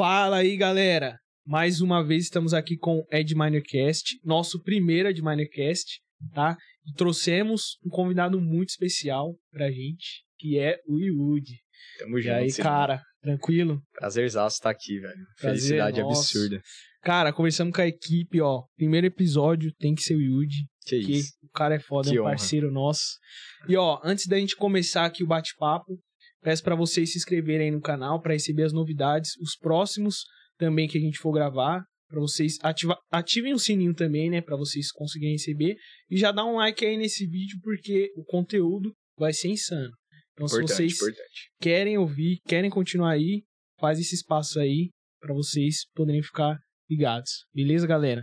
Fala aí, galera. Mais uma vez estamos aqui com o Ed Minercast, nosso primeiro Ed Minercast, tá? E trouxemos um convidado muito especial pra gente, que é o Yud. Tamo E junto. aí, Simão. cara, tranquilo? Prazerzaço estar aqui, velho. Prazer Felicidade nosso. absurda. Cara, conversamos com a equipe, ó. Primeiro episódio tem que ser o Yud, Que que isso. o cara é foda, Que é um honra. parceiro nosso. E ó, antes da gente começar aqui o bate-papo, peço pra vocês se inscreverem aí no canal pra receber as novidades, os próximos também que a gente for gravar, Pra vocês ativa, ativem o sininho também, né, Pra vocês conseguirem receber e já dá um like aí nesse vídeo porque o conteúdo vai ser insano. Então Importante, se vocês importante. querem ouvir, querem continuar aí, faz esse espaço aí pra vocês poderem ficar ligados. Beleza, galera?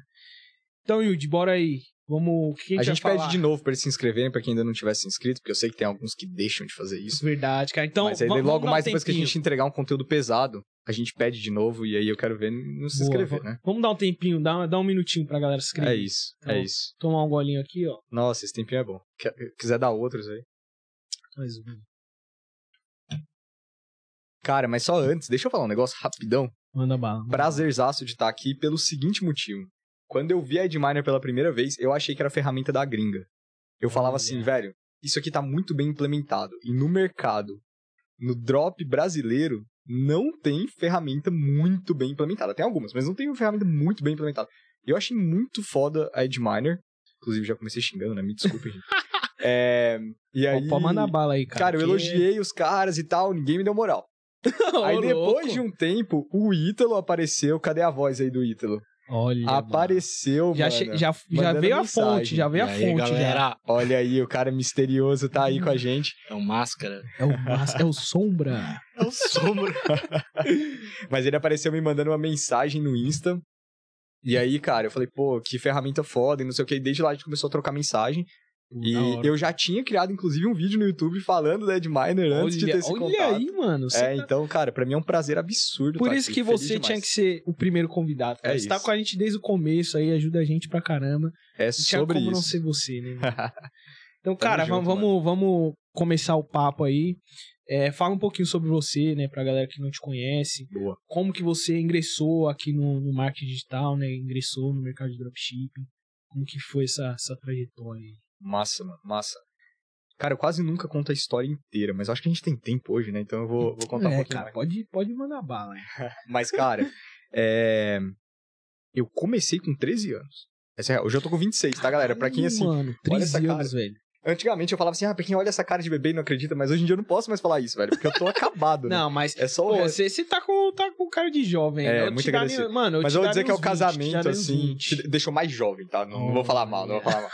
Então, Yudi, bora aí. Vamos, que a A gente, pede falar? de novo pra eles se inscreverem, pra quem ainda não tivesse se inscrito, porque eu sei que tem alguns que deixam de fazer isso. Verdade, cara. Então, Mas aí vamos logo um mais depois que a gente entregar um conteúdo pesado, a gente pede de novo e aí eu quero ver não se Boa, inscrever, né? Vamos dar um tempinho, dá, um minutinho pra galera se inscrever. É isso, Então, é isso. Tomar um golinho aqui, ó. Nossa, esse tempinho é bom. Quer- quiser dar outros aí. Mais um. Cara, mas só antes, deixa eu falar um negócio rapidão. Manda bala. Prazerzaço de estar aqui pelo seguinte motivo. Quando eu vi a Edminer pela primeira vez, eu achei que era ferramenta da gringa. Eu falava assim, velho, isso aqui tá muito bem implementado. E no mercado, no drop brasileiro, não tem ferramenta muito bem implementada. Tem algumas, mas não tem uma ferramenta muito bem implementada. Eu achei muito foda a Edminer. Inclusive, já comecei xingando, né? Me desculpe, gente. É, e aí... Ó, Pode mandar bala aí, cara. Cara, eu que- elogiei os caras e tal, ninguém me deu moral. Ô, Aí depois louco. de um tempo, o Ítalo apareceu. Cadê a voz aí do Ítalo? Olha, Apareceu, já, mano. já, já veio a mensagem. fonte, já veio a E aí, fonte. já. galera, Olha aí, o cara misterioso tá aí com a gente. é o Máscara. É o, mas- é o Sombra. É o Sombra. Mas ele apareceu me mandando uma mensagem no Insta. E aí, cara, eu falei, pô, que ferramenta foda e não sei o que. Desde lá a gente começou a trocar mensagem. E eu já tinha criado, inclusive, um vídeo no YouTube falando da Edminer antes de ter olha, esse olha contato. aí, mano. É, tá- então, cara, pra mim é um prazer absurdo. Por tá isso aqui, que você demais. tinha que ser o primeiro convidado. Cara. É você tá isso. com a gente desde o começo aí, ajuda a gente pra caramba. É Não tinha sobre como isso. não ser você, né? Então, cara, junto, vamos, vamos, vamos começar o papo aí. É, fala um pouquinho sobre você, né, pra galera que não te conhece. Boa. Como que você ingressou aqui no, no marketing digital, né? Ingressou no mercado de dropshipping. Como que foi essa, essa trajetória aí? Massa, mano, massa. Cara, eu quase nunca conto a história inteira, mas eu acho que a gente tem tempo hoje, né? Então eu vou, vou contar um é, pouquinho cara, pode, pode mandar bala. né? Mas, cara, é... eu comecei com 13 anos. Essa é. Hoje eu tô com 26, tá, galera? Pra quem, assim... Mano, olha 13 essa cara. anos, velho. Antigamente eu falava assim, ah, pra quem olha essa cara de bebê e não acredita, mas hoje em dia eu não posso mais falar isso, velho, porque eu tô acabado, né? Não, mas É só o Pô, você, você tá com, tá com cara de jovem. É, né? Eu muito te daria- agradecido. Mano, Mas eu vou dizer que é o 20, casamento, daria uns assim, 20. te deixou mais jovem, tá? Não, não vou Olha. falar mal, não vou falar mal.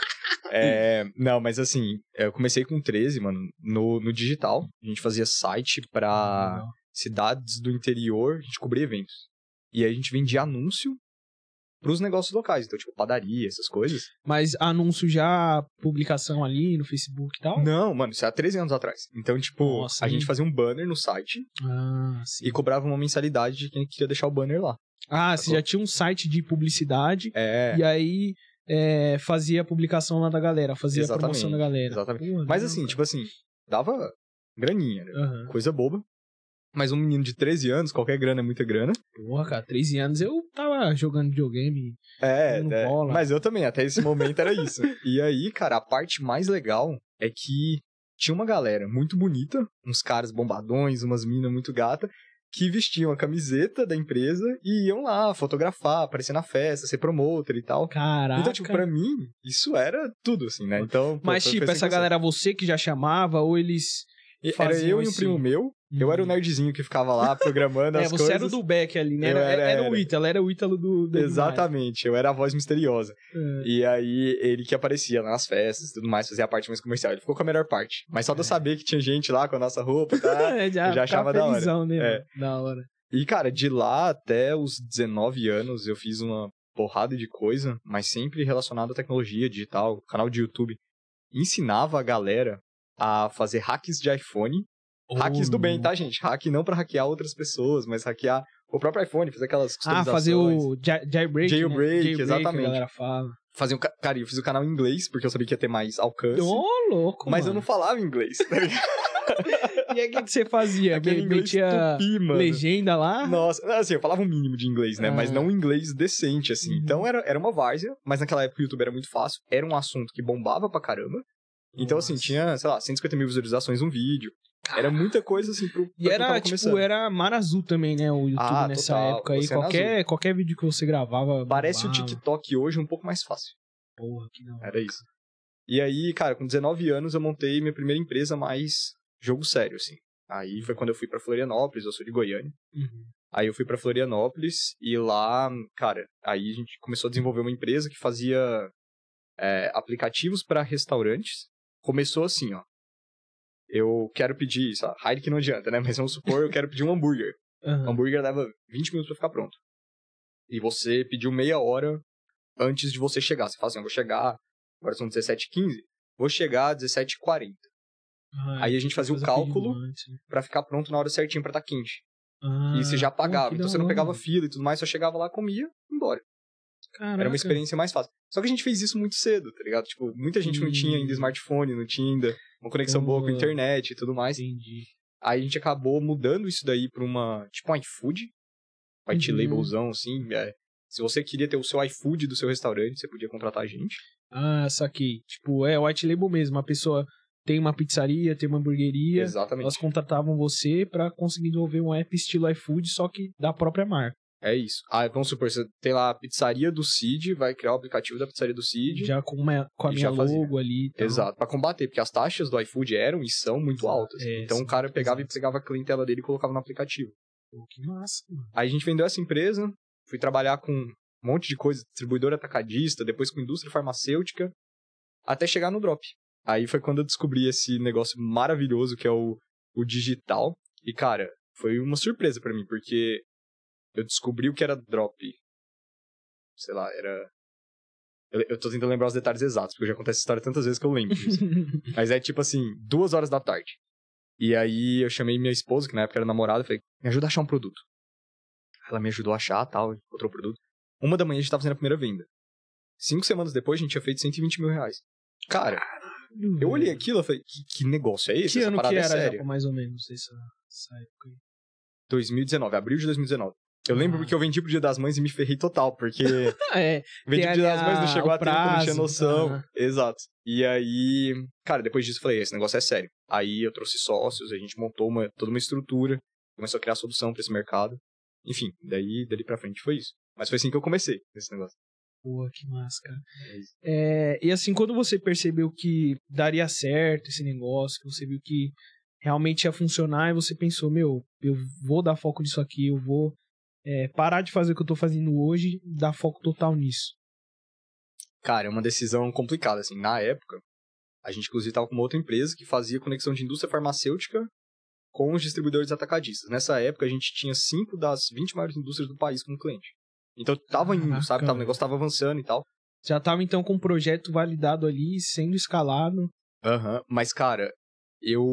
É, não, mas assim, eu comecei com 13, mano, no, no digital. A gente fazia site pra cidades do interior, a gente cobria eventos. E aí a gente vendia anúncio pros negócios locais, então, tipo, padaria, essas coisas. Mas anúncio já, publicação ali no Facebook e tal? Não, mano, isso é há 13 anos atrás. Então, tipo, Nossa, a hein? gente fazia um banner no site Ah, sim. e cobrava uma mensalidade de quem queria deixar o banner lá. Ah, você Sacou? já tinha um site de publicidade É, e aí é, fazia a publicação lá da galera, fazia a Exatamente, promoção da galera. exatamente. Pô, mas assim, cara. tipo assim, dava graninha, né? Aham. Coisa boba. Mas um menino de 13 anos, qualquer grana é muita grana. Porra, cara, 13 anos eu tava jogando videogame. É, é. bola. mas eu também, até esse momento era isso. e aí, cara, a parte mais legal é que tinha uma galera muito bonita, uns caras bombadões, umas minas muito gata, que vestiam a camiseta da empresa e iam lá fotografar, aparecer na festa, ser promoter e tal. Caraca. Então, tipo, pra mim, isso era tudo, assim, né? Então, pô, Mas, tipo, essa galera, você que já chamava, ou eles. Era eu e um primo meu, eu era o nerdzinho que ficava lá programando É, as você coisas. era o do Beck ali, né? Era, era- era o. Ítalo, era o Ítalo do. do Exatamente, eu era a voz misteriosa. É. E aí, ele que aparecia nas festas e tudo mais, fazia a parte mais comercial. Ele ficou com a melhor parte. Mas só de eu saber que tinha gente lá com a nossa roupa, tá? É, já, eu já achava da hora. né? É. Da hora. e, cara, de lá até os 19 anos, eu fiz uma porrada de coisa, mas sempre relacionado à tecnologia digital, canal de YouTube. Ensinava a galera a fazer hacks de iPhone. Hacks do bem, tá, gente? Hack não pra hackear outras pessoas, mas hackear o próprio iPhone, fazer aquelas Ah, customizações. fazer o ja- jailbreak. Jailbreak, né? exatamente. Que a galera fala. Fazer um, ca- cara, eu fiz o canal em inglês, porque eu sabia que ia ter mais alcance. Ô, louco, Mas eu mano. não falava inglês, tá ligado? E aí, o que, que você fazia? Aquele Metia tupi, mano. legenda lá? Nossa, assim, eu falava um mínimo de inglês, né? Mas Ah. não um inglês decente, assim. Uhum. Então era, era uma várzea, mas naquela época o YouTube era muito fácil. Era um assunto que bombava pra caramba. Então, assim, Nossa. tinha, sei lá, 150 mil visualizações um vídeo. Era muita coisa, assim, pro. E era, tava tipo, começando. era mar azul também, né? O YouTube Ah, nessa total, época aí. Oceano Qualquer, qualquer vídeo que você gravava. Parece o bombava. TikTok hoje um pouco mais fácil. Porra, que não. Era isso. E aí, cara, com 19 anos eu montei minha primeira empresa mais jogo sério, assim. Aí foi quando eu fui pra Florianópolis, eu sou de Goiânia. Uhum. Aí eu fui pra Florianópolis e lá, cara, aí a gente começou a desenvolver uma empresa que fazia é, aplicativos pra restaurantes. Começou assim, ó. Eu quero pedir, sei lá, Heineken não adianta, né? Mas vamos supor, eu quero pedir um hambúrguer. O Aham. hambúrguer leva 20 minutos pra ficar pronto. E você pediu meia hora antes de você chegar. Você fala assim, eu vou chegar, agora são 17h15, vou chegar às 17h40. Ah, Aí a gente fazia o cálculo né? pra ficar pronto na hora certinha pra estar quente. Ah, e você já pô, pagava, então você não pegava fila e tudo mais, só chegava lá, comia, e embora. Caraca. Era uma experiência mais fácil. Só que a gente fez isso muito cedo, tá ligado? Tipo, muita gente não Hum. tinha ainda smartphone, não tinha ainda uma conexão boa com internet e tudo mais. Entendi. Aí a gente acabou mudando isso daí pra uma, tipo um iFood, white Uhum. labelzão, assim. é. Se você queria ter o seu iFood do seu restaurante, você podia contratar a gente. Ah, saquei. Tipo, é white label mesmo. A pessoa tem uma pizzaria, tem uma hamburgueria. Exatamente. Elas contratavam você pra conseguir desenvolver um app estilo iFood, só que da própria marca. É isso. Ah, vamos supor, você tem lá a pizzaria do Cid, vai criar o aplicativo da pizzaria do Cid. Já com, uma, com a minha já fazia. logo ali. e tal. Exato, pra combater, porque as taxas do iFood eram e são muito Exato, altas. é, então são o cara pegava pesadas. e pegava a clientela dele e colocava no aplicativo. Pô, que massa, mano. Aí a gente vendeu essa empresa, fui trabalhar com um monte de coisa, distribuidor atacadista, depois com indústria farmacêutica, até chegar no Drop. Aí foi quando eu descobri esse negócio maravilhoso que é o, o digital. E, cara, foi uma surpresa pra mim, porque eu descobri o que era Drop. Sei lá, era. Eu, eu tô tentando lembrar os detalhes exatos, porque eu já contei essa história tantas vezes que eu lembro disso. Mas é tipo assim, duas horas da tarde. E aí eu chamei minha esposa, que na época era namorada, e falei, me ajuda a achar um produto. Ela me ajudou a achar, tal, encontrou o produto. Uma da manhã a gente tava fazendo a primeira venda. Cinco semanas depois a gente tinha feito 120 mil reais. Cara, eu olhei aquilo e falei, que, que negócio é esse? Que Essa ano que parada era, é já, mais ou menos, essa, essa época aí? 2019, abril de 2019. Eu lembro Ah. porque eu vendi pro Dia das Mães e me ferrei total, porque é. vendi pro Dia das Mães, não chegou a tempo, não tinha noção. ah. Exato. E aí, cara, depois disso eu falei, esse negócio é sério. Aí eu trouxe sócios, a gente montou uma, toda uma estrutura, começou a criar solução pra esse mercado. Enfim, daí dali pra frente foi isso. Mas foi assim que eu comecei nesse negócio. Pô, que massa, cara. É. É, e assim, quando você percebeu que daria certo esse negócio, que você viu que realmente ia funcionar, e você pensou, meu, eu vou dar foco nisso aqui, eu vou é, parar de fazer o que eu tô fazendo hoje e dar foco total nisso. Cara, é uma decisão complicada, assim. Na época, a gente inclusive tava com uma outra empresa que fazia conexão de indústria farmacêutica com os distribuidores atacadistas. Nessa época, a gente tinha cinco das 20 maiores indústrias do país como cliente. Então tava indo, Caraca, sabe? Tava, o negócio tava avançando e tal. Já tava então com o projeto validado ali, sendo escalado. Aham. Mas, cara, eu.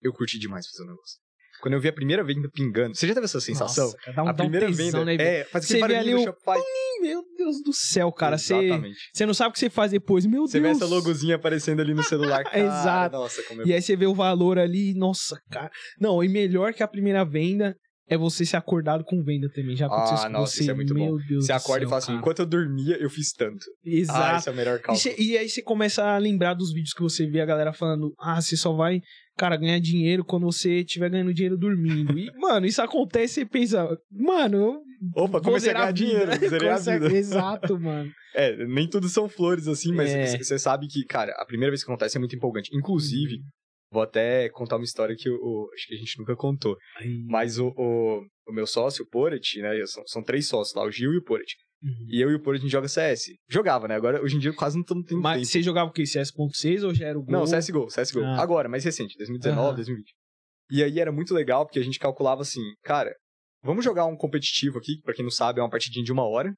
Eu curti demais fazer o negócio. Quando eu vi a primeira venda pingando, você já teve essa sensação? Nossa, cara, dá um, a dá um primeira tesão, venda. né? É, faz Você aquele vê barulhinho ali o- Shopify. Meu Deus do céu, cara. Você Exatamente. você não sabe o que você faz depois. Meu Você Deus. vê essa logozinha aparecendo ali no celular. Cara, Exato. Nossa, como eu... E aí você vê o valor ali, nossa, cara. Não, e melhor que a primeira venda é você ser acordado com venda também. Já aconteceu Ah, isso com nossa, você. isso é muito Meu bom. Deus Você acorda e céu, fala assim, cara. enquanto eu dormia, eu fiz tanto. Ah, Exato. esse é o melhor e, cálculo. cê- e aí você começa a lembrar dos vídeos que você vê a galera falando, ah, você só vai, cara, ganhar dinheiro quando você estiver ganhando dinheiro dormindo. E, mano, isso acontece e você pensa, mano, eu Opa, comecei a ganhar dinheiro, vida. zerei a a- vida. Exato, mano. É, nem tudo são flores assim, mas É. você sabe que, cara, a primeira vez que acontece é muito empolgante. Inclusive, vou até contar uma história que eu, acho que a gente nunca contou. Aí, Mas o, o, o meu sócio, o Poret, né? São, são três sócios lá, o Gil e o Poret. Uhum. E eu e o Poret a gente joga CS. Jogava, né? Agora, hoje em dia, quase não estamos tendo Mas tempo. você jogava o quê? CS.6 ou já era o Gol? Não, CSGO, CSGO. Ah. Agora, mais recente, 2019, Aham. 2020. E aí era muito legal, porque a gente calculava assim, cara, vamos jogar um competitivo aqui, pra quem não sabe, é uma partidinha de uma hora.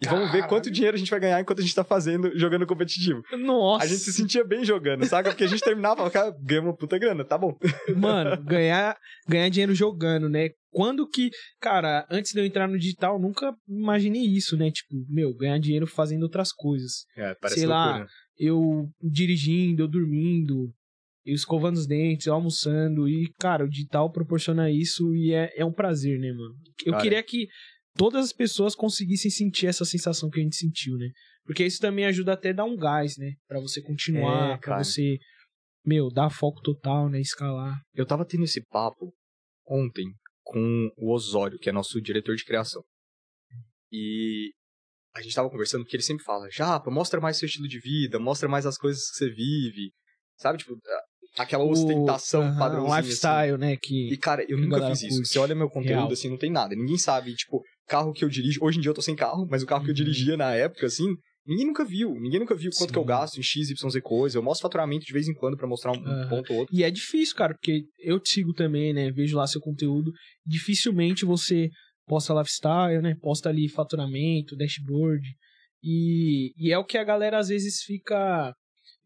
E vamos ver quanto dinheiro a gente vai ganhar enquanto a gente tá fazendo, jogando competitivo. Nossa. A gente se sentia bem jogando, saca? Porque a gente terminava e falava, cara, ganhamos uma puta grana, tá bom. Mano, ganhar, ganhar dinheiro jogando, né? Quando que, cara, antes de eu entrar no digital, eu nunca imaginei isso, né? Tipo, meu, ganhar dinheiro fazendo outras coisas. É, Sei lá, eu dirigindo, eu dormindo. eu escovando os dentes, eu almoçando, e, cara, o digital proporciona isso e é, é um prazer, né, mano? Eu Cara. queria que todas as pessoas conseguissem sentir essa sensação que a gente sentiu, né? Porque isso também ajuda até a dar um gás, né? Pra você continuar, É, pra cara. você, meu, dar foco total, né? Escalar. Eu tava tendo esse papo ontem com o Osório, que é nosso diretor de criação. E a gente tava conversando porque ele sempre fala, Japa, mostra mais seu estilo de vida, mostra mais as coisas que você vive. Sabe, tipo, aquela ostentação o, padrãozinha. Um assim. lifestyle, né? Que, E, cara, eu nunca fiz isso. Você olha meu conteúdo, Real. assim, não tem nada. Ninguém sabe, tipo, carro que eu dirijo. Hoje em dia eu tô sem carro, mas o carro que eu Uhum. dirigia na época, assim, ninguém nunca viu. Ninguém nunca viu quanto Sim. que eu gasto em X, Y, Z coisa. Eu mostro faturamento de vez em quando pra mostrar um Aham. ponto ou outro. E é difícil, cara, porque eu te sigo também, né? Vejo lá seu conteúdo. Dificilmente você posta lifestyle, né? Posta ali faturamento, dashboard. E, e é o que a galera às vezes fica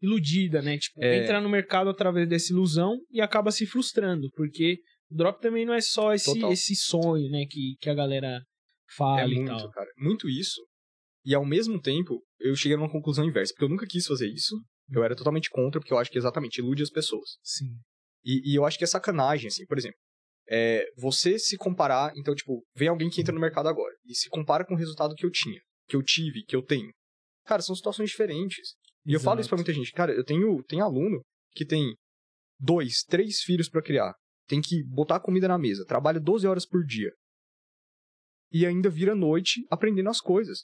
iludida, né? Tipo, É. entra no mercado através dessa ilusão e acaba se frustrando, porque o drop também não é só esse, Total. esse sonho, né? Que, que a galera fala É muito, cara. Muito isso. E ao mesmo tempo, eu cheguei numa conclusão inversa, porque eu nunca quis fazer isso. Eu era totalmente contra, porque eu acho que exatamente ilude as pessoas. Sim. E, e eu acho que é sacanagem, assim, por exemplo. É, você se comparar, então, tipo, vem alguém que entra no mercado agora e se compara com o resultado que eu tinha, que eu tive, que eu tenho. Cara, são situações diferentes. E eu falo isso pra muita gente. Cara, eu tenho, tenho aluno que tem dois, três filhos pra criar. Tem que botar comida na mesa. Trabalha 12 horas por dia. E ainda vira noite aprendendo as coisas.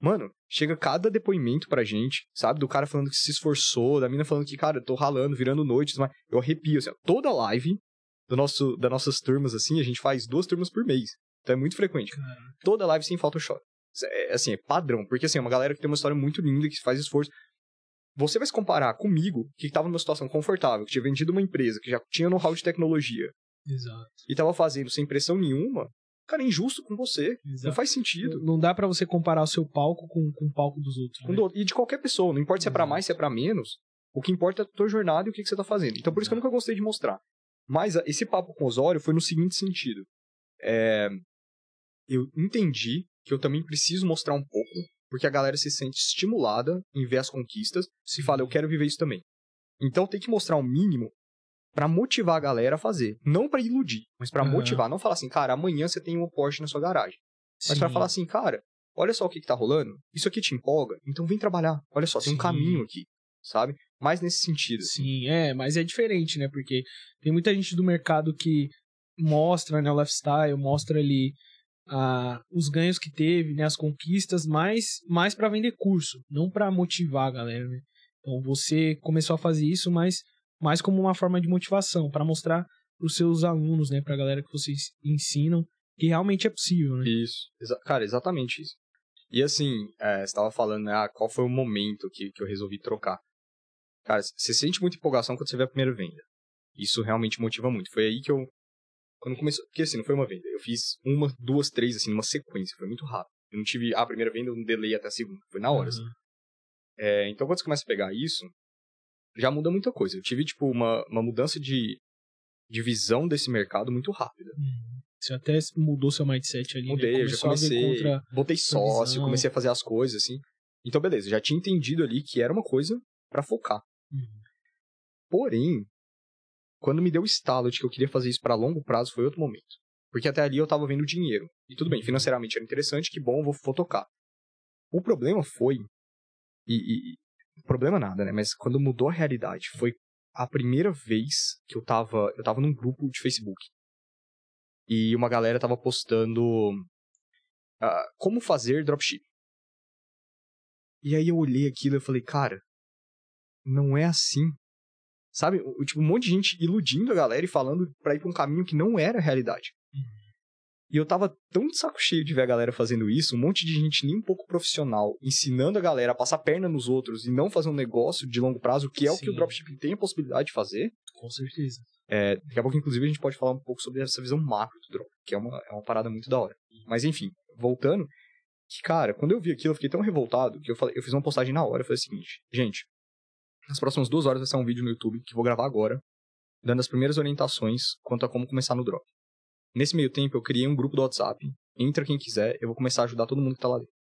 Mano, chega cada depoimento pra gente, sabe? Do cara falando que se esforçou, da mina falando que, cara, eu tô ralando, virando noite, mas eu arrepio, assim. Toda live do nosso, das nossas turmas, assim, a gente faz duas turmas por mês. Então é muito frequente. Cara, Toda live sem falta. Isso É, assim, é padrão. Porque, assim, é uma galera que tem uma história muito linda, que faz esforço. Você vai se comparar comigo, que tava numa situação confortável, que tinha vendido uma empresa, que já tinha know-how de tecnologia, exato. e tava fazendo sem pressão nenhuma, cara, é injusto com você. Não exato. faz sentido. Não dá pra você comparar o seu palco com, com o palco dos outros. Né? do- E de qualquer pessoa, não importa se é pra Exato. mais, se é pra menos, o que importa é a tua jornada e o que, que você tá fazendo. Então por isso que eu nunca gostei de mostrar. Mas a- esse papo com o Osório foi no seguinte sentido. É, Eu entendi que eu também preciso mostrar um pouco, porque a galera se sente estimulada em ver as conquistas, se fala, eu quero viver isso também. Então tem que mostrar o mínimo pra motivar a galera a fazer. Não pra iludir, mas pra Aham. motivar. Não falar assim, cara, amanhã você tem um Porsche na sua garagem. Mas pra Sim. falar assim, cara, olha só o que, que tá rolando, isso aqui te empolga, então vem trabalhar. Olha só, tem um Sim. caminho aqui, sabe? Mais nesse sentido. assim. Sim, é, mas é diferente, né? Porque tem muita gente do mercado que mostra, né, o lifestyle, mostra ali ah, os ganhos que teve, né, as conquistas, mas mais para vender curso, não para motivar a galera, né? Então você começou a fazer isso, mas mais como uma forma de motivação, para mostrar para os seus alunos, né, para a galera que vocês ensinam, que realmente é possível, né? Isso. Exa- cara, exatamente isso. E assim, é, você tava falando, né, ah, qual foi o momento que, que eu resolvi trocar. Cara, você sente muita empolgação quando você vê a primeira venda. Isso realmente motiva muito. Foi aí que eu. Quando começou. Porque assim, não foi uma venda. Eu fiz uma, duas, três, assim, numa sequência. Foi muito rápido. Eu não tive a primeira venda, eu não delay até a segunda. Foi na hora. assim. Aham. É, então, quando você começa a pegar isso, já muda muita coisa. Eu tive, tipo, uma, uma mudança de, de visão desse mercado muito rápida. Uhum. Você até mudou seu mindset ali, Mudei, né? eu já comecei, contra botei sócio, visão. comecei a fazer as coisas, assim. Então, beleza, já tinha entendido ali que era uma coisa pra focar. Uhum. Porém, quando me deu o estalo de que eu queria fazer isso pra longo prazo, foi outro momento. Porque até ali eu tava vendo dinheiro. E tudo bem, Uhum. financeiramente era interessante, que bom, eu vou, vou tocar. O problema foi. E- e- problema nada, né? Mas quando mudou a realidade, foi a primeira vez que eu tava. Eu tava num grupo de Facebook. E uma galera tava postando. ah, como fazer dropship. E aí eu olhei aquilo e falei, cara, não é assim. Sabe? Tipo, um monte de gente iludindo a galera e falando pra ir pra um caminho que não era a realidade. E eu tava tão de saco cheio de ver a galera fazendo isso, um monte de gente nem um pouco profissional, ensinando a galera a passar perna nos outros e não fazer um negócio de longo prazo, que é o que o Sim. dropshipping tem a possibilidade de fazer. Com certeza. É, daqui a pouco, inclusive, a gente pode falar um pouco sobre essa visão macro do drop, que é uma, é uma parada muito da hora. Mas enfim, voltando, que, cara, quando eu vi aquilo, eu fiquei tão revoltado que eu, falei, eu fiz uma postagem na hora. Eu falei o seguinte, gente, nas próximas duas horas vai ser um vídeo no YouTube que eu vou gravar agora, dando as primeiras orientações quanto a como começar no drop. Nesse meio tempo, eu criei um grupo do WhatsApp. Entra quem quiser, eu vou começar a ajudar todo mundo que tá lá dentro.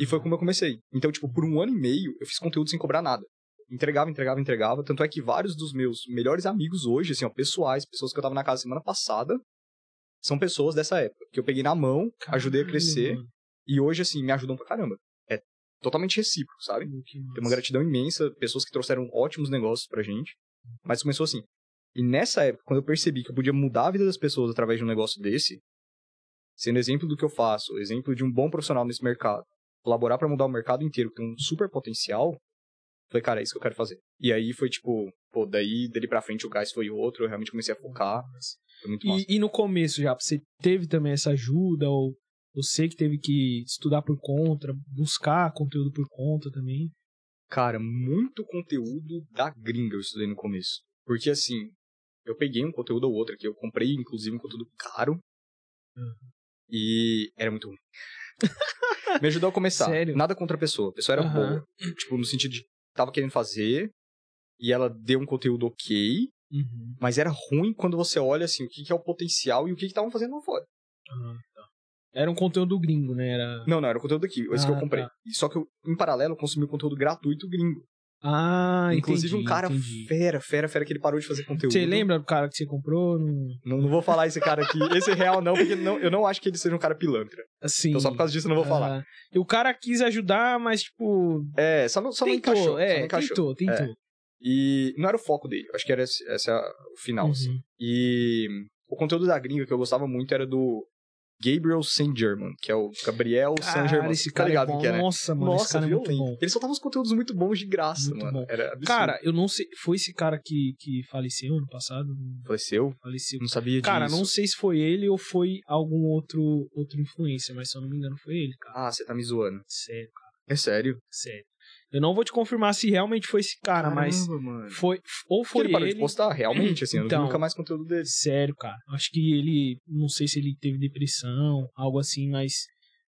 E foi como eu comecei. Então, tipo, por um ano e meio, eu fiz conteúdo sem cobrar nada. entregava, entregava, entregava. Tanto é que vários dos meus melhores amigos hoje, assim, ó, pessoais, pessoas que eu tava na casa semana passada, são pessoas dessa época. Que eu peguei na mão, ajudei a crescer. E hoje, assim, me ajudam pra caramba. É totalmente recíproco, sabe? Tem uma gratidão imensa, pessoas que trouxeram ótimos negócios pra gente. Mas começou assim. E nessa época, quando eu percebi que eu podia mudar a vida das pessoas através de um negócio desse, sendo exemplo do que eu faço, exemplo de um bom profissional nesse mercado, colaborar pra mudar o mercado inteiro, que tem um super potencial, falei, cara, é isso que eu quero fazer. E aí foi tipo, pô, daí dele pra frente o gás foi outro, eu realmente comecei a focar, foi muito massa. E, e no começo já, você teve também essa ajuda, ou você que teve que estudar por conta, buscar conteúdo por conta também? Cara, muito conteúdo da gringa eu estudei no começo. Porque assim, eu peguei um conteúdo ou outro aqui, eu comprei inclusive um conteúdo caro. Uhum. E era muito ruim. Me ajudou a começar. Sério? Nada contra a pessoa. A pessoa era Aham. boa. Tipo, no sentido de tava querendo fazer e ela deu um conteúdo ok, Uhum. mas era ruim quando você olha assim o que, que é o potencial e o que estavam fazendo lá fora. Ah, tá. Era um conteúdo gringo, né? Era... Não, não, era o conteúdo aqui, esse que Ah, eu comprei. tá. Só que eu, em paralelo, eu consumi conteúdo gratuito gringo. Ah, Inclusive entendi, um cara entendi. fera, fera, fera, que ele parou de fazer conteúdo. Você lembra do cara que você comprou? Não... Não, não vou falar esse cara aqui. Esse é real não, porque não, eu não acho que ele seja um cara pilantra. Assim. Então só por causa disso eu não vou falar. ah, E o cara quis ajudar, mas, tipo. É, só não, só não tentou, encaixou. só é, não encaixou. tentou, tentou. E não era o foco dele. Acho que era esse, esse é o final, assim. Uhum. E o conteúdo da gringa que eu gostava muito era do Gabriel St. German, que é o Gabriel St. Cara, German. esse tá cara ligado é bom. que é, né? Nossa, mano, esse Nossa, cara é muito bom. Ele soltava uns conteúdos muito bons de graça, Muito mano. bom. Era absurdo. Cara, eu não sei. Foi esse cara que, que faleceu ano passado? Faleceu? Faleceu. Não sabia Cara, disso. não sei se foi ele ou foi algum outro, outro influencer, mas se eu não me engano foi ele, cara. Ah, você tá me zoando. Sério, cara, É sério? sério. Eu não vou te confirmar se realmente foi esse cara, mas Caramba, mano. foi ou Porque foi ele parou ele. de postar, realmente, assim. Eu não Então. vi nunca mais conteúdo dele. Sério, cara. Acho que ele, não sei se ele teve depressão, algo assim, mas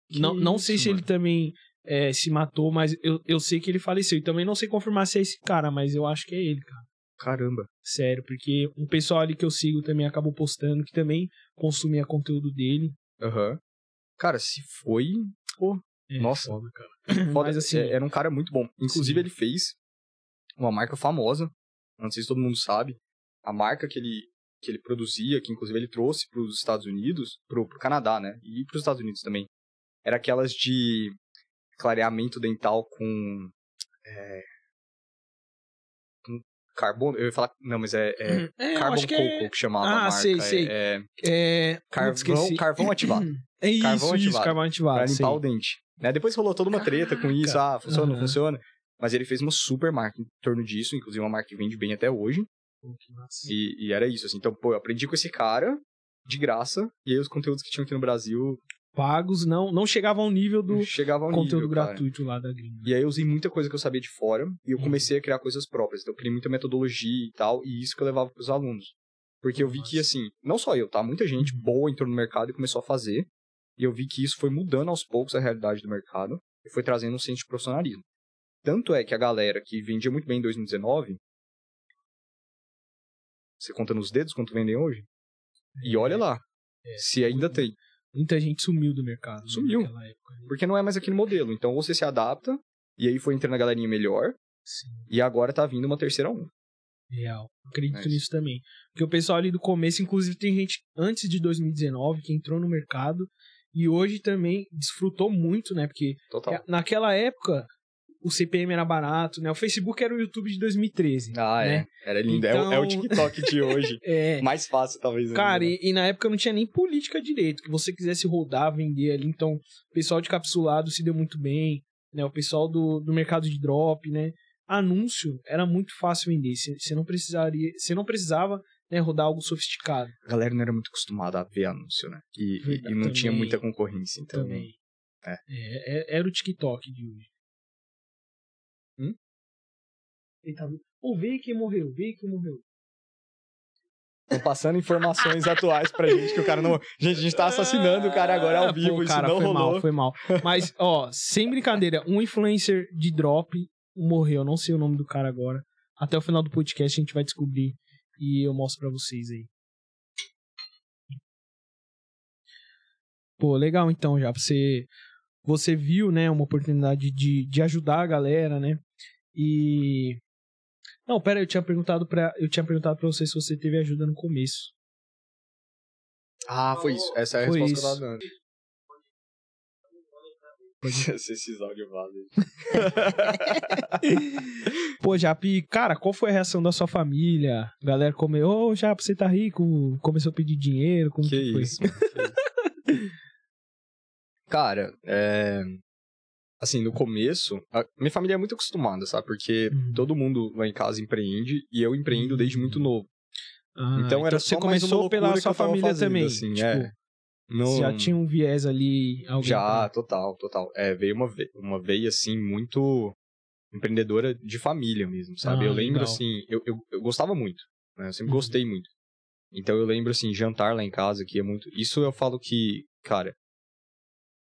Que não, não sei se ele também é, se matou, mas eu, eu sei que ele faleceu. E também não sei confirmar se é esse cara, mas eu acho que é ele, cara. Caramba. Sério, porque um pessoal ali que eu sigo também acabou postando, que também consumia conteúdo dele. Aham. Cara, se foi. É, Nossa. foda, cara. Foda, Mas assim, é- era um cara muito bom. Inclusive, Sim. ele fez uma marca famosa. Não sei se todo mundo sabe. A marca que ele, que ele produzia, que inclusive ele trouxe para os Estados Unidos, pro, pro Canadá, né? E para os Estados Unidos também. Era aquelas de clareamento dental com. É, com carbono. Eu ia falar. Não, mas é. é é, eu Carbon acho que Coco é, que chamava Ah, a marca. sei, sei. É, é carvão, carvão ativado. É isso, Carvão isso, ativado. carvão ativado. Pra limpar sei. o dente. Né? Depois rolou toda uma treta com isso. Ah, funciona, não funciona. Mas ele fez uma super marca em torno disso, inclusive uma marca que vende bem até hoje. Pô, que massa. E, e era isso, assim. Então, pô, eu aprendi com esse cara, de graça, e aí os conteúdos que tinham aqui no Brasil Pagos não, não chegavam ao nível do ao conteúdo nível, gratuito lá da gringa. E aí eu usei muita coisa que eu sabia de fora, e eu Uhum. comecei a criar coisas próprias. Então eu criei muita metodologia e tal, e isso que eu levava pros alunos. Porque eu vi que, assim, não só eu, tá? Muita gente Uhum. boa entrou no mercado e começou a fazer. E eu vi que isso foi mudando aos poucos a realidade do mercado e foi trazendo um senso de profissionalismo. Tanto é que a galera que vendia muito bem em 2019, você conta nos dedos quanto vendem hoje? E olha lá, É, se ainda tem. Muita gente sumiu do mercado. né, Sumiu. né? Porque não é mais aquele modelo. Então você se adapta, e aí foi entrando a galerinha melhor, Sim, e agora tá vindo uma terceira onda. real. Acredito Mas- nisso também. Porque o pessoal ali do começo, inclusive tem gente antes de 2019 que entrou no mercado e hoje também desfrutou muito, né? Porque Total. naquela época o CPM era barato, né? O Facebook era o YouTube de 2013. Ah, né? é. Era lindo. É o- É, o Então- TikTok de hoje. É. Mais fácil, talvez. ainda, Cara, né? e, e na época não tinha nem política direito, que você quisesse rodar, vender ali. Então, o pessoal de capsulado se deu muito bem, né? O pessoal do, do mercado de drop, né? Anúncio era muito fácil vender. Você não precisaria, você não precisava né, rodar algo sofisticado A galera não era muito acostumada a ver anúncio, né? E, e- Verdade, e não tinha também. muita concorrência, então. também. é. É, é- era o TikTok de hoje. Hum? Ele tá... Pô, veio quem morreu, veio quem morreu. Estão passando informações atuais pra gente que o cara não. Gente, a gente tá assassinando o cara agora ao Ah, vivo, pô, isso cara, não foi rolou. mal, foi mal. Mas, ó, sem brincadeira, um influencer de drop morreu, não sei o nome do cara agora. Até o final do podcast a gente vai descobrir e eu mostro pra vocês aí. Pô, legal então já. Você, você viu, né, uma oportunidade de, de ajudar a galera, né? E Não, pera, eu tinha perguntado para eu tinha perguntado para você se você teve ajuda no começo. Ah, foi isso. Essa é a Foi resposta isso. que eu tava dando. Se esses áudios vazam. Pô, Japi, cara, qual foi a reação da sua família? A galera comeu, ô, Japi, você tá rico? Começou a pedir dinheiro? Como que, Que foi? isso. Cara, é... Assim, no começo, a minha família é muito acostumada, sabe? Porque Uhum. todo mundo lá em casa empreende e eu empreendo desde muito novo. Ah, então era você só começou pela sua família fazendo, também. assim, tipo, é. Não... você já tinha um viés ali, Já, total, total. É, veio uma, ve uma veia, assim, muito empreendedora de família mesmo, sabe? Ah, eu lembro, legal. assim, eu, eu, eu gostava muito, né? Eu sempre Uhum. gostei muito. Então eu lembro, assim, jantar lá em casa, que é muito... Isso eu falo que, cara,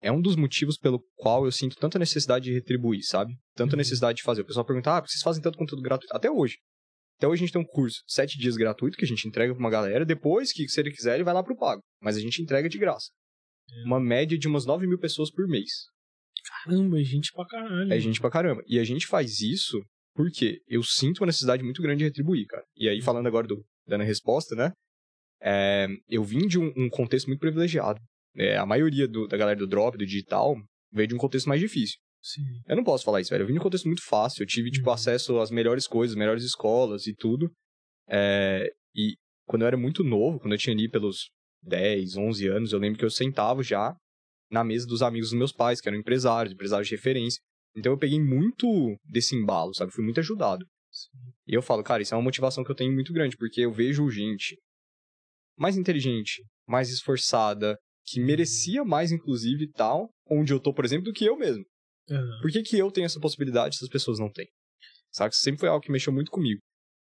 é um dos motivos pelo qual eu sinto tanta necessidade de retribuir, sabe? Tanta Uhum. necessidade de fazer. O pessoal pergunta, ah, vocês fazem tanto conteúdo gratuito? Até hoje. Até hoje a gente tem um curso, sete dias gratuito, que a gente entrega pra uma galera. Depois, que se ele quiser, ele vai lá pro pago. Mas a gente entrega de graça. É. Uma média de umas 9 mil pessoas por mês. Caramba, gente pra caralho. É gente pra caramba. E a gente faz isso porque eu sinto uma necessidade muito grande de retribuir, cara. E aí, falando agora do dando a resposta, né? É, eu vim de um, um contexto muito privilegiado. É, a maioria do- da galera do drop, do digital, veio de um contexto mais difícil. Sim. Eu não posso falar isso, velho. Eu vim de um contexto muito fácil. Eu tive, tipo, Uhum. acesso às melhores coisas, melhores escolas e tudo. É, e quando eu era muito novo, quando eu tinha ali pelos 10, 11 anos, eu lembro que eu sentava já na mesa dos amigos dos meus pais, que eram empresários, empresários de referência. Então eu peguei muito desse embalo, sabe? Fui muito ajudado. E eu falo, cara, isso é uma motivação que eu tenho muito grande, porque eu vejo gente mais inteligente, mais esforçada, que merecia mais, inclusive, e tal, onde eu tô, por exemplo, do que eu mesmo. Aham. Por que, que eu tenho essa possibilidade se as pessoas não têm? Sabe? Isso sempre foi algo que mexeu muito comigo.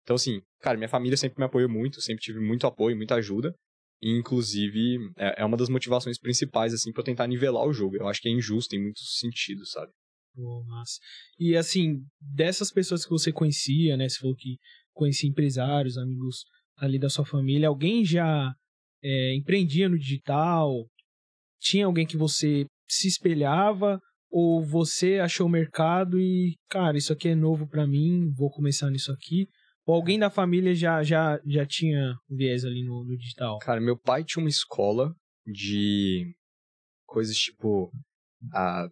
Então, assim, cara, minha família sempre me apoiou muito, sempre tive muito apoio, muita ajuda. Inclusive, é é uma das motivações principais, assim, eu tentar nivelar o jogo. Eu acho que é injusto em muitos sentidos, sabe? E assim, dessas pessoas que você conhecia, né? Você falou que conhecia empresários, amigos ali da sua família, alguém já é, empreendia no digital? Tinha alguém que você se espelhava? Ou você achou o mercado e, cara, isso aqui é novo pra mim, vou começar nisso aqui? Ou alguém da família já, já, já tinha viés ali no, no digital? Cara, meu pai tinha uma escola de coisas tipo a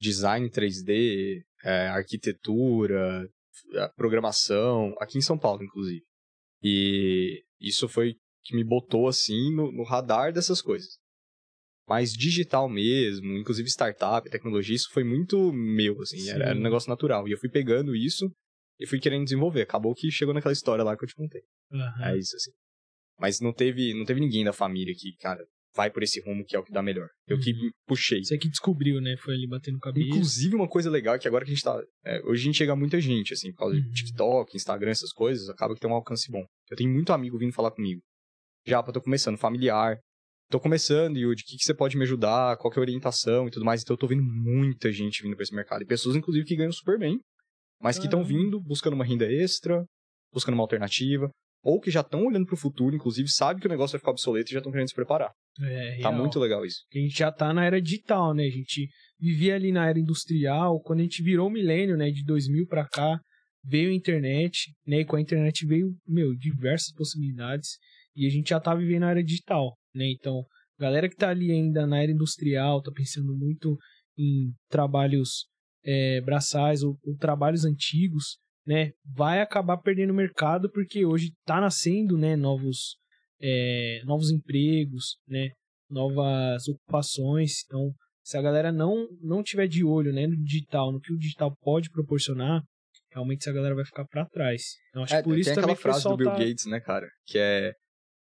design 3D, é, arquitetura, programação, aqui em São Paulo, inclusive. E isso foi que me botou assim no, no radar dessas coisas. Mas digital mesmo, inclusive startup, tecnologia, isso foi muito meu, assim, era, era um negócio natural. E eu fui pegando isso e fui querendo desenvolver. Acabou que chegou naquela história lá que eu te contei. Aham. É isso, assim. Mas não teve, não teve ninguém da família que, cara, vai por esse rumo que é o que dá melhor. Eu que Uhum. puxei. Você que descobriu, né? Foi ali batendo cabeça. Inclusive, uma coisa legal é que agora que a gente tá. é, hoje a gente chega a muita gente, assim, por causa Uhum. de TikTok, Instagram, essas coisas, acaba que tem um alcance bom. Eu tenho muito amigo vindo falar comigo. Já, tô começando, familiar. Tô começando, Yudi, o que, que você pode me ajudar? Qual que é a orientação e tudo mais. Então eu tô vendo muita gente vindo pra esse mercado. E pessoas, inclusive, que ganham super bem, mas que estão vindo buscando uma renda extra, buscando uma alternativa. Ou que já estão olhando pro futuro, inclusive, sabe que o negócio vai ficar obsoleto e já estão querendo se preparar. É, Tá real. muito legal isso. a gente já tá na era digital, né? A gente vivia ali na era industrial, quando a gente virou o milênio, né, de 2000 pra cá, veio a internet, né? E com a internet veio, meu, diversas possibilidades e a gente já tá vivendo na era digital, né? Então, galera que tá ali ainda na era industrial, tá pensando muito em trabalhos é, braçais ou, ou trabalhos antigos, né? Vai acabar perdendo mercado porque hoje tá nascendo, né, novos é, novos empregos, né? novas ocupações. Então, se a galera não não tiver de olho, né, no digital, no que o digital pode proporcionar, realmente essa galera vai ficar para trás. Então, acho que por isso aquela também que o frase do Bill tá... Gates, né, cara? Que é,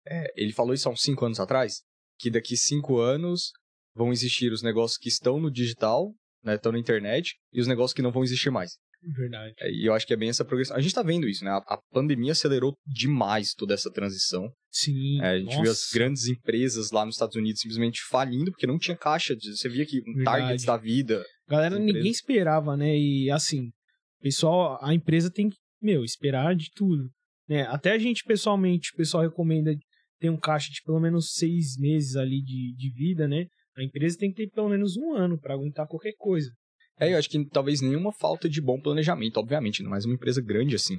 é, Ele falou isso há uns 5 anos atrás. Que daqui 5 anos vão existir os negócios que estão no digital, né? Estão na internet, e os negócios que não vão existir mais. Verdade. É, E eu acho que é bem essa progressão. A gente tá vendo isso, né? A, a pandemia acelerou demais toda essa transição. Sim. É, a gente nossa. viu as grandes empresas lá nos Estados Unidos simplesmente falindo porque não tinha caixa. Você via que um Verdade. Target da vida. Galera, ninguém esperava, né? E assim, pessoal, a empresa tem que, meu, esperar de tudo. Né? Até a gente, pessoalmente, o pessoal recomenda ter um caixa de pelo menos seis meses ali de, de vida, né? A empresa tem que ter pelo menos um ano para aguentar qualquer coisa. É, eu acho que talvez nenhuma falta de bom planejamento, obviamente, não mais uma empresa grande assim.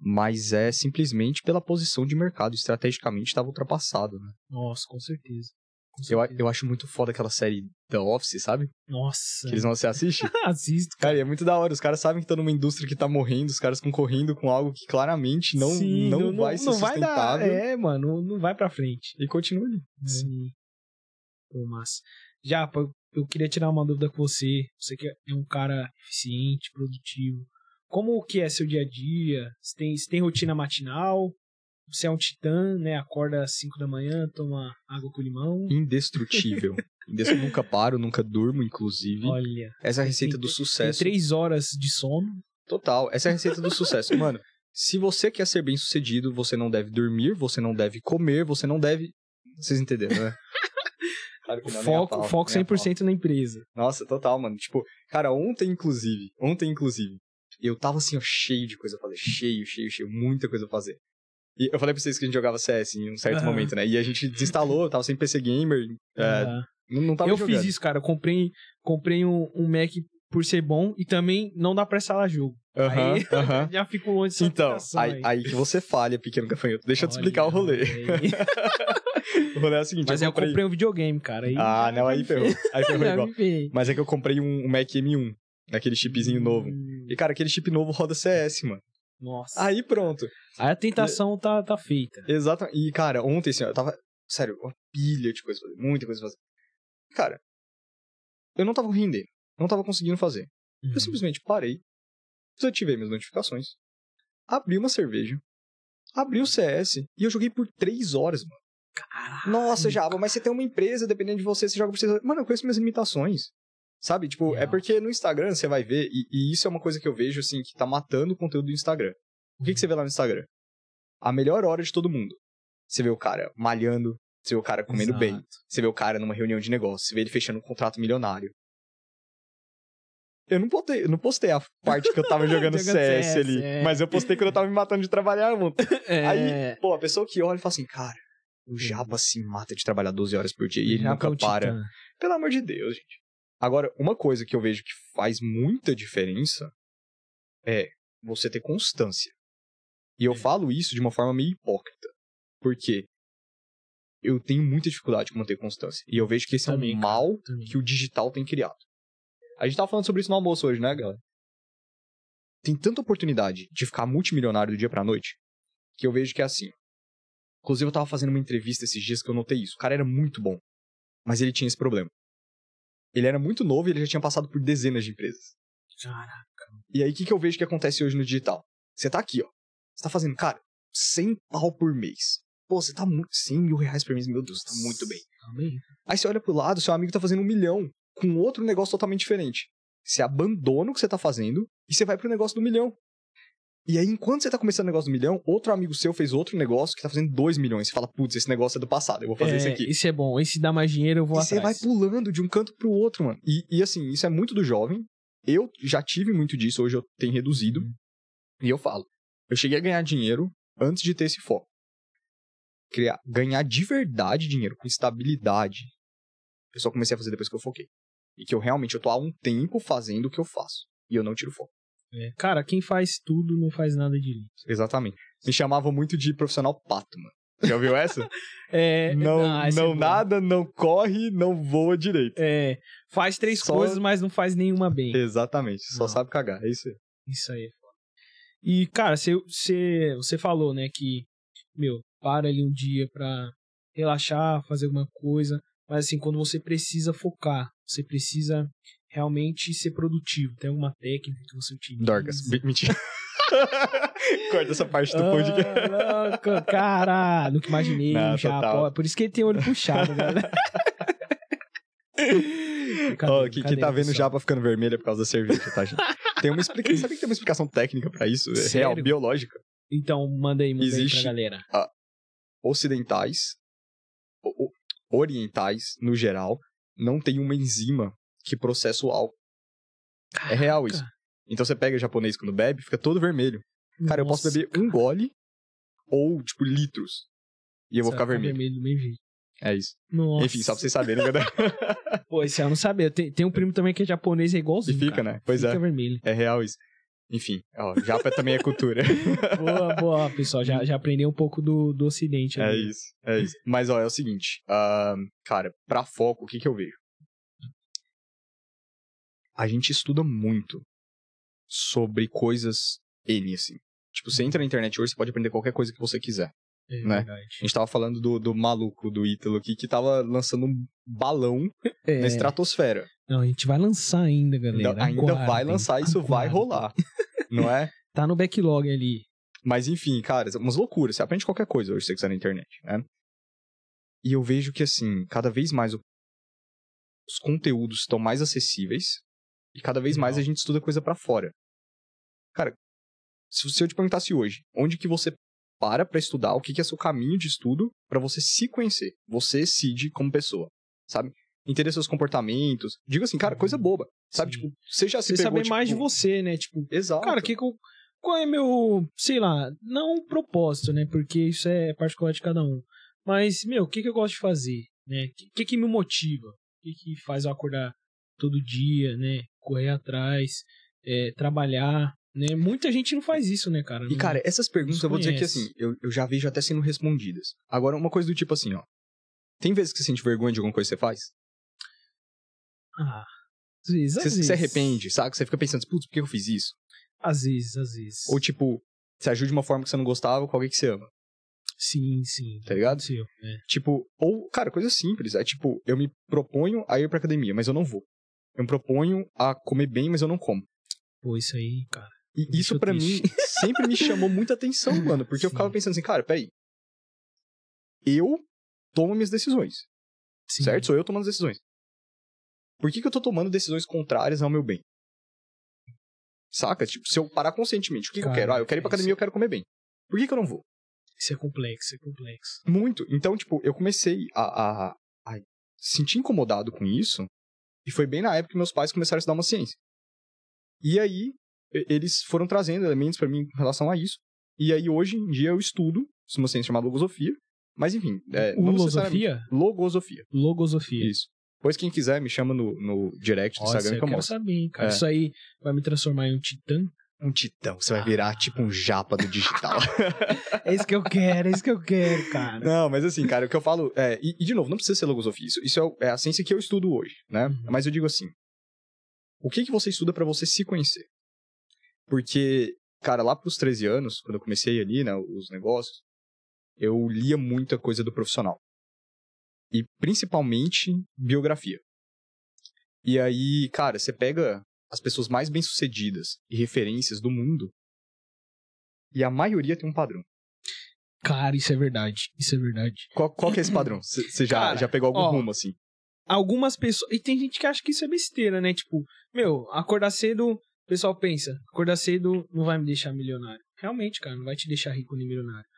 mas é simplesmente pela posição de mercado. Estrategicamente estava ultrapassado, né? Nossa, com certeza. Com Eu, certeza. eu acho muito foda aquela série The Office, sabe? Nossa. Que eles não se assiste. Assisto. Cara, e é muito da hora. Os caras sabem que estão numa indústria que tá morrendo, os caras concorrendo com algo que claramente não, Sim, não, vai ser não vai dar. sustentável. É, mano, não vai pra frente. E continua ali. Sim. Pô, massa. Já, eu queria tirar uma dúvida com você. Você que é um cara eficiente, produtivo. Como que é seu dia a dia? Você tem, você tem rotina matinal? Você é um titã, né? Acorda às 5 da manhã, toma água com limão. Indestrutível. Nunca paro, nunca durmo, inclusive. Olha, Essa é a receita tem- do tem sucesso. três horas de sono. Total. Essa é a receita do sucesso. Mano, se você quer ser bem sucedido, você não deve dormir, você não deve comer, você não deve. Vocês entenderam, né? Claro que não, foco pau, foco nem a pau. 100% na empresa. Nossa, total, mano. Tipo, cara, ontem, inclusive, ontem, inclusive, eu tava assim, ó, cheio de coisa a fazer. Cheio, cheio, cheio, muita coisa a fazer. E eu falei pra vocês que a gente jogava CS em um certo Aham. momento, né? E a gente desinstalou, eu tava sem PC Gamer, é, Ah. não, não tava eu jogando. fiz isso, cara. Eu comprei, comprei um, um Mac por ser bom e também não dá pra instalar jogo. Aham, Aí- aham. Já fico longe dessa Então, aplicação aí, aí que você falha, pequeno gafanhoto. Deixa eu te explicar o rolê. Olha, aí. O rolê é o seguinte, Mas eu comprei... comprei... um videogame, cara. Aí Ah, não, aí ferrou. Aí ferrou igual. Mas é que eu comprei um, Mac M1, daquele chipzinho novo. Hum, E, cara, aquele chip novo roda CS, mano. Nossa. Aí pronto. Aí a tentação tá, tá feita. Exato. E, cara, ontem, assim, eu tava. Sério, uma pilha de coisa pra fazer. Muita coisa pra fazer. Cara, eu não tava rendendo. Não tava conseguindo fazer. Uhum. Eu simplesmente parei. Desativei minhas notificações. Abri uma cerveja. Abri o CS. E eu joguei por três horas, mano. Caralho. Nossa, Java, mas você tem uma empresa, dependendo de você, você joga por seis horas. Mano, eu conheço minhas limitações. Sabe? Tipo, é porque no Instagram você vai ver, e, e isso é uma coisa que eu vejo, assim, que tá matando o conteúdo do Instagram. O que, que você vê lá no Instagram? A melhor hora de todo mundo. Você vê o cara malhando, você vê o cara comendo Exato. bem, você vê o cara numa reunião de negócio, você vê ele fechando um contrato milionário. Eu não postei, não postei a parte que eu tava jogando Jogando CS, CS, ali, é. mas eu postei quando eu tava me matando de trabalhar, mano. É, Aí, pô, a pessoa que olha e fala assim, cara, o Japa se mata de trabalhar 12 horas por dia e ele nunca um para. titã. Pelo amor de Deus, gente. Agora, uma coisa que eu vejo que faz muita diferença é você ter constância. E eu É. falo isso de uma forma meio hipócrita. Porque eu tenho muita dificuldade com manter constância. E eu vejo que esse Também, é um cara, mal também. que o digital tem criado. A gente tava falando sobre isso no almoço hoje, né, galera? Tem tanta oportunidade de ficar multimilionário do dia pra noite que eu vejo que é assim. Inclusive, eu tava fazendo uma entrevista esses dias que eu notei isso. O cara era muito bom, mas ele tinha esse problema. Ele era muito novo e ele já tinha passado por dezenas de empresas. Caraca. E aí, o que, que eu vejo que acontece hoje no digital? Você tá aqui, ó. Você tá fazendo, cara, 100 pau por mês. Pô, você tá muito. 100 mil reais por mês, meu Deus, tá muito bem. Tá bem. Aí você olha pro lado, seu amigo tá fazendo um milhão com outro negócio totalmente diferente. Você abandona o que você tá fazendo e você vai pro negócio do milhão. E aí, enquanto você tá começando o negócio do milhão, outro amigo seu fez outro negócio que tá fazendo 2 milhões. Você fala, putz, esse negócio é do passado, eu vou fazer É, esse aqui. Esse é bom. Esse dá mais dinheiro, eu vou E você vai atrás. pulando de um canto pro outro, mano. E, e assim, isso é muito do jovem. Eu já tive muito disso, hoje eu tenho reduzido. Uhum. E eu falo, eu cheguei a ganhar dinheiro antes de ter esse foco. Criar, ganhar de verdade dinheiro, com estabilidade. Eu só comecei a fazer depois que eu foquei. E que eu realmente, eu tô há um tempo fazendo o que eu faço. E eu não tiro foco. É. Cara, quem faz tudo não faz nada direito. Exatamente. Me chamavam muito de profissional pato, mano. Já ouviu essa? É, não essa é não boa. nada, não corre, não voa direito. É, faz três Só- coisas, mas não faz nenhuma bem. Exatamente. Só Não. sabe cagar. É isso aí. Isso aí é. E, cara, você, você, você falou, né, que, meu, para ali um dia pra relaxar, fazer alguma coisa, mas assim, quando você precisa focar, você precisa realmente ser produtivo. Tem alguma técnica que você utiliza? Dorgas. Me- Mentira. Corta essa parte do podcast. Ah, louco, cara, nunca imaginei Não, já. pô, Por isso que ele tem olho puxado, né? Ó, quem, quem tá vendo já pra ficando vermelho é por causa da cerveja, tá, gente? Tem uma explicação. Sabe que tem uma explicação técnica pra isso? É Sério? real, biológica. Então, manda aí, manda Existe- aí pra galera. Ocidentais, o- o- orientais, no geral, não tem uma enzima que processa o álcool. É real isso. Então você pega japonês quando bebe, fica todo vermelho. Cara, eu posso Nossa, beber um gole ou, tipo, litros. E eu vou ficar vermelho. vermelho do mesmo jeito. É isso. Nossa. Enfim, só pra vocês saberem, né? Pô, esse eu não sabia. Tem, tem um primo também que é japonês, é E igualzinho. fica, cara. né? Pois fica é. vermelho. É real isso. Enfim, ó, japa também é cultura. boa, boa, pessoal. Já, já aprendeu um pouco do, do ocidente. É ali. isso, é isso. Mas, ó, é o seguinte. ah, cara, pra foco, o que que eu vejo? A gente estuda muito sobre coisas N, assim. Tipo, você entra na internet hoje, você pode aprender qualquer coisa que você quiser. É né? A gente tava falando do, do maluco, do Ítalo aqui, que tava lançando um balão É. na estratosfera. Não, a gente vai lançar ainda, galera. Ainda, ainda vai Aguardem, lançar, isso vai aguardem. rolar. Não é? Tá no backlog ali. Mas enfim, cara, umas loucuras. Você aprende qualquer coisa hoje se você quiser na internet, né? E eu vejo que, assim, cada vez mais os conteúdos estão mais acessíveis e cada vez mais a gente estuda coisa pra fora. Cara, se, eu te perguntasse hoje, onde que você para pra estudar, o que, que é seu caminho de estudo pra você se conhecer, você, Cid, como pessoa, sabe? Entender seus comportamentos. Digo assim, cara, coisa boba, sabe? Sim. Tipo, você já se Você pegou, saber mais de tipo, você, né? Tipo, Exato. cara, que eu- qual é meu, sei lá, não um propósito, né? Porque isso é particular de cada um. Mas, meu, o que, que eu gosto de fazer, né? O que, que, que me motiva? O que, que faz eu acordar todo dia, né? Correr atrás, é, trabalhar, né? Muita gente não faz isso, né, cara? E, Não- cara, essas perguntas eu vou dizer que, assim, eu, eu já vejo até sendo respondidas. Agora, uma coisa do tipo assim, ó. Tem vezes que você sente vergonha de alguma coisa que você faz? Ah, às vezes, às Você vezes. se arrepende, sabe? Você fica pensando, putz, por que eu fiz isso? Às vezes, às vezes. Ou, tipo, você ajuda de uma forma que você não gostava com alguém que você ama, Sim, sim. tá ligado? Aconteceu, né? Tipo, ou, cara, coisa simples. É tipo, eu me proponho a ir pra academia, mas eu não vou. Eu me proponho a comer bem, mas eu não como. Pô, isso aí, cara. E isso pra mim sempre me chamou muita atenção, mano. Porque eu Sim. ficava pensando assim, cara, peraí. Eu tomo minhas decisões. Sim. certo? Sou eu tomando as decisões. Por que, que eu tô tomando decisões contrárias ao meu bem? Saca? Tipo, se eu parar conscientemente, o que, que eu Cara, quero? Ah, eu quero ir pra academia, eu quero comer bem. Por que, que eu não vou? Isso é complexo, é complexo. Muito. Então, tipo, eu comecei a, a, a sentir incomodado com isso. E foi bem na época que meus pais começaram a estudar uma ciência. E aí, eles foram trazendo elementos pra mim em relação a isso. E aí, hoje em dia, eu estudo uma ciência chamada logosofia. Mas, enfim, é, Logosofia? Logosofia. Logosofia. Isso. Pois quem quiser, me chama no, no direct do Nossa, Instagram eu que eu quero mostro. saber, hein, cara. É. Isso aí vai me transformar em um titã? Um titã, você vai virar tipo um japa do digital. É isso que eu quero, é isso que eu quero, cara. não, mas assim, cara, o que eu falo é. E, e, de novo, não precisa ser logosofia. Isso, isso é, é a ciência que eu estudo hoje, né? Uhum. Mas eu digo assim: o que, que você estuda pra você se conhecer? Porque, cara, lá pros 13 anos, quando eu comecei ali, né, os negócios, eu lia muita coisa do profissional. E principalmente biografia. E aí, cara, você pega as pessoas mais bem-sucedidas e referências do mundo, e a maioria tem um padrão. Cara, isso é verdade. Isso é verdade. Qual, qual que é esse padrão? Você já, Cara, já pegou algum ó, rumo, assim? Algumas pessoas. E tem gente que acha que isso é besteira, né? Tipo, meu, acordar cedo. O pessoal pensa, acordar cedo não vai me deixar milionário. Realmente, cara, não vai te deixar rico nem milionário.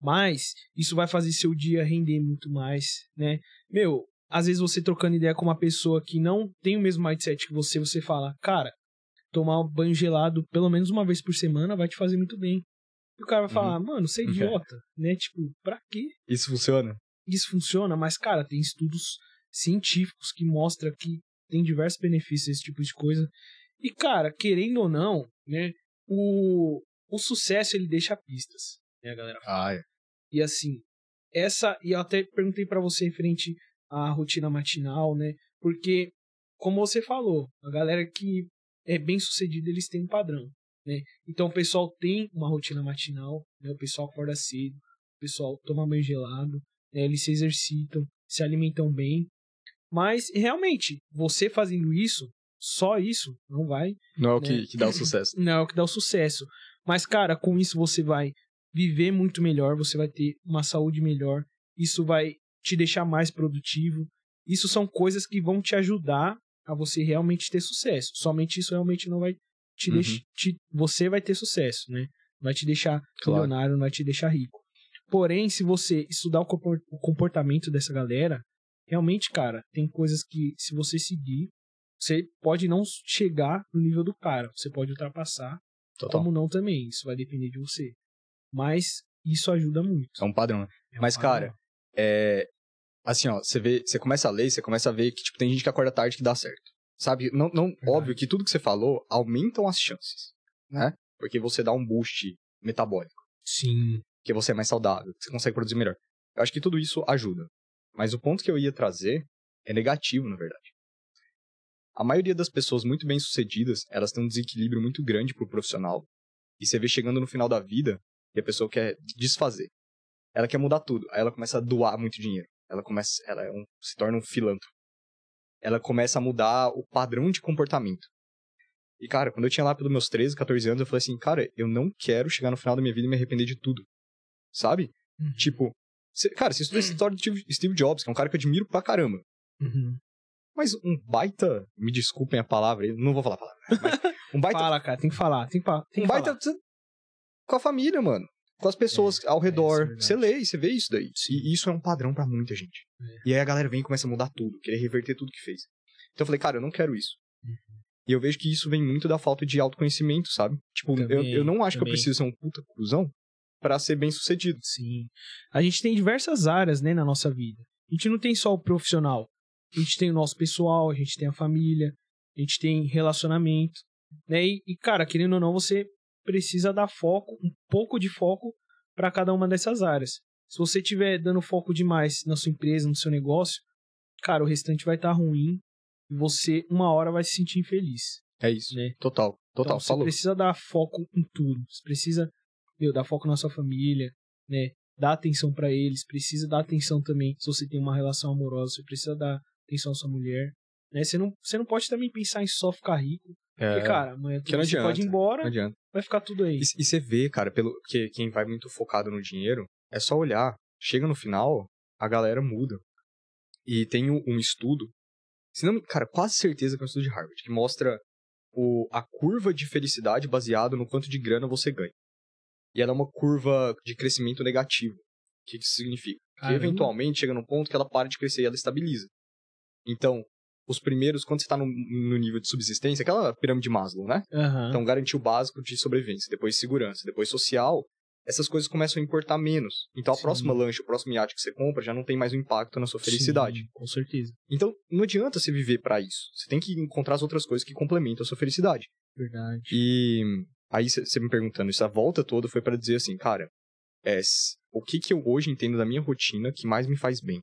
Mas isso vai fazer seu dia render muito mais, né? Meu, às vezes você trocando ideia com uma pessoa que não tem o mesmo mindset que você, você fala, cara, tomar um banho gelado pelo menos uma vez por semana vai te fazer muito bem. E o cara vai falar, mano, você é idiota, né? Tipo, pra quê? Isso funciona? isso funciona, mas, cara, tem estudos científicos que mostram que tem diversos benefícios esse tipo de coisa. E, cara, querendo ou não, né, o, o sucesso ele deixa pistas, né, a galera? Ah, é. E assim, essa, e eu até perguntei pra você referente à rotina matinal, né, porque, como você falou, a galera que é bem sucedida, eles têm um padrão, né? Então o pessoal tem uma rotina matinal, né, o pessoal acorda cedo, o pessoal toma banho gelado, né, eles se exercitam, se alimentam bem. Mas, realmente, você fazendo isso, só isso, não vai. Não é o Né? que, que dá o sucesso. Não é o que dá o sucesso. Mas, cara, com isso você vai viver muito melhor, você vai ter uma saúde melhor, isso vai te deixar mais produtivo. Isso são coisas que vão te ajudar a você realmente ter sucesso. Somente isso realmente não vai te Uhum. deixar. te- Você vai ter sucesso, né? Vai te deixar Claro. milionário, não vai te deixar rico. Porém, se você estudar o comportamento dessa galera, realmente, cara, tem coisas que, se você seguir, você pode não chegar no nível do cara, você pode ultrapassar, Total. como não também. Isso vai depender de você. Mas isso ajuda muito. É um padrão. né? É um Mas, padrão. cara, é. Assim, ó, você vê, você começa a ler, você começa a ver que, tipo, tem gente que acorda tarde que dá certo. Sabe? Não, não, óbvio que tudo que você falou aumentam as chances. né? Porque você dá um boost metabólico, Sim. que você é mais saudável, você consegue produzir melhor. Eu acho que tudo isso ajuda. Mas o ponto que eu ia trazer é negativo, na verdade. A maioria das pessoas muito bem-sucedidas, elas têm um desequilíbrio muito grande pro profissional. E você vê chegando no final da vida e a pessoa quer desfazer. Ela quer mudar tudo. Aí ela começa a doar muito dinheiro. Ela começa, ela é um, se torna um filântropo. Ela começa a mudar o padrão de comportamento. E, cara, quando eu tinha lá pelos meus 13, 14 anos, eu falei assim, cara, eu não quero chegar no final da minha vida e me arrepender de tudo. Sabe? Uhum. Tipo, cê- cara, você estuda essa história do Steve- Jobs, que é um cara que eu admiro pra caramba. Uhum. Mas um baita, me desculpem a palavra, não vou falar a palavra, mas um baita, Fala, cara, tem que falar. Tem que, tem um que baita falar. Com a família, mano. Com as pessoas ao é, isso é redor. verdade. você lê e você vê isso daí. E isso é um padrão pra muita gente. É. E aí a galera vem e começa a mudar tudo, querer reverter tudo que fez. Então eu falei, cara, eu não quero isso. Uhum. E eu vejo que isso vem muito da falta de autoconhecimento, sabe? Tipo, eu, Também, eu não acho que eu também. preciso ser um puta cuzão pra ser bem sucedido. Sim. A gente tem diversas áreas, né, na nossa vida. A gente não tem só o profissional. A gente tem o nosso pessoal, a gente tem a família, a gente tem relacionamento, né? E, e, cara, querendo ou não, você precisa dar foco, um pouco de foco para cada uma dessas áreas. Se você tiver dando foco demais na sua empresa, no seu negócio, cara, o restante vai estar ruim e você uma hora vai se sentir infeliz, É isso. né? Total. Total. Então, você falou. precisa dar foco em tudo. Você precisa, meu, dar foco na sua família, né? Dar atenção pra eles. Precisa dar atenção também. Se você tem uma relação amorosa, você precisa dar atenção à sua mulher. Né? Você, não, você não pode também pensar em só ficar rico. É, Porque, cara, amanhã que não você pode ir adianta, embora, não adianta. vai ficar tudo aí. E, e você vê, cara, pelo que quem vai muito focado no dinheiro, é só olhar. Chega no final, a galera muda. E tem um, um estudo, se não, cara, quase certeza que é um estudo de Harvard, que mostra o, a curva de felicidade baseado no quanto de grana você ganha. E ela é uma curva de crescimento negativo. O que que isso significa? Que Caramba. eventualmente chega num ponto que ela para de crescer e ela estabiliza. Então, os primeiros, quando você tá no, no nível de subsistência, aquela pirâmide de Maslow, né? Aham. Então, garantir o básico de sobrevivência, depois segurança, depois social, essas coisas começam a importar menos. Então, a Sim. próxima lanche, o próximo iate que você compra já não tem mais um impacto na sua felicidade. Sim, com certeza. Então, não adianta você viver pra isso. Você tem que encontrar as outras coisas que complementam a sua felicidade. Verdade. E aí, você me perguntando isso, a volta toda foi pra dizer assim, cara, é, o que que eu hoje entendo da minha rotina que mais me faz bem?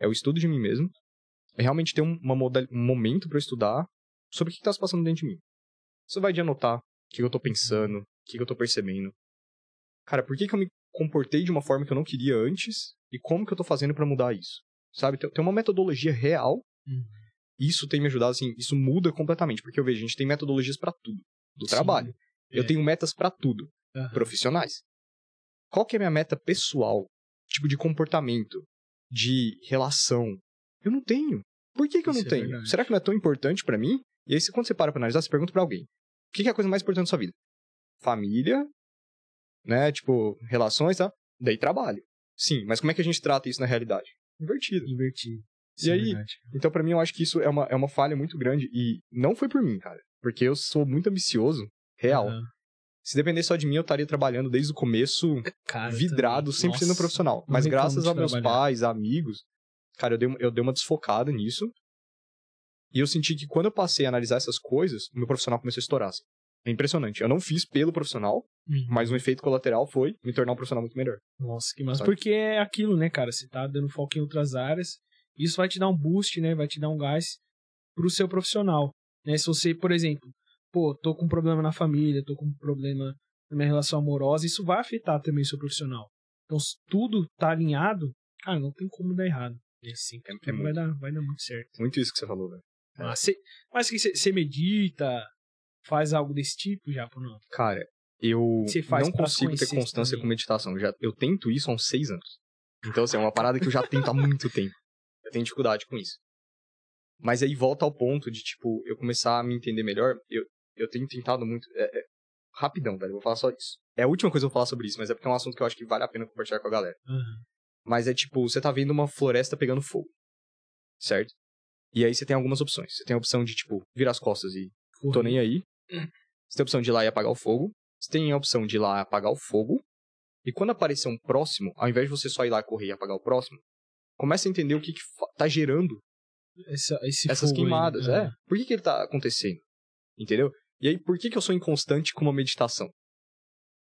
É o estudo de mim mesmo, realmente ter um, uma moda- um momento eu estudar sobre o que, que tá se passando dentro de mim. Você vai de anotar o que, eu tô pensando, o que, eu tô percebendo. Cara, por que, que eu me comportei de uma forma que eu não queria antes e como que eu tô fazendo pra mudar isso? Sabe, tem, uma metodologia real. Uhum. Isso tem me ajudado, assim, isso muda completamente, porque eu vejo, a gente tem metodologias pra tudo, do Sim. trabalho. Eu É. tenho metas pra tudo, Aham. profissionais. Qual que é a minha meta pessoal? Tipo de comportamento, de relação? Eu não tenho. Por que, que eu não é tenho? verdade. Será que não é tão importante pra mim? E aí, quando você para pra analisar, você pergunta pra alguém: o que, que é a coisa mais importante na sua vida? Família, né? Tipo, relações, tá? Daí trabalho. Sim, mas como é que a gente trata isso na realidade? Invertido. Invertido. E é aí? verdade. Então, pra mim, eu acho que isso é uma, é uma falha muito grande. E não foi por mim, cara. Porque eu sou muito ambicioso, real. Aham. Se depender só de mim, eu estaria trabalhando desde o começo, Cara, vidrado, sempre sendo Nossa, profissional. não Mas graças aos meus trabalhar. pais, amigos, cara, eu dei, uma- eu dei uma desfocada nisso. E eu senti que quando eu passei a analisar essas coisas, o meu profissional começou a estourar. assim. É impressionante. Eu não fiz pelo profissional, Uhum. mas um efeito colateral foi me tornar um profissional muito melhor. Nossa, que massa. Sabe? Porque é aquilo, né, cara? Você tá dando foco em outras áreas. Isso vai te dar um boost, né? Vai te dar um gás pro seu profissional. Né? Se você, por exemplo, pô, tô com um problema na família, tô com um problema na minha relação amorosa, isso vai afetar também o seu profissional. Então, se tudo tá alinhado, cara, não tem como dar errado. É sim, É- é tudo vai, muito. dar, vai dar muito certo. Muito isso que você falou, velho. É. Mas, que você medita, faz algo desse tipo já, ou não? Cara, eu não consigo ter constância também. com meditação. Eu, já, eu tento isso há uns seis anos. Então, assim, é uma parada que eu já tento há muito tempo. Eu tenho dificuldade com isso. Mas aí volta ao ponto de, tipo, eu começar a me entender melhor. Eu, eu tenho tentado muito. é- é- rapidão, velho. Vou falar só isso. É a última coisa que eu vou falar sobre isso, mas é porque é um assunto que eu acho que vale a pena compartilhar com a galera. Aham. Mas é tipo, você tá vendo uma floresta pegando fogo. Certo? E aí você tem algumas opções. Você tem a opção de, tipo, virar as costas e tô nem aí. Você tem a opção de ir lá e apagar o fogo. Você tem a opção de ir lá e apagar o fogo. E quando aparecer um próximo, ao invés de você só ir lá correr e apagar o próximo, começa a entender o que, que tá gerando Essa, essas fogo aí, queimadas. né? É. Por que, que ele tá acontecendo? Entendeu? E aí, por que, que eu sou inconstante com uma meditação?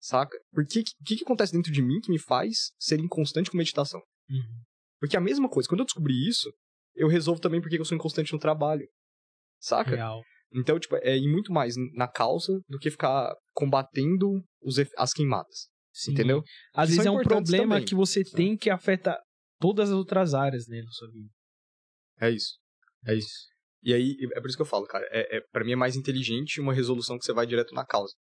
Saca? Por que, que, que, acontece dentro de mim que me faz ser inconstante com meditação? Uhum. Porque a mesma coisa, quando eu descobri isso, eu resolvo também porque eu sou inconstante no trabalho. Saca? Real. Então, tipo, é ir muito mais na causa do que ficar combatendo os, as queimadas. Sim. Entendeu? Às Que vezes é um problema também. que você tem que afeta todas as outras áreas, né, da sua vida. É isso. É isso. E aí, é por isso que eu falo, cara. É, é, pra mim é mais inteligente uma resolução que você vai direto na causa.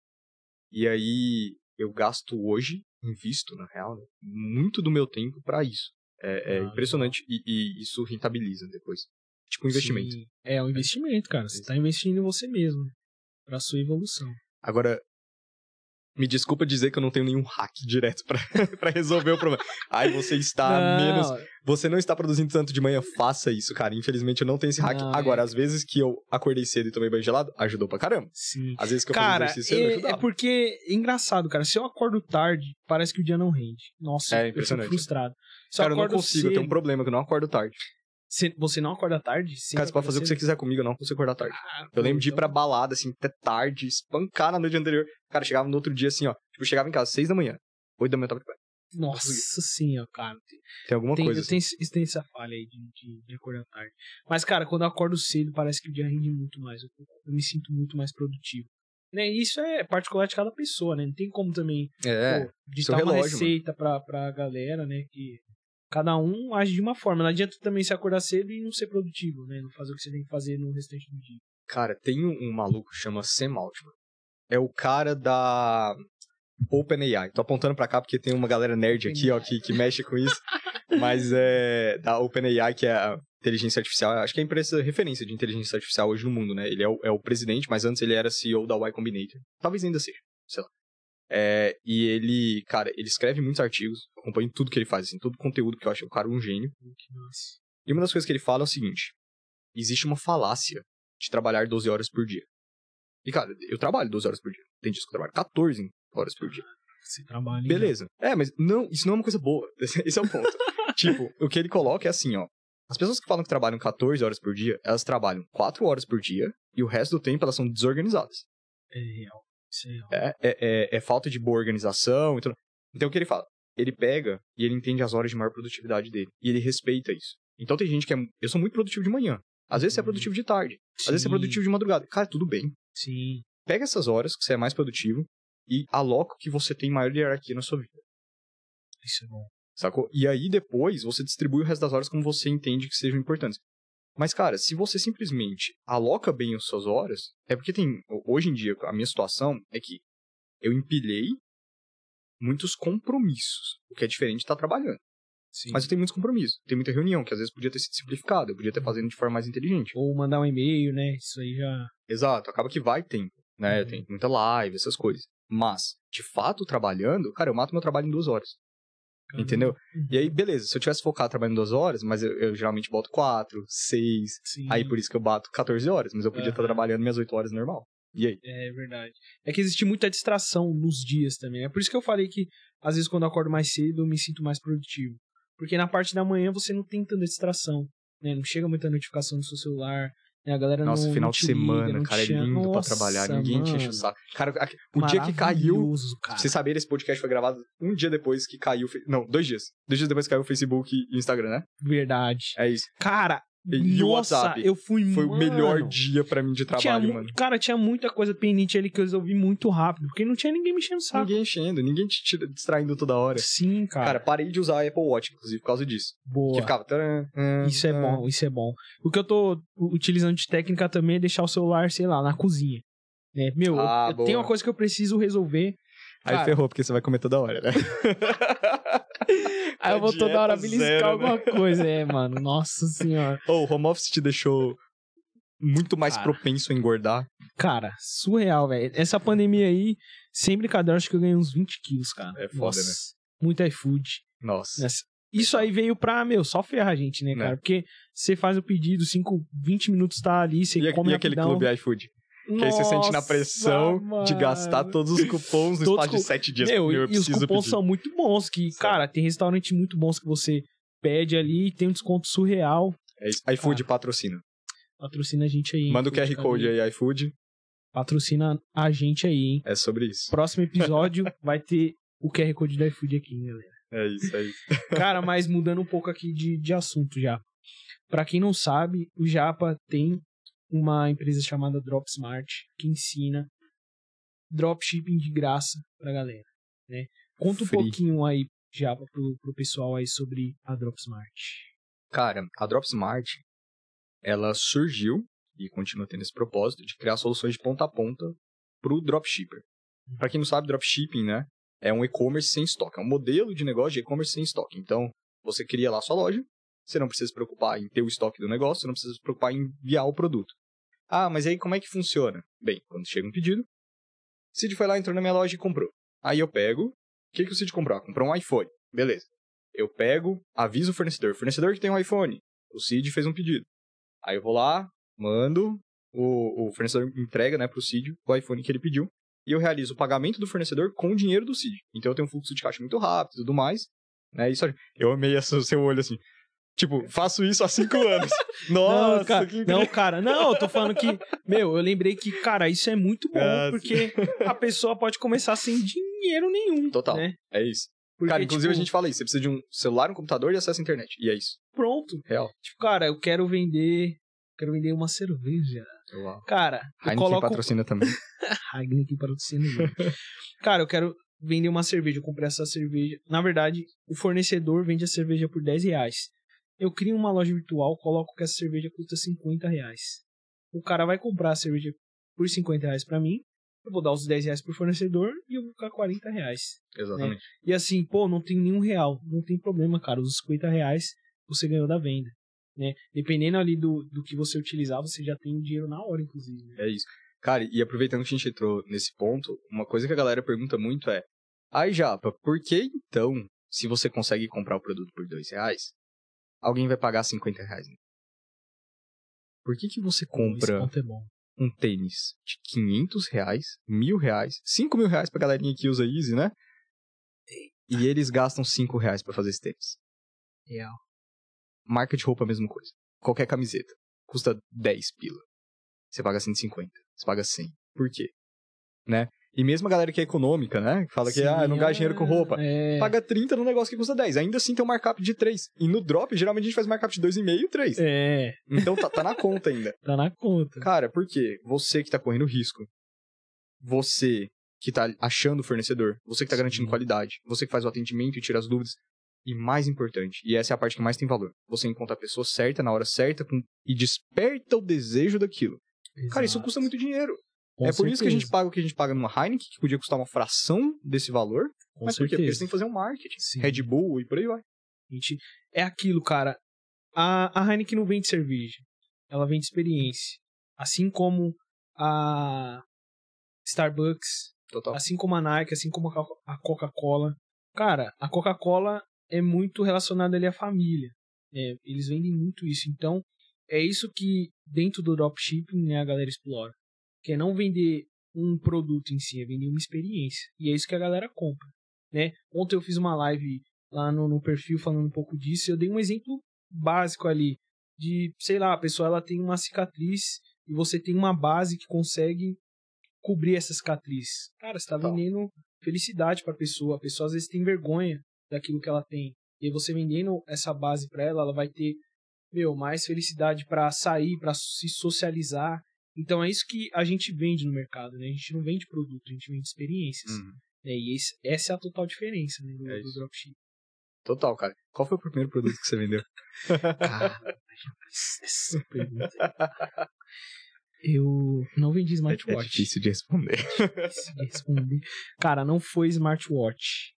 E aí, eu gasto hoje, invisto, na real, né, muito do meu tempo pra isso. É, é Ah, impressionante e, e isso rentabiliza depois. Tipo um investimento. Sim. É um investimento, cara. Você tá investindo em você mesmo. Pra sua evolução. Agora, me desculpa dizer que eu não tenho nenhum hack direto pra, pra resolver o problema. Ai, você está Não, menos. Você não está produzindo tanto de manhã, faça isso, cara. Infelizmente eu não tenho esse hack. Não, Agora, é. às vezes que eu acordei cedo e tomei banho gelado, ajudou pra caramba. Sim. Às vezes que eu Cara, fiz exercício cedo, é, ajudava. é porque é engraçado, cara. Se eu acordo tarde, parece que o dia não rende. Nossa, É eu fico impressionante. frustrado. Se Cara, eu não acordo consigo, eu tenho um cedo- problema, que eu não acordo tarde. Você, você não acorda tarde? Cara, você pode fazer o que você quiser comigo, eu não consigo acordar tarde. cedo? Ah, Eu lembro de ir então- pra balada, assim, até tarde, espancar na noite anterior. Cara, chegava no outro dia, assim, ó. Tipo, eu chegava em casa, seis da manhã. Oito da manhã eu tava de pé. Nossa sim, ó, cara. Tem alguma Tem, coisa eu assim. tenho, tem essa falha aí de, de, de acordar tarde. Mas, cara, quando eu acordo cedo, parece que o dia rende muito mais. Eu, eu me sinto muito mais produtivo. Né? Isso é particular de cada pessoa, né? Não tem como também É, pô, ditar uma relógio, receita pra, pra galera, né? Que cada um age de uma forma. Não adianta também se acordar cedo e não ser produtivo, né? Não fazer o que você tem que fazer no restante do dia. Cara, tem um, um maluco que chama Sam Altman. É o cara da OpenAI. Tô apontando pra cá porque tem uma galera nerd aqui, ó, que, que mexe com isso. Mas é da OpenAI, que é a inteligência artificial. Acho que é a empresa referência de inteligência artificial hoje no mundo, né? Ele é o, é o presidente, mas antes ele era CEO da Y Combinator. Talvez ainda seja, sei lá. É, e ele, cara, ele escreve muitos artigos, acompanho tudo que ele faz, assim, todo o conteúdo que eu acho o cara um gênio. E uma das coisas que ele fala é o seguinte: existe uma falácia de trabalhar 12 horas por dia. E, cara, eu trabalho 12 horas por dia. Tem dias que eu trabalho 14 horas por dia. Você trabalha. Beleza. É, mas não, isso não é uma coisa boa. Esse é o ponto. tipo, o que ele coloca é assim, ó. As pessoas que falam que trabalham 14 horas por dia, elas trabalham 4 horas por dia e o resto do tempo elas são desorganizadas. É real. É. É, é, é, falta de boa organização. Então, então, o que ele fala? Ele pega e ele entende as horas de maior produtividade dele. E ele respeita isso. Então, tem gente que é. Eu sou muito produtivo de manhã. Às vezes você é Uhum. produtivo de tarde. Às vezes você é produtivo de madrugada. Cara, tudo bem. Sim. Pega essas horas que você é mais produtivo e aloca o que você tem maior hierarquia na sua vida. Isso é bom. Sacou? E aí depois você distribui o resto das horas como você entende que sejam importantes. Mas, cara, se você simplesmente aloca bem as suas horas, é porque tem. Hoje em dia, a minha situação é que eu empilhei muitos compromissos, o que é diferente de estar trabalhando. Sim. Mas eu tenho muitos compromissos. Tem muita reunião, que às vezes podia ter sido simplificado, eu podia ter fazendo de forma mais inteligente. Ou mandar um e-mail, né? Isso aí já. Exato, acaba que vai tempo, né? Uhum. Tem muita live, essas coisas. Mas, de fato, trabalhando, cara, eu mato meu trabalho em duas horas. Entendeu? Uhum. E aí, beleza, se eu tivesse focado trabalhando duas horas, mas eu, eu geralmente boto quatro, seis. Sim. Aí por isso que eu bato 14 horas, mas eu podia estar Aham. trabalhando minhas 8 horas normal. E aí? É verdade. É que existe muita distração nos dias também. É por isso que eu falei que, às vezes, quando eu acordo mais cedo, eu me sinto mais produtivo. Porque na parte da manhã você não tem tanta distração. Né? Não chega muita notificação no seu celular. Né? A galera Nossa, não, final não de liga, semana, não cara, é lindo pra Nossa, trabalhar. Ninguém te enche o mano. saco. Cara, o dia que caiu. Cara. Pra vocês saberem, esse podcast foi gravado um dia depois que caiu. Não, dois dias. Dois dias depois que caiu o Facebook e o Instagram, né? Verdade. É isso. Cara, E- o WhatsApp? eu fui Foi o mano, melhor dia pra mim de tinha trabalho, mu- mano. Cara, tinha muita coisa pendente ali que eu resolvi muito rápido. Porque não tinha ninguém me enchendo o saco. Ninguém enchendo, ninguém te tira- distraindo toda hora. Sim, cara. Cara, parei de usar a Apple Watch, inclusive, por causa disso. boa. Que ficava. taran, taran, Isso é bom, isso é bom. O que eu tô utilizando de técnica também é deixar o celular, sei lá, na cozinha. Né? Meu, eu- Ah, eu, boa. tenho uma coisa que eu preciso resolver. Aí Cara, ferrou, porque você vai comer toda hora, né? Aí eu vou toda hora beliscar zero, né? alguma coisa. É, mano. Nossa senhora. Ô, o home office te deixou muito mais Cara. propenso a engordar. Cara, surreal, velho. Essa pandemia aí, sem brincadeira, acho que eu ganhei uns 20 quilos, cara. É foda, Nossa, né? Muito iFood. Nossa. Nessa- Isso aí veio pra, meu, só ferrar a gente, né, Né. cara? Porque você faz o pedido, 5, 20 minutos tá ali, você E, come e aquele rapidão. clube iFood? Que aí você sente na Nossa, pressão de gastar mano. todos os cupons no Todos espaço de sete dias. Meu, eu e, os cupons pedir. são muito bons, que, cara, tem restaurante muito bons que você pede ali e tem um desconto surreal. É isso. iFood patrocina. Patrocina a gente aí. Manda o QR Code aí, iFood. patrocina a gente aí, hein? É sobre isso. Próximo episódio vai ter o QR Code do iFood aqui, hein, galera. É isso, é isso. Cara, mas mudando um pouco aqui de, de assunto já. Pra quem não sabe, o Japa tem uma empresa chamada Dropsmart que ensina dropshipping de graça pra galera, né? Conta um Free. pouquinho aí, Japa, pro, pro pessoal aí sobre a Dropsmart. Cara, a Dropsmart, ela surgiu e continua tendo esse propósito de criar soluções de ponta a ponta pro dropshipper. Pra quem não sabe, dropshipping, né, é um e-commerce sem estoque, é um modelo de negócio de e-commerce sem estoque. Então, você cria lá a sua loja, você não precisa se preocupar em ter o estoque do negócio, você não precisa se preocupar em enviar o produto. Ah, mas aí como é que funciona? Bem, quando chega um pedido, o Cid foi lá, entrou na minha loja e comprou. Aí eu pego, o que, que o Cid comprou? Ah, Comprou um iPhone. Beleza. Eu pego, aviso o fornecedor. Fornecedor que tem um iPhone. O Cid fez um pedido. Aí eu vou lá, mando, o, o fornecedor entrega né, pro Cid o iPhone que ele pediu. E eu realizo o pagamento do fornecedor com o dinheiro do Cid. Então eu tenho um fluxo de caixa muito rápido e tudo mais. Né? Isso, eu amei esse seu olho assim. Tipo, faço isso há cinco anos. Nossa, não, cara, que incrível. não, cara, não, eu tô falando que, meu, eu lembrei que, cara, isso é muito bom, Ah, porque a pessoa pode começar sem dinheiro nenhum. Total. Né? É isso. Porque, Cara, inclusive tipo, a gente fala isso. Você precisa de um celular, um computador e acesso à internet. E é isso. Pronto. Real. Tipo, cara, eu quero vender. Quero vender uma cerveja. Uau. Cara, eu Heineken coloco. patrocina também. Heineken patrocina. cara, eu quero vender uma cerveja. Eu comprei essa cerveja. Na verdade, o fornecedor vende a cerveja por 10 reais. Eu crio uma loja virtual, coloco que essa cerveja custa 50 reais. O cara vai comprar a cerveja por 50 reais pra mim. Eu vou dar os 10 reais pro fornecedor e eu vou ficar 40 reais. Exatamente. E assim, pô, não tem nenhum real. Não tem problema, cara. Os 50 reais você ganhou da venda. Né? Dependendo ali do, do que você utilizar, você já tem dinheiro na hora, inclusive. né? É isso. Cara, e aproveitando que a gente entrou nesse ponto, uma coisa que a galera pergunta muito é: Ai, Japa, por que então, se você consegue comprar o produto por dois reais, alguém vai pagar 50 reais? Por que, que você compra é um tênis de 500 reais, mil reais, 5 mil reais pra galerinha que usa Easy, né? E eles gastam 5 reais pra fazer esse tênis. Real. Marca de roupa, a mesma coisa. Qualquer camiseta. Custa 10 pila. Você paga 150. Você paga 100. Por quê? Né? E mesmo a galera que é econômica, né? Que fala que, Sim, ah, não gasta dinheiro com roupa. É, Paga 30 no negócio que custa 10. Ainda assim tem um markup de 3. E no drop, geralmente a gente faz markup de 2,5 e 3. é, Então tá, tá na conta ainda. tá na conta. Cara, por quê? Você que tá correndo risco. Você que tá achando o fornecedor. Você que tá Sim. garantindo qualidade. Você que faz o atendimento e tira as dúvidas. E mais importante, e essa é a parte que mais tem valor, você encontra a pessoa certa na hora certa com- e desperta o desejo daquilo. Cara, isso Exato. custa muito dinheiro. Com é por isso que a gente paga o que a gente paga numa Heineken, que podia custar uma fração desse valor. Com mas por quê? Porque eles têm que fazer um marketing. Sim. Red Bull e por aí vai. Gente... É aquilo, cara. A, a Heineken não vende cerveja. Ela vende experiência. Assim como a Starbucks, Total. assim como a Nike, assim como a Co- a Coca-Cola. Cara, a Coca-Cola é muito relacionada ali à família. É, eles vendem muito isso. Então, é isso que dentro do dropshipping né, a galera explora. Que é não vender um produto em si, é vender uma experiência. E é isso que a galera compra. Né? Ontem eu fiz uma live lá no, no perfil falando um pouco disso. e Eu dei um exemplo básico ali. De, sei lá, a pessoa ela tem uma cicatriz e você tem uma base que consegue cobrir essa cicatriz. Cara, você tá vendendo felicidade pra pessoa. A pessoa às vezes tem vergonha daquilo que ela tem. E você vendendo essa base pra ela, ela vai ter, meu, mais felicidade pra sair, pra se socializar. Então é isso que a gente vende no mercado, né? A gente não vende produto, a gente vende experiências. Uhum. né? E esse- essa é a total diferença né, do, É do isso. dropship. Total, cara. Qual foi o primeiro produto que você vendeu? Cara, essa pergunta. Eu não vendi É, é smartwatch. difícil de responder. difícil de responder. Cara, não foi smartwatch.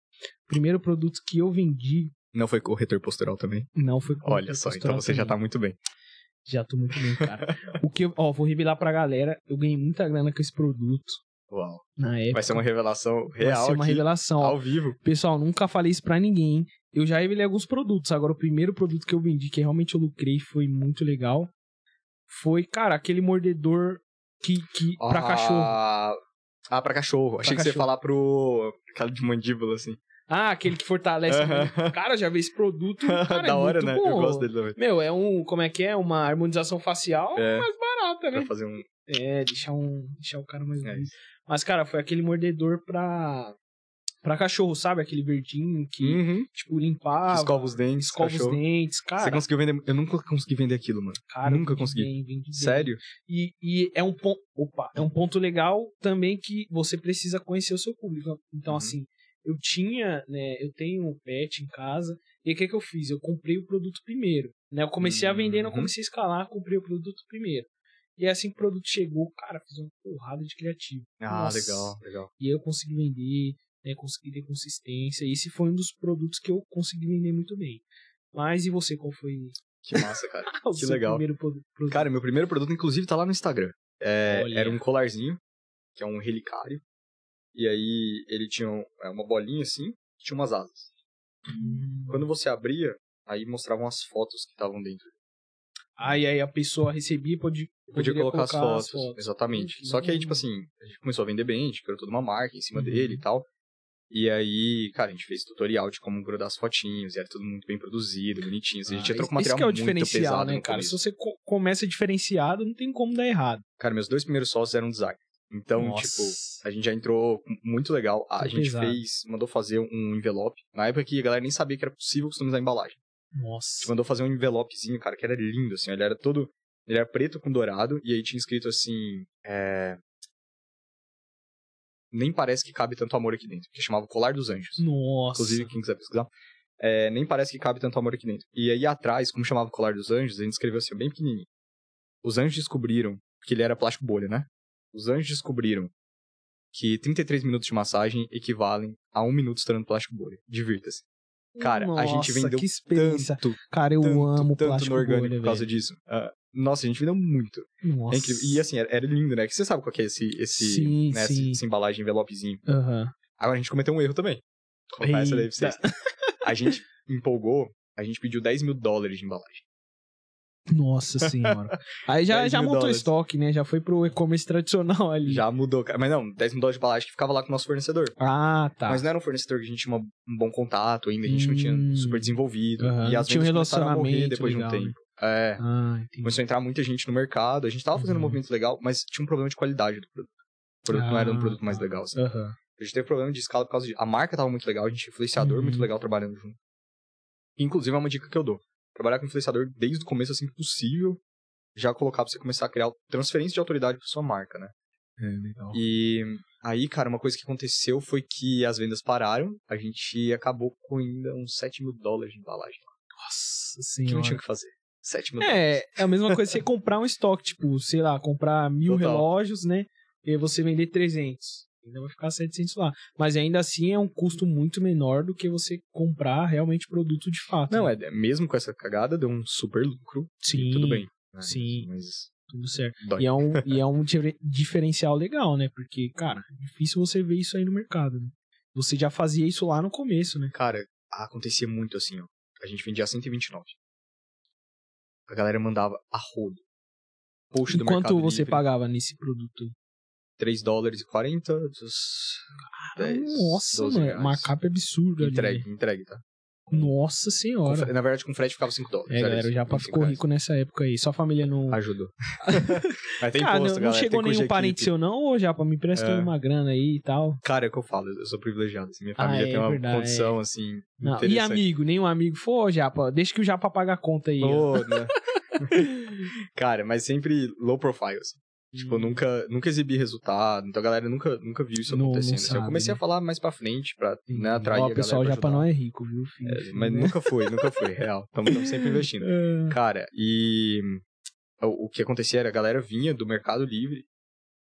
O primeiro produto que eu vendi Não foi corretor postural também? não foi com Olha só, então você já tá muito bem. Já tô muito bem, cara. o que eu, ó, vou revelar pra galera, eu ganhei muita grana com esse produto Uau. na época. Vai ser uma revelação Vai real ser uma aqui, revelação. ó. ao vivo. Pessoal, nunca falei isso pra ninguém. Eu já revelei alguns produtos. Agora, o primeiro produto que eu vendi, que realmente eu lucrei, foi muito legal. Foi, cara, aquele mordedor que, que pra Ah, cachorro. Ah, pra cachorro. Achei que você ia cachorro. falar pro... Aquela de mandíbula, assim. Ah, aquele que fortalece. Aham. Cara, já vi esse produto. Cara, da é hora, né? bom. Eu gosto dele também. Meu, é um. Como é que é? Uma harmonização facial É. mais barata né? Pra fazer um. É, deixar um. Deixar o cara mais É. Mas, cara, foi aquele mordedor pra. Pra cachorro, sabe? Aquele verdinho que, Uhum. tipo, limpava. Escova os dentes. Escova os cachorro. dentes. Você Cara, conseguiu vender. Eu nunca consegui vender aquilo, mano. cara nunca consegui. bem, bem. Sério? E, e é um ponto. Opa, é um ponto legal também que você precisa conhecer o seu público. Então, Uhum. assim, eu tinha, né? Eu tenho um pet em casa. E o que, que eu fiz? Eu comprei o produto primeiro. Né? Eu comecei a vender, não Uhum. comecei a escalar, comprei o produto primeiro. E assim que o produto chegou, cara, fiz uma porrada de criativo. Ah, Nossa. legal, legal. E aí eu consegui vender, né, consegui ter consistência. E esse foi um dos produtos que eu consegui vender muito bem. Mas e você, qual foi Que massa, cara. o Que seu legal. primeiro produ- produto? Cara, meu primeiro produto, inclusive, tá lá no Instagram. É, era um colarzinho, que é um relicário. E aí ele tinha é, uma bolinha assim, tinha umas asas. Hum. Quando você abria, aí mostravam as fotos que estavam dentro. Aí, aí a pessoa recebia e pode, Podia poderia colocar, as, fotos, Exatamente. Hum, Só que aí, tipo assim, a gente começou a vender bem, a gente criou toda uma marca em cima Uhum. dele e tal. E aí, cara, a gente fez tutorial de como grudar as fotinhos, e era tudo muito bem produzido, bonitinho. assim, a gente Ah, entrou com esse material que é o muito diferencial, pesado né, cara? Se você co- começa diferenciado, não tem como dar errado. Cara, meus dois primeiros sócios eram design. Então, Nossa. tipo, a gente já entrou muito legal. A Muito gente pesado. fez, mandou fazer um envelope. Na época que a galera nem sabia que era possível customizar a embalagem. A gente Nossa. mandou fazer um envelopezinho, cara, que era lindo, assim. Ele era todo. Ele era preto com dourado, e aí tinha escrito assim. É... Nem parece que cabe tanto amor aqui dentro. Que chamava Colar dos Anjos. Nossa. Inclusive, quem quiser pesquisar. É, nem parece que cabe tanto amor aqui dentro. E aí atrás, como chamava o Colar dos Anjos, a gente escreveu assim, bem pequenininho. Os anjos descobriram, que ele era plástico bolha, né? Os anjos descobriram que 33 minutos de massagem equivalem a um minuto estourando plástico bolha. Divirta-se. Cara, a gente Nossa, vendeu. Tanto, Cara, eu tanto, amo tanto plástico no orgânico bolha, por causa velho. disso. Ah, nossa, a gente vendeu muito. Nossa. É incrível. E assim, era, era lindo, né? Que você sabe qual que é esse, esse, Sim, né, sim. essa- embalagem, envelopezinho. Aham. Agora a gente cometeu um erro também. Vou contar essa daí pra vocês. A gente empolgou, a gente pediu 10 mil dólares de embalagem. Nossa senhora. Aí já, 10 já montou dólares. estoque, né? Já foi pro e-commerce tradicional ali. Já mudou, cara. Mas não, 10 mil dólares de embalagem que ficava lá com o nosso fornecedor. Ah, tá. Mas não era um fornecedor que a gente tinha um bom contato ainda, a gente não Hum. tinha super desenvolvido. Aham, E as tinha um relacionamento depois de um legal, né? tempo. É. Ah. Começou a entrar muita gente no mercado, a gente tava fazendo um Uhum. movimento legal, mas tinha um problema de qualidade do produto. O produto não era um Ah, produto mais legal, assim. Aham. A gente teve problema de escala por causa de. A marca tava muito legal, a gente tinha influenciador Uhum. muito legal trabalhando junto. Inclusive, é uma dica que eu dou. Trabalhar com influenciador desde o começo, assim que possível, já colocar pra você começar a criar transferência de autoridade pra sua marca, né? É, legal. E aí, cara, uma coisa que aconteceu foi que as vendas pararam, a gente acabou com ainda uns 7 mil dólares de embalagem. Nossa Que não senhora. tinha o que fazer. 7 mil dólares. É, é a mesma coisa que você comprar um estoque, tipo, sei lá, comprar mil Total. relógios, né? E você vender 300. Ainda vai ficar 700 lá. Mas ainda assim é um custo muito menor do que você comprar realmente produto de fato. Não, né? é, mesmo com essa cagada, deu um super lucro. Sim, tudo bem. né? sim. Mas tudo certo. dói. E é um, e é um difer- diferencial legal, né? Porque, cara, é difícil você ver isso aí no mercado, né? Você já fazia isso lá no começo, né? Cara, acontecia muito assim, ó. A gente vendia a 129. A galera mandava a rodo. Post do quanto você Livre, pagava nesse produto? 3 dólares e 40 dos 10, Nossa, 12 mano, reais. markup absurdo ali. Entregue, né? entregue, tá? Nossa Com senhora. fre- Na verdade, com frete ficava 5 dólares. É, era galera, o Japa 25 ficou rico nessa época aí. Sua família não. Ajudou. Mas tem Cara, imposto, não, não chegou nenhum parente seu, não? Ô, Japa, me empresta É. uma grana aí e tal. Cara, é o que eu falo, eu sou privilegiado. Assim, minha Ah, família é tem uma verdade, condição, assim, Não, e amigo? Nenhum amigo? Falou, ô, Japa, deixa que o Japa paga a conta aí. Ô, né? Cara, mas sempre low profile, assim. Tipo, eu nunca, nunca exibi resultado, então a galera nunca, nunca viu isso Não- não acontecendo. assim. eu sabe, comecei né? a falar mais pra frente, pra né, atrair Ó, a pessoal, o ajudar. não é rico, viu, filho? É, mas nunca foi, nunca foi, real. Estamos sempre investindo. É. Cara, e o, o que acontecia era a galera vinha do Mercado Livre,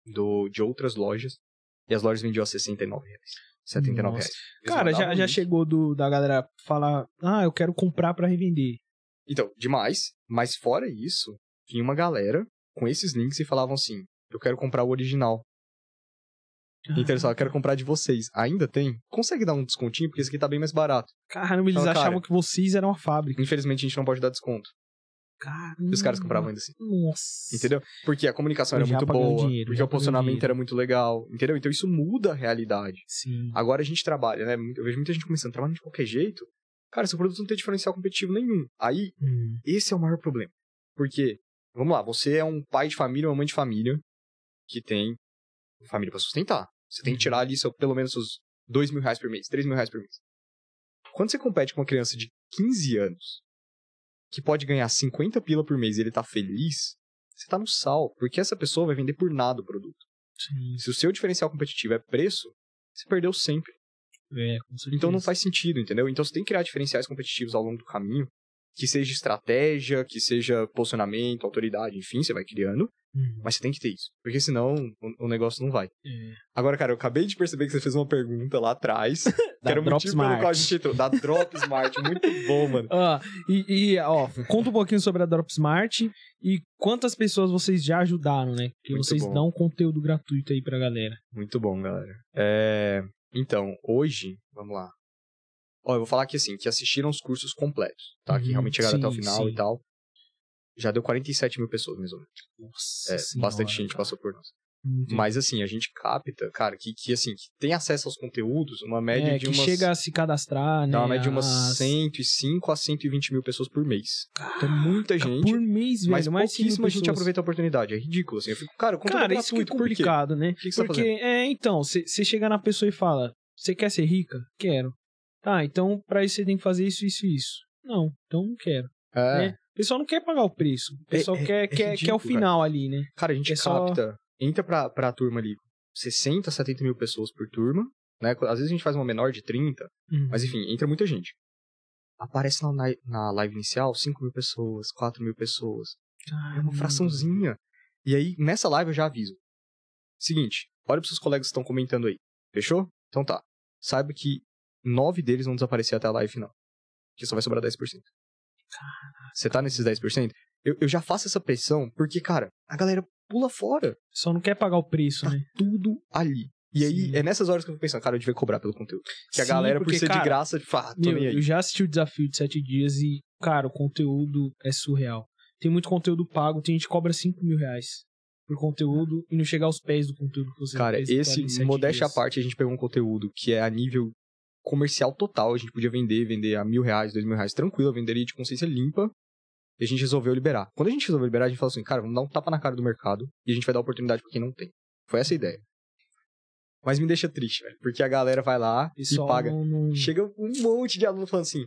do, de outras lojas, e as lojas vendiam a 69 reais. 79 Nossa. reais. Eles Cara, já, já chegou do, da galera falar, ah, eu quero comprar pra revender. Então, demais. Mas fora isso, vinha uma galera com esses links e falavam assim: eu quero comprar o original. Então eles falavam, eu quero comprar de vocês. Ainda tem? Consegue dar um descontinho? Porque esse aqui tá bem mais barato. Caramba, eles Então, cara- achavam que vocês eram a fábrica. Infelizmente a gente não pode dar desconto. Caramba. E os caras compravam ainda assim. Nossa. Entendeu? Porque a comunicação Eu era muito boa, dinheiro, porque o posicionamento dinheiro. era muito legal, entendeu? Então isso muda a realidade. Sim. Agora a gente trabalha, né? Eu vejo muita gente começando a trabalhar de qualquer jeito. Cara, seu produto não tem diferencial competitivo nenhum. Aí, Hum. esse é o maior problema. Porque vamos lá, você é um pai de família, uma mãe de família que tem família pra sustentar. Você tem que tirar ali seu, pelo menos seus 2 mil reais por mês, 3 mil reais por mês. Quando você compete com uma criança de 15 anos, que pode ganhar 50 pila por mês e ele tá feliz, você tá no sal, porque essa pessoa vai vender por nada o produto. Sim. Se o seu diferencial competitivo é preço, você perdeu sempre. É. Então não faz sentido, entendeu? Então você tem que criar diferenciais competitivos ao longo do caminho, que seja estratégia, que seja posicionamento, autoridade, enfim, você vai criando, Uhum. mas você tem que ter isso, porque senão o, o negócio não vai. É. Agora, cara, eu acabei de perceber que você fez uma pergunta lá atrás, que Da era o Drop motivo pelo qual a Smart. gente entrou, da Drop Smart, muito bom, mano. Ah, e, e, ó, conta um pouquinho sobre a Drop Smart e quantas pessoas vocês já ajudaram, né? Que vocês bom. dão conteúdo gratuito aí pra galera. Muito bom, galera. É, Então, hoje, vamos lá. Ó, eu vou falar aqui assim, que assistiram os cursos completos, tá? que Uhum, realmente chegaram até o sim, final sim. e tal. Já deu 47 mil pessoas, mais ou menos. Nossa É, senhora, bastante gente cara. passou por nós. Muito Mas assim, a gente capta, cara, que, que assim, que tem acesso aos conteúdos, uma média é, de que umas. chega a se cadastrar, né? dá uma média de umas as- 105 a 120 mil pessoas por mês. Então, muita gente. Por mês, velho. Mas mais de 100 mil pouquíssima gente aproveita a oportunidade. É ridículo, assim. Eu fico, cara, Cara, é isso que é gratuito, por complicado, né? Que, que tá Porque, fazendo? é, então, você chega na pessoa e fala, você quer ser rica? Quero. Tá, então pra isso você tem que fazer isso, isso e isso. Não, então não quero. É. né? O pessoal não quer pagar o preço. O pessoal é- quer, é quer, quer ridículo, o final ali, né? Cara, a gente É só- capta, entra pra, pra turma ali 60, 70 mil pessoas por turma, né? Às vezes a gente faz uma menor de 30, Uhum. mas enfim, entra muita gente. Aparece na, na- na live inicial 5 mil pessoas, 4 mil pessoas. É uma fraçãozinha. E aí, nessa live eu já aviso. Seguinte, olha pros seus colegas que estão comentando aí. Fechou? Então tá. Saiba que 9 deles vão desaparecer até a live final. Que só vai sobrar 10%. Você tá nesses 10%? Eu, eu já faço essa pressão porque, cara, a galera pula fora. Só não quer pagar o preço, Tá né? tudo ali. E aí, Sim. é nessas horas que eu fico pensando, cara, eu devia cobrar pelo conteúdo. Que a galera, por porque, ser cara, de graça, ah, tô Meu, aí. eu já assisti o desafio de 7 dias e, cara, o conteúdo é surreal. Tem muito conteúdo pago, tem gente que cobra 5 mil reais por conteúdo e não chegar aos pés do conteúdo que você Cara, apresentou esse, modéstia à parte, a gente pegou um conteúdo que é a nível comercial total. A gente podia vender, vender a mil reais, dois mil reais, tranquilo, eu venderia de consciência limpa. E a gente resolveu liberar. Quando a gente resolveu liberar, a gente falou assim, cara, vamos dar um tapa na cara do mercado e a gente vai dar oportunidade pra quem não tem. Foi essa a ideia. Mas me deixa triste, velho, porque a galera vai lá e, Pessoal paga. não- Chega um monte de aluno falando assim,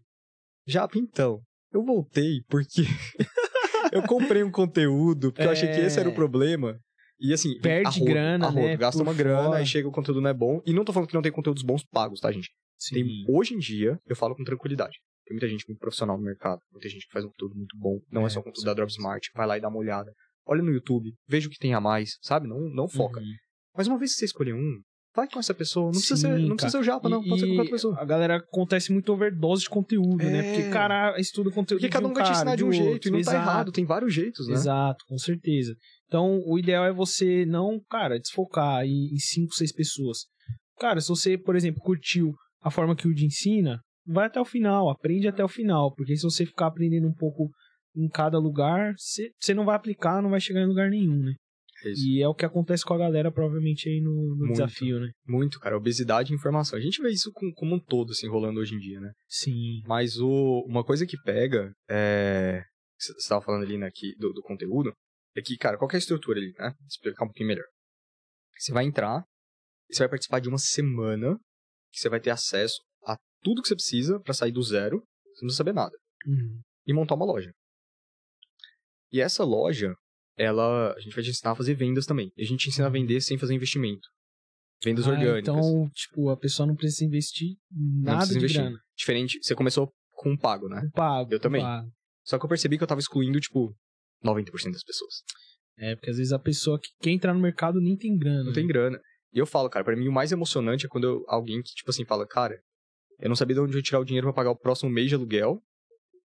Japa, então, eu voltei porque eu comprei um conteúdo, porque eu achei que esse era o É. problema. E assim, Perde a rodo, grana, a rodo, né, Gasta por uma grana, fora. aí chega o conteúdo não é bom. E não tô falando que não tem conteúdos bons pagos, tá, gente? Tem, hoje em dia, eu falo com tranquilidade. Tem muita gente muito profissional no mercado, muita gente que faz um conteúdo muito bom. Não é, É, só com conteúdo da Drop Smart. Vai lá e dá uma olhada. Olha no YouTube, veja o que tem a mais, sabe? Não, não foca. Uhum. Mas uma vez que você escolher um, vai com essa pessoa. Não precisa, Sim, ser, não precisa ser o Japa, não. Pode ser qualquer outra pessoa. A galera acontece muito overdose de conteúdo, né? É. Porque, cara, estuda conteúdo Porque cada um um vai te ensinar de um jeito, e não Exato. tá errado, tem vários jeitos, né? Exato, com certeza. Então, o ideal é você não, cara, desfocar em em cinco, seis pessoas. Cara, se você, por exemplo, curtiu a forma que o Udi ensina, vai até o final, aprende até o final. Porque se você ficar aprendendo um pouco em cada lugar, você não vai aplicar, não vai chegar em lugar nenhum, né? É. E é o que acontece com a galera, provavelmente, aí no, no Muito. desafio, né? Muito, cara. Obesidade e informação. A gente vê isso com- como um todo, assim, rolando hoje em dia, né? Sim. Mas o, uma coisa que pega, é... Você estava falando ali, né, que, do, do conteúdo, é que, cara, qual que é a estrutura ali, né? Vou explicar um pouquinho melhor. Você vai entrar, você vai participar de uma semana que você vai ter acesso a tudo que você precisa pra sair do zero, você não precisa saber nada, Uhum. e montar uma loja. E essa loja, ela, a gente vai te ensinar a fazer vendas também. E a gente te ensina a vender sem fazer investimento. Vendas Ah, orgânicas. Então, tipo, a pessoa não precisa investir Não nada precisa de investir. grana. Diferente, você começou com um pago, né? Um pago. Eu também. pago. Só que eu percebi que eu tava excluindo, tipo, 90% das pessoas. É, porque às vezes a pessoa que quer entrar no mercado nem tem grana. Não tem né? grana. E eu falo, cara, pra mim o mais emocionante é quando eu- alguém que, tipo assim, fala, cara, eu não sabia de onde eu ia tirar o dinheiro pra pagar o próximo mês de aluguel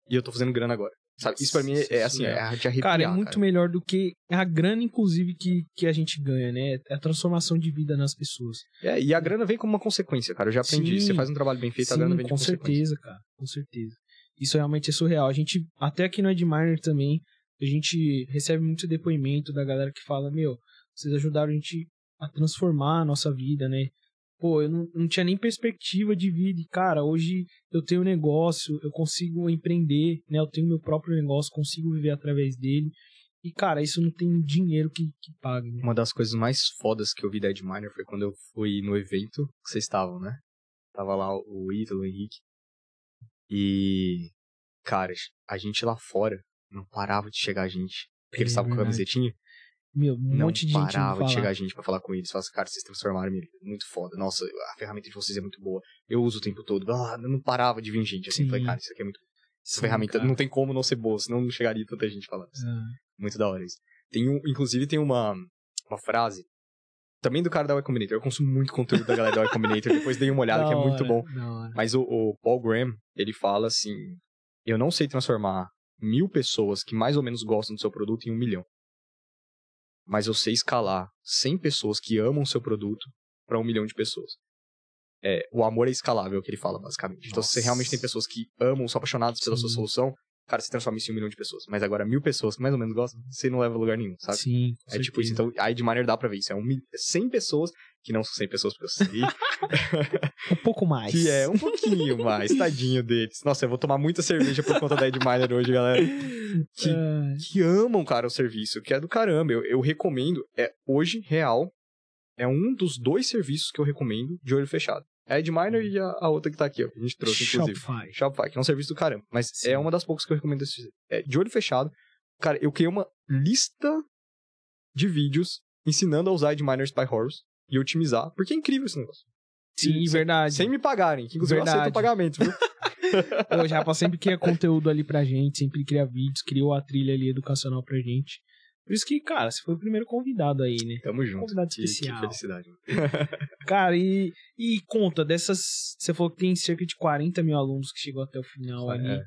e eu tô fazendo grana agora. Sabe? Isso pra mim é, é assim, é de arrepiar, Cara, é muito melhor do que a grana, inclusive, que, que a gente ganha, né? É a transformação de vida nas pessoas. É, e a grana vem como uma consequência, cara. Eu já aprendi. Sim. Você faz um trabalho bem feito, a Sim, grana vem de com consequência. certeza, cara. Com certeza. Isso realmente é surreal. A gente, até aqui no Edminer também, a gente recebe muito depoimento da galera que fala, meu, vocês ajudaram a gente a transformar a nossa vida, né? Pô, eu não, não tinha nem perspectiva de vida. E, cara, hoje eu tenho um negócio, eu consigo empreender, né? Eu tenho meu próprio negócio, consigo viver através dele. E, cara, isso não tem dinheiro que, que pague. Né? Uma das coisas mais fodas que eu vi da Ed Miner foi quando eu fui no evento que vocês estavam, né? Tava lá o Ítalo, o Henrique. E, cara, a gente lá fora não parava de chegar gente. Porque É eles estavam com a camisetinha. Meu, um não monte de gente parava de chegar gente pra falar com eles. Fala assim, cara, vocês transformaram minha vida. Muito foda. Nossa, a ferramenta de vocês é muito boa. Eu uso o tempo todo. Ah, não parava de vir gente. Assim, Sim. falei, cara, isso aqui é muito. Essa Sim, ferramenta cara. não tem como não ser boa, senão não chegaria tanta gente falando. isso. Ah, Muito da hora isso. Tem um, inclusive tem uma, uma frase. Também do cara da Y Combinator. Eu consumo muito conteúdo da galera da Y Combinator. Depois dei uma olhada, da que é muito bom. Mas o, o Paul Graham, ele fala assim: Eu não sei transformar mil pessoas que mais ou menos gostam do seu produto em um milhão. Mas eu sei escalar 100 pessoas que amam o seu produto para um milhão de pessoas. É, o amor é escalável, é o que ele fala, basicamente. Então, se você Nossa. realmente tem pessoas que amam, são apaixonadas pela sua Sim. solução, cara, você transforma isso em um milhão de pessoas. Mas agora, mil pessoas que mais ou menos gostam, você não leva a lugar nenhum, sabe? Sim, É tipo isso. certeza. Então, a Edminer dá pra ver isso. É um, mil- 100 pessoas, que não são 100 pessoas porque eu sei, Um pouco mais. que é um pouquinho mais, tadinho deles. Nossa, eu vou tomar muita cerveja por conta da Edminer hoje, galera. Que, Ah, que amam, cara, o serviço, que é do caramba. Eu, eu recomendo, é hoje, real, é um dos dois serviços que eu recomendo de olho fechado. É a Edminer e a, a outra que tá aqui, ó, que a gente trouxe, inclusive. Shopify. Shopify, que é um serviço do caramba. Mas Sim. é uma das poucas que eu recomendo. esse- É, de olho fechado. Cara, eu criei uma lista de vídeos ensinando a usar Edminer Spy Horrors e otimizar, porque é incrível esse negócio. Sim, Sem- verdade. Sem me pagarem, que inclusive eu Verdade. aceito o pagamento, viu? O Japa sempre cria conteúdo ali pra gente, sempre cria vídeos, criou a trilha ali educacional pra gente. Por isso que, cara, você foi o primeiro convidado aí, né? Tamo junto. Convidado Que- especial. Que felicidade. Cara, e, e conta dessas. Você falou que tem cerca de 40 mil alunos que chegou até o final ali. É,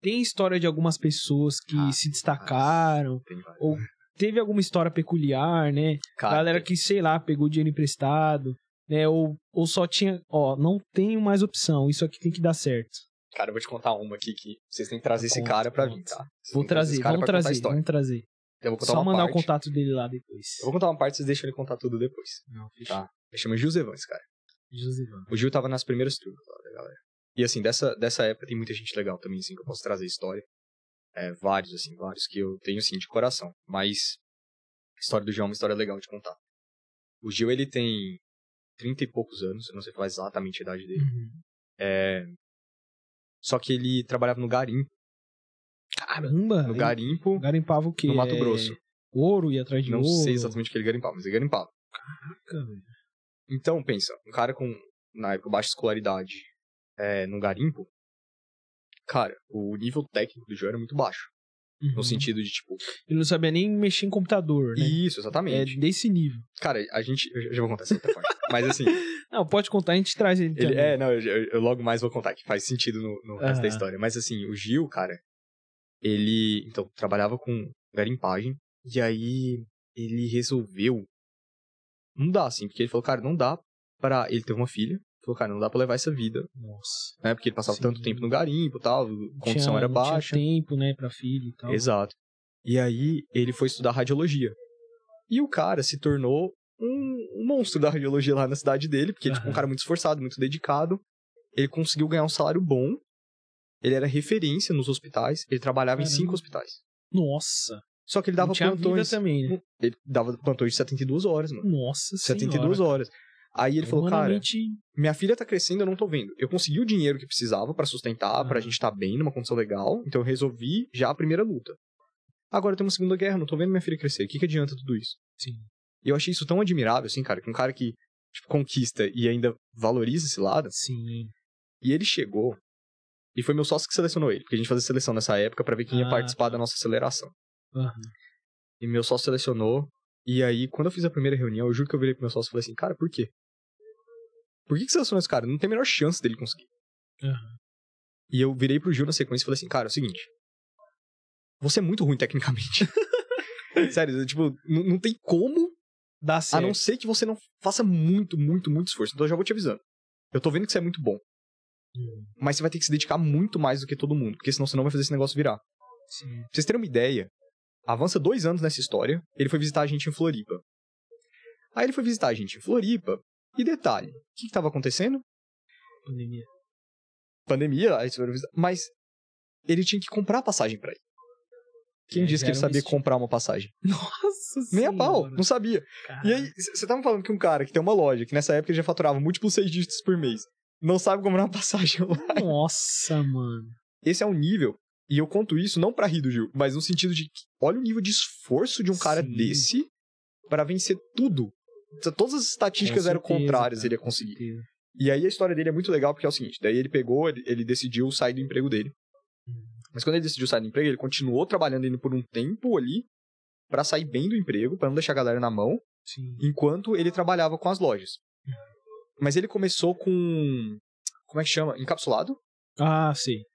Tem história de algumas pessoas que Ah, se destacaram. tem. Ou teve alguma história peculiar, né? Cara, Galera que, sei lá, pegou dinheiro emprestado, né? Ou, ou só tinha, ó, não tenho mais opção, isso aqui tem que dar certo. Cara, eu vou te contar uma aqui que vocês têm que trazer esse Conta, cara pra vir, tá? Vocês Vou trazer esse vamos trazer, vamos trazer. Eu vou contar Só uma mandar parte. o contato dele lá depois. Eu vou contar uma parte, vocês deixam ele contar tudo depois. Não, Tá. Ele chama Gil Evans, cara. Josivan. O Gil tava nas primeiras turmas lá da galera. E assim, dessa, dessa época tem muita gente legal também, assim, que eu posso trazer história. É, vários, assim, vários que eu tenho, assim, de coração. Mas a história do Gil é uma história legal de contar. O Gil, ele tem 30 e poucos anos, eu não sei falar exatamente a idade dele. Uhum. É... Só que ele trabalhava no garimpo. Caramba! No garimpo, Garimpava o quê? no Mato É, Grosso. Ouro e atrás de Não ouro. sei exatamente o que ele garimpava, mas ele garimpava. Caraca, velho. Então, pensa, um cara com, na época, baixa escolaridade é, no garimpo, cara, o nível técnico do Gil era muito baixo. Uhum. No sentido de, tipo, Ele não sabia nem mexer em computador, né? isso, É exatamente. desse nível. Cara, a gente, eu já vou contar essa outra parte. Mas assim, Não, pode contar, a gente traz ele, ele, também. é, não, eu, eu- logo mais vou contar, que faz sentido no, no resto da história. Mas assim, o Gil, cara, ele, então, trabalhava com garimpagem, e aí ele resolveu, não dá assim, porque ele falou, cara, não dá pra, ele teve uma filha, falou, cara, não dá pra levar essa vida, Nossa. né, porque ele passava Sim. tanto tempo no garimpo e tal, a condição Tinha- era baixa. Tinha tempo, né, pra filho e tal. Exato. E aí ele foi estudar radiologia. E o cara se tornou um, monstro da radiologia lá na cidade dele, porque tipo, um cara muito esforçado, muito dedicado. Ele conseguiu ganhar um salário bom. Ele era referência nos hospitais. Ele trabalhava em Caramba. cinco hospitais. Nossa. Só que ele dava plantões. também, né? Ele dava plantões de 72 horas, mano. Nossa 72 senhora. horas. Aí ele falou, cara, minha filha tá crescendo, eu não tô vendo. Eu consegui o dinheiro que precisava pra sustentar, pra Aham. gente estar bem, numa condição legal. Então eu resolvi já a primeira luta. Agora tem uma segunda guerra, não tô vendo minha filha crescer. O que, que adianta tudo isso? Sim. E eu achei isso tão admirável, assim, cara, que um cara que tipo, conquista e ainda valoriza esse lado. Sim. E ele chegou. E foi meu sócio que selecionou ele, porque a gente fazia seleção nessa época pra ver quem ia Ah, participar tá. da nossa aceleração. Aham. E meu sócio selecionou. E aí, quando eu fiz a primeira reunião, eu juro que eu virei pro meu sócio e falei assim, cara, por quê? Por que, que você selecionou esse cara? Não tem a menor chance dele conseguir. Aham. E eu virei pro Gil na sequência e falei assim, cara, é o seguinte. Você é muito ruim tecnicamente. Sério, tipo, não, tem como, Dá a certo. não ser que você não faça muito, muito, muito esforço. Então eu já vou te avisando. Eu tô vendo que você é muito bom. Hum, Mas você vai ter que se dedicar muito mais do que todo mundo. Porque senão você não vai fazer esse negócio virar. Sim. Pra vocês terem uma ideia, avança dois anos nessa história, ele foi visitar a gente em Floripa. Aí ele foi visitar a gente em Floripa, e detalhe, o que que tava acontecendo? Pandemia. Pandemia, mas ele tinha que comprar passagem pra ir. Quem É, disse que ele sabia comprar uma passagem? Nossa Nem a pau, senhora. não sabia. E aí, você tava falando que um cara que tem uma loja, que nessa época ele já faturava múltiplos seis dígitos por mês, não sabe comprar uma passagem online. Nossa, mano. Esse é um nível, e eu conto isso não pra rir do Gil, mas no sentido de olha o nível de esforço de um cara Sim. desse pra vencer tudo. Todas as estatísticas Com eram certeza, contrárias, cara, ele ia conseguir. certeza. E aí a história dele é muito legal porque é o seguinte: daí ele pegou, ele, ele decidiu sair do emprego dele. Mas quando ele decidiu sair do emprego, ele continuou trabalhando ainda por um tempo ali pra sair bem do emprego, pra não deixar a galera na mão, Sim. enquanto ele trabalhava com as lojas. Mas ele começou com. Como é que chama? Encapsulado. Ah.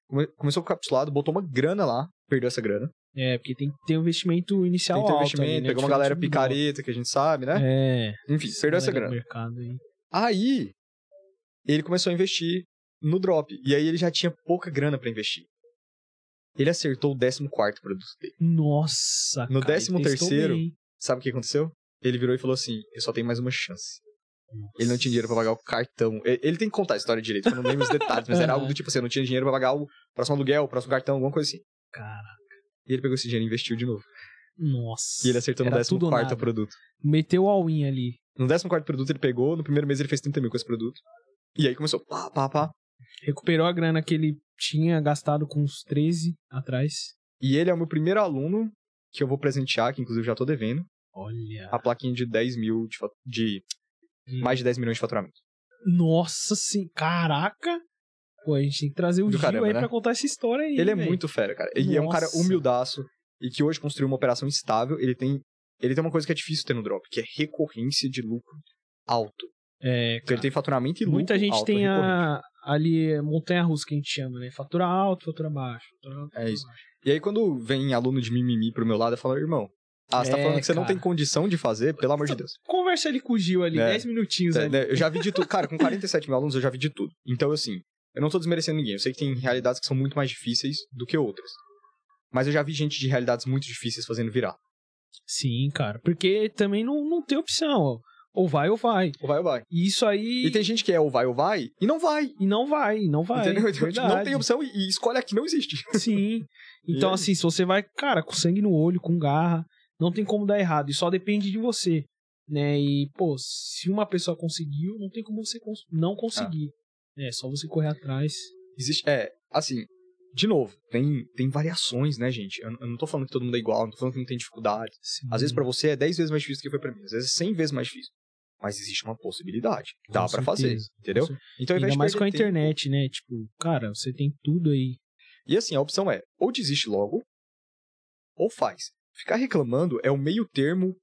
Come- Começou com encapsulado, botou uma grana lá, perdeu essa grana. É, porque tem que ter um investimento inicial Tem que ter alto investimento, ali, né? pegou uma galera picareta que a gente sabe, né? É. Enfim, perdeu essa grana. mercado aí. Aí, ele começou a investir no drop. E aí ele já tinha pouca grana pra investir. Ele acertou o 14 produto dele. Nossa, No cara, décimo ele testou terceiro, bem, hein? Sabe o que aconteceu? Ele virou e falou assim: Eu só tenho mais uma chance. Ele não tinha dinheiro pra pagar o cartão. Ele tem que contar a história direito, eu não lembro os detalhes, mas era algo do tipo assim: eu não tinha dinheiro pra pagar o próximo aluguel, o próximo cartão, alguma coisa assim. Cara, E ele pegou esse dinheiro e investiu de novo. nossa. E ele acertou no Era 14 tudo ou nada. produto. Meteu o all-in ali. No 14 produto ele pegou, no primeiro mês ele fez 30 mil com esse produto. E aí começou pá, pá, pá. Recuperou a grana que ele tinha gastado com uns 13 atrás. E ele é o meu primeiro aluno que eu vou presentear, que inclusive já tô devendo, Olha. a plaquinha de 10 mil, de, de mais de 10 milhões de faturamento. Nossa, sim. Caraca. Pô, a gente tem que trazer o Do Gil caramba, aí né? pra contar essa história aí. Ele é muito fera, cara. E é um cara humildaço e que hoje construiu uma operação estável. Ele tem, ele tem uma coisa que é difícil ter no drop, que é recorrência de lucro alto. É, Então ele tem faturamento e lucro Muita gente alto, tem a, ali montanha russa que a gente chama, né? Fatura alto, fatura baixo. Fatura alto, É isso. baixo. E aí quando vem aluno de mimimi pro meu lado, eu falo, irmão, ah, você tá É, falando que você não cara. tem condição de fazer? Pelo amor de Deus. Conversa ali com o Gil ali, É. 10 minutinhos É, ali. né, Eu já vi de tudo. Cara, com 47 mil alunos eu já vi de tudo. Então, assim, eu não tô desmerecendo ninguém. Eu sei que tem realidades que são muito mais difíceis do que outras. Mas eu já vi gente de realidades muito difíceis fazendo virar. Sim, cara. Porque também não, não tem opção. ó. Ou vai ou vai. Ou vai ou vai. E isso aí. E tem gente que é ou vai ou vai e não vai. E não vai, não vai. entendeu? Então, tipo, não tem opção e, e escolhe a que não existe. Sim. Então, E é assim, se você vai, cara, com sangue no olho, com garra, não tem como dar errado. E só depende de você. Né? E, pô, se uma pessoa conseguiu, não tem como você cons- não conseguir. É só você correr atrás. Existe. É, assim, de novo, tem, tem variações, né, gente? Eu, eu não tô falando que todo mundo é igual, não tô falando que não tem dificuldade. Sim. Às vezes pra você é 10 vezes mais difícil do que foi pra mim, às vezes 100 vezes mais difícil. Mas existe uma possibilidade. Dá pra fazer, entendeu? com Então, ao invés Ainda mais com a perder tempo- internet, né? Tipo, cara, você tem tudo aí. E assim, a opção é, ou desiste logo, ou faz. Ficar reclamando é o meio termo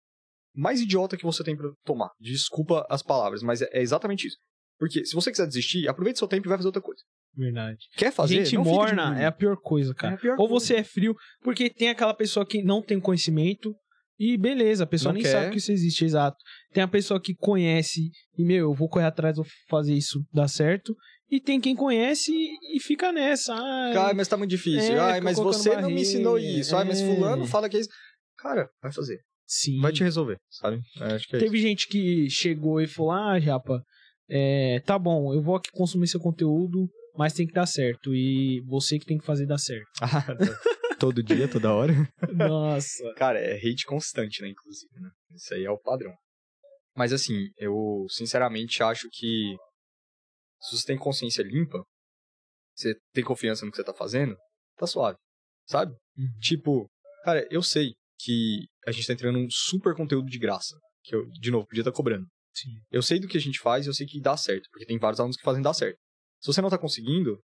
mais idiota que você tem pra tomar. Desculpa as palavras, mas é é exatamente isso. Porque se você quiser desistir, aproveite seu tempo e vai fazer outra coisa. Verdade. Quer fazer? Gente não morna é a pior coisa, cara. É pior Ou coisa. você é frio, porque tem aquela pessoa que não tem conhecimento e beleza, a pessoa Não nem quer. sabe que isso existe, exato. Tem a pessoa que conhece e, meu, eu vou correr atrás, vou fazer isso dar certo. E tem quem conhece e, fica nessa. Ai, Ai, mas tá muito difícil. É, Ai, mas você não me ensinou isso. Ai, mas é. fulano fala que é isso. Cara, vai fazer. sim. Vai te resolver, sabe? É, acho que é Teve gente que chegou e falou: Ah, Japa, é, tá bom, eu vou aqui consumir seu conteúdo, mas tem que dar certo. E você que tem que fazer dar certo. isso. Todo dia, toda hora. Nossa. Cara, é hate constante, né, inclusive, né? Isso aí é o padrão. Mas assim, eu sinceramente acho que se você tem consciência limpa, você tem confiança no que você tá fazendo, tá suave. Sabe? Uhum. Tipo, cara, eu sei que a gente tá entrando num super conteúdo de graça. Que eu, de novo, podia estar cobrando. Sim. Eu sei do que a gente faz e eu sei que dá certo. Porque tem vários alunos que fazem dar certo. Se você não tá conseguindo,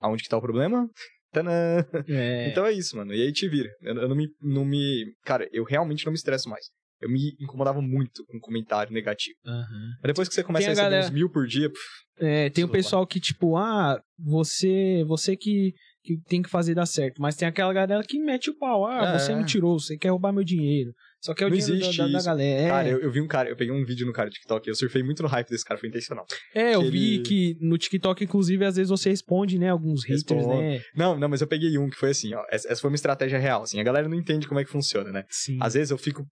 aonde que tá o problema? Tadã! É. Então é isso, mano. E aí te vira. Eu, eu não, me, não me. Cara, eu realmente não me estresso mais. Eu me incomodava muito com comentário negativo. Mas depois que você começa Tem a a receber galera- uns mil por dia, pff, É, tem o pessoal que, tipo, ah, você você que, que tem que fazer dar certo. Mas tem aquela galera que mete o pau. Ah, É. você é mentiroso, você quer roubar meu dinheiro. Só quer o Não dinheiro da, existe da- da isso. galera. É, cara, eu, eu vi um cara, eu peguei um vídeo no cara do TikTok, eu surfei muito no hype desse cara, foi intencional. é, eu que vi ele- que no TikTok, inclusive, às vezes você responde, né, alguns haters, né? Não, não, mas eu peguei um que foi assim, ó. Essa, essa foi uma estratégia real, assim. A galera não entende como é que funciona, né? Sim. Às vezes eu fico.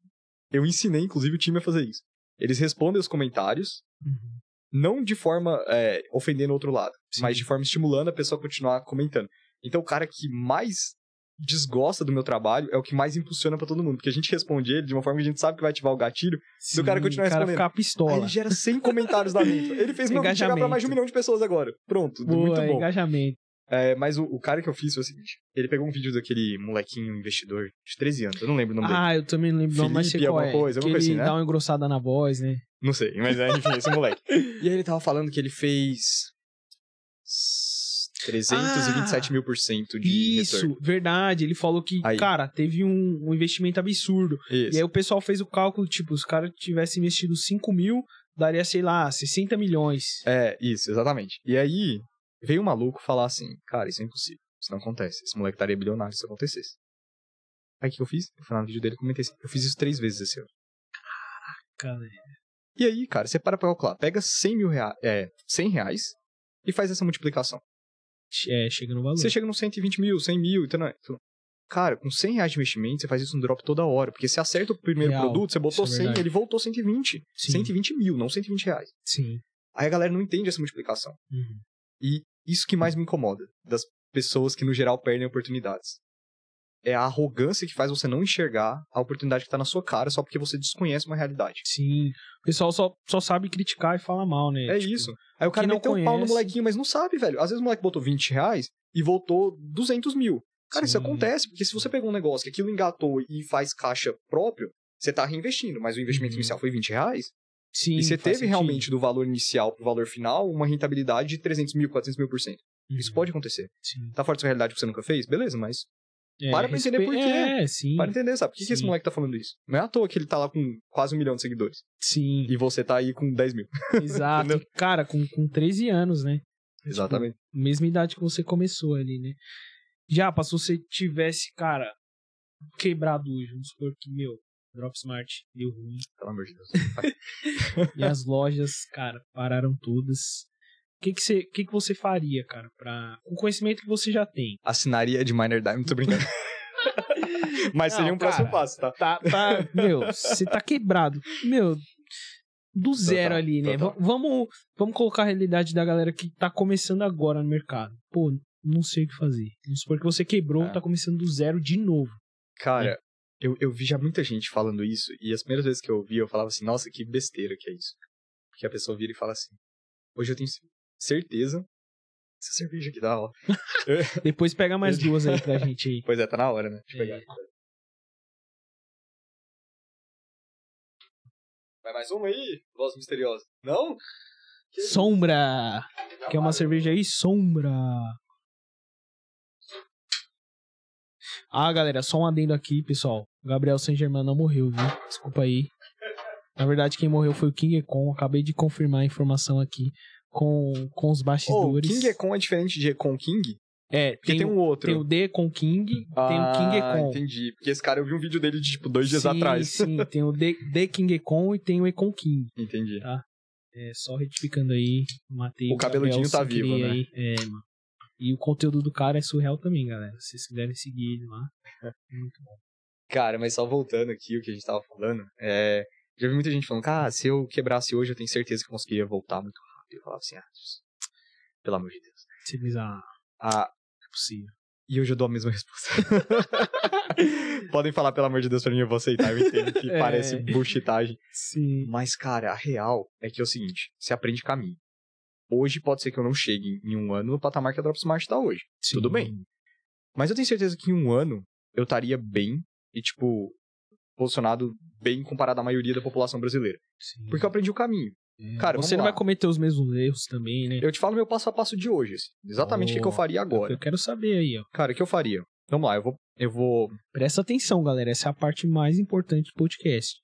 Eu ensinei, inclusive, o time a fazer isso. Eles respondem os comentários, Uhum. não de forma é, ofendendo o outro lado, Sim. mas de forma estimulando a pessoa a continuar comentando. Então, o cara que mais desgosta do meu trabalho é o que mais impulsiona pra todo mundo. Porque a gente responde ele de uma forma que a gente sabe que vai ativar o gatilho. Se o cara continuar o cara respondendo. ficar Aí pistola. ele gera 100 comentários lá dentro. Ele fez meu vídeo chegar pra mais de um milhão de pessoas agora. Pronto, Boa, muito bom. engajamento. É, mas o, o cara que eu fiz foi o seguinte: ele pegou um vídeo daquele molequinho investidor de 13 anos. Eu não lembro o nome dele. Ah, eu também não lembro, não, mas sei Felipe, qual alguma é. coisa, que ele assim, né? dá uma engrossada na voz, né? Não sei, mas é, enfim, esse moleque. E aí ele tava falando que ele fez. S- 327 mil por cento de Isso, retorno. verdade. Ele falou que, Aí. cara, teve um, um investimento absurdo. Isso. E aí o pessoal fez o cálculo, tipo, se o cara tivesse investido 5 mil, daria, sei lá, 60 milhões. É, isso, exatamente. E aí, veio um maluco falar assim, cara, isso é impossível. Isso não acontece. Esse moleque estaria bilionário se isso acontecesse. Aí o que eu fiz? Eu fui lá no vídeo dele e comentei assim, eu fiz isso três vezes esse ano. Cara, E aí, cara, você para pra calcular. Pega 100 mil reais, é, 100 reais e faz essa multiplicação. É, chega no valor. Você chega nos 120 mil, 100 mil, então, então, cara, com 100 reais de investimento, você faz isso no drop toda hora. Porque você acerta o primeiro Real, produto, você botou é 100, verdade. ele voltou 120. Sim. 120 mil, não 120 reais. Sim. Aí a galera não entende essa multiplicação. Uhum. E isso que mais me incomoda das pessoas que, no geral, perdem oportunidades. É a arrogância que faz você não enxergar a oportunidade que tá na sua cara só porque você desconhece uma realidade. Sim. O pessoal só, só sabe criticar e falar mal, né? É Tipo, isso. Aí o cara não meteu o pau no molequinho, mas não sabe, velho. Às vezes o moleque botou 20 reais e voltou 200 mil. Cara, isso Sim. acontece, porque se você pegou um negócio que aquilo engatou e faz caixa próprio, você tá reinvestindo, mas o investimento Uhum. inicial foi 20 reais, Sim, e você teve sentido. realmente do valor inicial pro valor final uma rentabilidade de 300 mil, 400 mil por cento. Isso Uhum. pode acontecer. Sim. Tá fora da sua realidade que você nunca fez? Beleza, mas É, Para pra entender por quê. É, sim. para entender, sabe? Por que, que esse moleque tá falando isso? Não é à toa que ele tá lá com quase um milhão de seguidores. Sim, E você tá aí com 10 mil. exato. Cara, com, com 13 anos, né? Exatamente. Mesma idade que você começou ali, né? Já, se você tivesse, cara, quebrado hoje, vamos supor que, meu, Dropsmart deu ruim. Pelo amor de Deus. e as lojas, cara, pararam todas. O que que você, que que você faria, cara, pra... com o conhecimento que você já tem? Assinaria de Miner Diamond, tô brincando. Mas seria um próximo cara. passo, tá? Tá, tá, meu, você tá quebrado. Meu, do zero Total, ali, né? total. Va- Vamos, vamos colocar a realidade da galera que tá começando agora no mercado. Pô, não sei o que fazer. Vamos supor que você quebrou, É. tá começando do zero de novo. Cara, eu, eu vi já muita gente falando isso, e as primeiras vezes que eu ouvi, eu falava assim, nossa, que besteira que é isso. Porque a pessoa vira e fala assim, hoje eu tenho certeza, essa cerveja aqui dá, ó. Depois pega mais duas aí pra gente aí. pois é, tá na hora, né? Deixa eu pegar. É. Vai mais uma aí, voz misteriosa. Não? Que Sombra! Quer uma cerveja aí? Sombra! Ah, galera, só um adendo aqui, pessoal. O Gabriel Saint Germain não morreu, viu? Desculpa aí. Na verdade, quem morreu foi o King Econ. Acabei de confirmar a informação aqui com, com os Oh, bastidores. King Econ é diferente de Econ King? É, Porque tem, o- um outro. tem o D com King, tem ah, o King Econ. entendi. Porque esse cara, eu vi um vídeo dele de, tipo, dois dias sim, atrás. Sim, tem o D, D King Econ e tem o Econ King. Entendi. É, só retificando aí, matei O cabeludinho tá vivo, né? aí. É, mano. E o conteúdo do cara é surreal também, galera. Vocês quiserem seguir ele lá. Muito bom. Cara, mas só voltando aqui o que a gente tava falando, é... já vi muita gente falando, cara, se eu quebrasse hoje, eu tenho certeza que eu conseguiria voltar muito rápido. Eu falava assim, ah, pelo amor de Deus. Você diz, ah, Ah, é possível. e hoje eu dou a mesma resposta. Podem falar, pelo amor de Deus, pra mim, eu vou aceitar. Eu entendo que É. parece bullshitagem. Sim. Mas, cara, a real é que é o seguinte, você aprende caminho. Hoje pode ser que eu não chegue em um ano no patamar que a Dropsmart tá hoje. Tudo bem. Mas eu tenho certeza que em um ano eu estaria bem e, tipo, posicionado bem comparado à maioria da população brasileira. Sim. Porque eu aprendi o caminho. É, cara, você não vai cometer os mesmos erros também, né? Eu te falo meu passo a passo de hoje, assim. Exatamente o que que eu Oh, faria agora. Eu quero saber aí, ó. Cara, o que eu faria? Vamos lá, eu vou. Eu vou. Presta atenção, galera. Essa é a parte mais importante do podcast.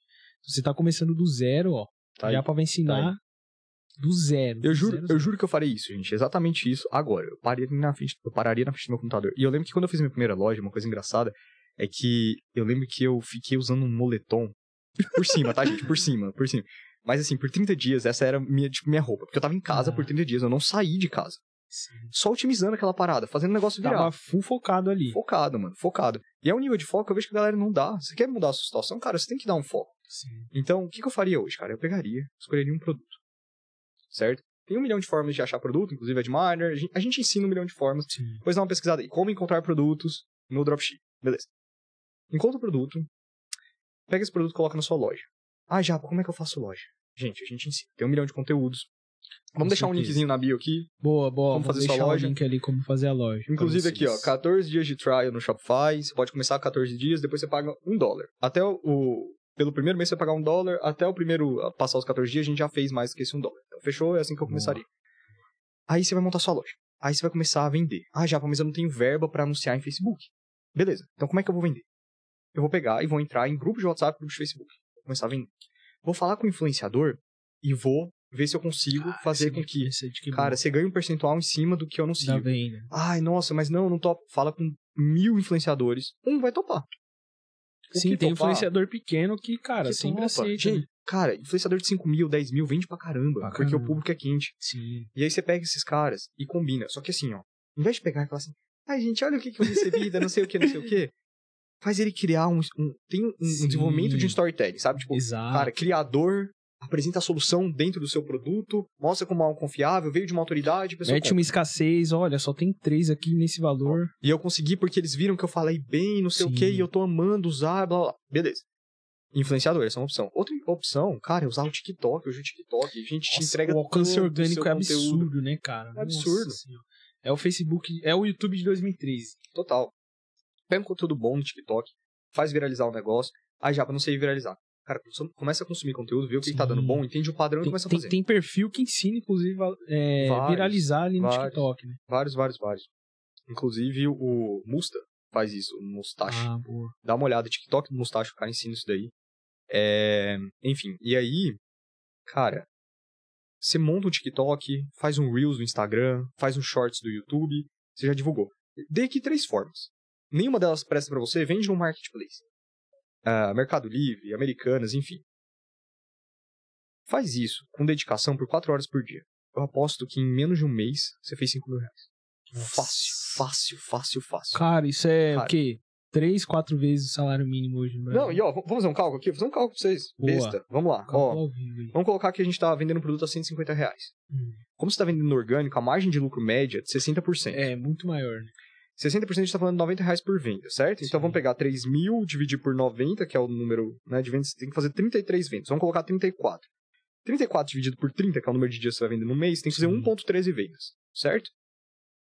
Você tá começando do zero, ó. Tá já aí. pra vai ensinar do zero. Eu do juro, zero, eu zero. juro que eu faria isso, gente. Exatamente isso agora. Eu pararia na frente, eu pararia na frente do meu computador. E eu lembro que quando eu fiz minha primeira loja, uma coisa engraçada é que eu lembro que eu fiquei usando um moletom por cima, tá, gente? Por cima, por cima. Mas assim, por 30 dias, essa era minha, tipo, minha roupa. Porque eu tava em casa Ah. por 30 dias, eu não saí de casa. Sim. Só otimizando aquela parada, fazendo o negócio virar. Tava full focado ali. Focado, mano, focado. E é um nível de foco que eu vejo que a galera não dá. Você quer mudar a sua situação, cara, você tem que dar um foco. Sim. Então, o que, que eu faria hoje, cara? Eu pegaria, escolheria um produto. Certo? Tem um milhão de formas de achar produto, inclusive a de Miner. A gente, a gente ensina um milhão de formas. Sim. Depois dá uma pesquisada em como encontrar produtos. no dropship. Beleza. Encontra o produto, pega esse produto e coloca na sua loja. Ah, já, como é que eu faço loja? Gente, a gente ensina. Tem um milhão de conteúdos. Vamos Com deixar um certeza. linkzinho na bio aqui. Boa, boa. Vou fazer sua loja. o link ali como fazer a loja. Inclusive aqui, ó, vocês. 14 dias de trial no Shopify. Você pode começar 14 dias, depois você paga um dólar. Até o, Pelo primeiro mês você vai pagar um dólar, até o primeiro a passar os 14 dias a gente já fez mais que esse um dólar. Então, fechou? É assim que eu Boa. começaria. Aí você vai montar sua loja. Aí você vai começar a vender. Ah, já, mas eu não tenho verba pra anunciar em Facebook. Beleza. Então como é que eu vou vender? Eu vou pegar e vou entrar em grupo de WhatsApp, grupo de Facebook. Começar a vender. Vou falar com o influenciador e vou ver se eu consigo Ah, fazer com que, é de que cara, você ganhe um percentual em cima do que eu bom. anuncio. da venda. Ai, nossa, mas não, não topo. Fala com mil influenciadores. Um vai topar. O Sim, que tem topar, influenciador pequeno que, cara, que sempre topa. aceita. Gente, né? cara, influenciador de 5 mil, 10 mil, vende pra caramba. Pra porque caramba. o público é quente. Sim. E aí você pega esses caras e combina. Só que assim, ó, em vez de pegar e falar assim, ai, gente, olha o que, que eu recebi, da não sei o que, não sei o que. Faz ele criar um. um- tem um, um desenvolvimento de um storytelling, sabe? Tipo, Exato. cara, criador. Apresenta a solução dentro do seu produto, mostra como é algo confiável, veio de uma autoridade, Mete uma escassez, olha, só tem três aqui nesse valor. E eu consegui porque eles viram que eu falei bem, não sei o Sim. que, e eu tô amando usar, blá blá. blá. Beleza. Influenciador, essa é uma opção. Outra opção, cara, é usar o TikTok. Hoje o TikTok, a gente te Nossa, entrega o alcance o orgânico é conteúdo. absurdo, né, cara? É absurdo. Nossa. É o Facebook, é o YouTube de 2013. Total. Pega um conteúdo bom no TikTok, faz viralizar o negócio. Aí já, pra não ser viralizar. Cara, começa a consumir conteúdo, vê o que, que tá dando bom, entende o padrão e Tem, começa a tem- fazer. tem perfil que ensina, inclusive, a é, Vários, viralizar ali no vários. TikTok, né? Vários, vários, vários. Inclusive o Musta faz isso, o Mustache. Ah, boa. Dá uma olhada, TikTok do Mustache, o cara ensina isso daí. É, enfim, e aí, cara, você monta um TikTok, faz um Reels no Instagram, faz um Shorts do YouTube, você já divulgou. Dê aqui três formas. Nenhuma delas presta pra você, vende no Marketplace. Ah, Mercado Livre, Americanas, enfim. Faz isso com dedicação por quatro horas por dia. Eu aposto que em menos de um mês você fez 5 mil reais. Fácil, fácil, fácil, fácil. Cara, isso é Cara. o quê? Três, quatro vezes o salário mínimo hoje no Brasil. Não, e ó, vamos fazer um cálculo aqui? Vou fazer um cálculo pra vocês. Boa. Besta. Vamos lá. Ó, vamos colocar que a gente tá vendendo um produto a 150 reais. Hum. Como você tá vendendo no orgânico, a margem de lucro média é de 60%. É, muito maior, né? 60% a gente tá falando de 90 reais por venda, certo? Sim. Então vamos pegar 3 mil, dividir por 90, que é o número né, de vendas. Você tem que fazer 33 vendas. Vamos colocar 34. 34 dividido por 30, que é o número de dias que você vai vender no mês, tem que fazer Sim. 1.13 vendas, certo?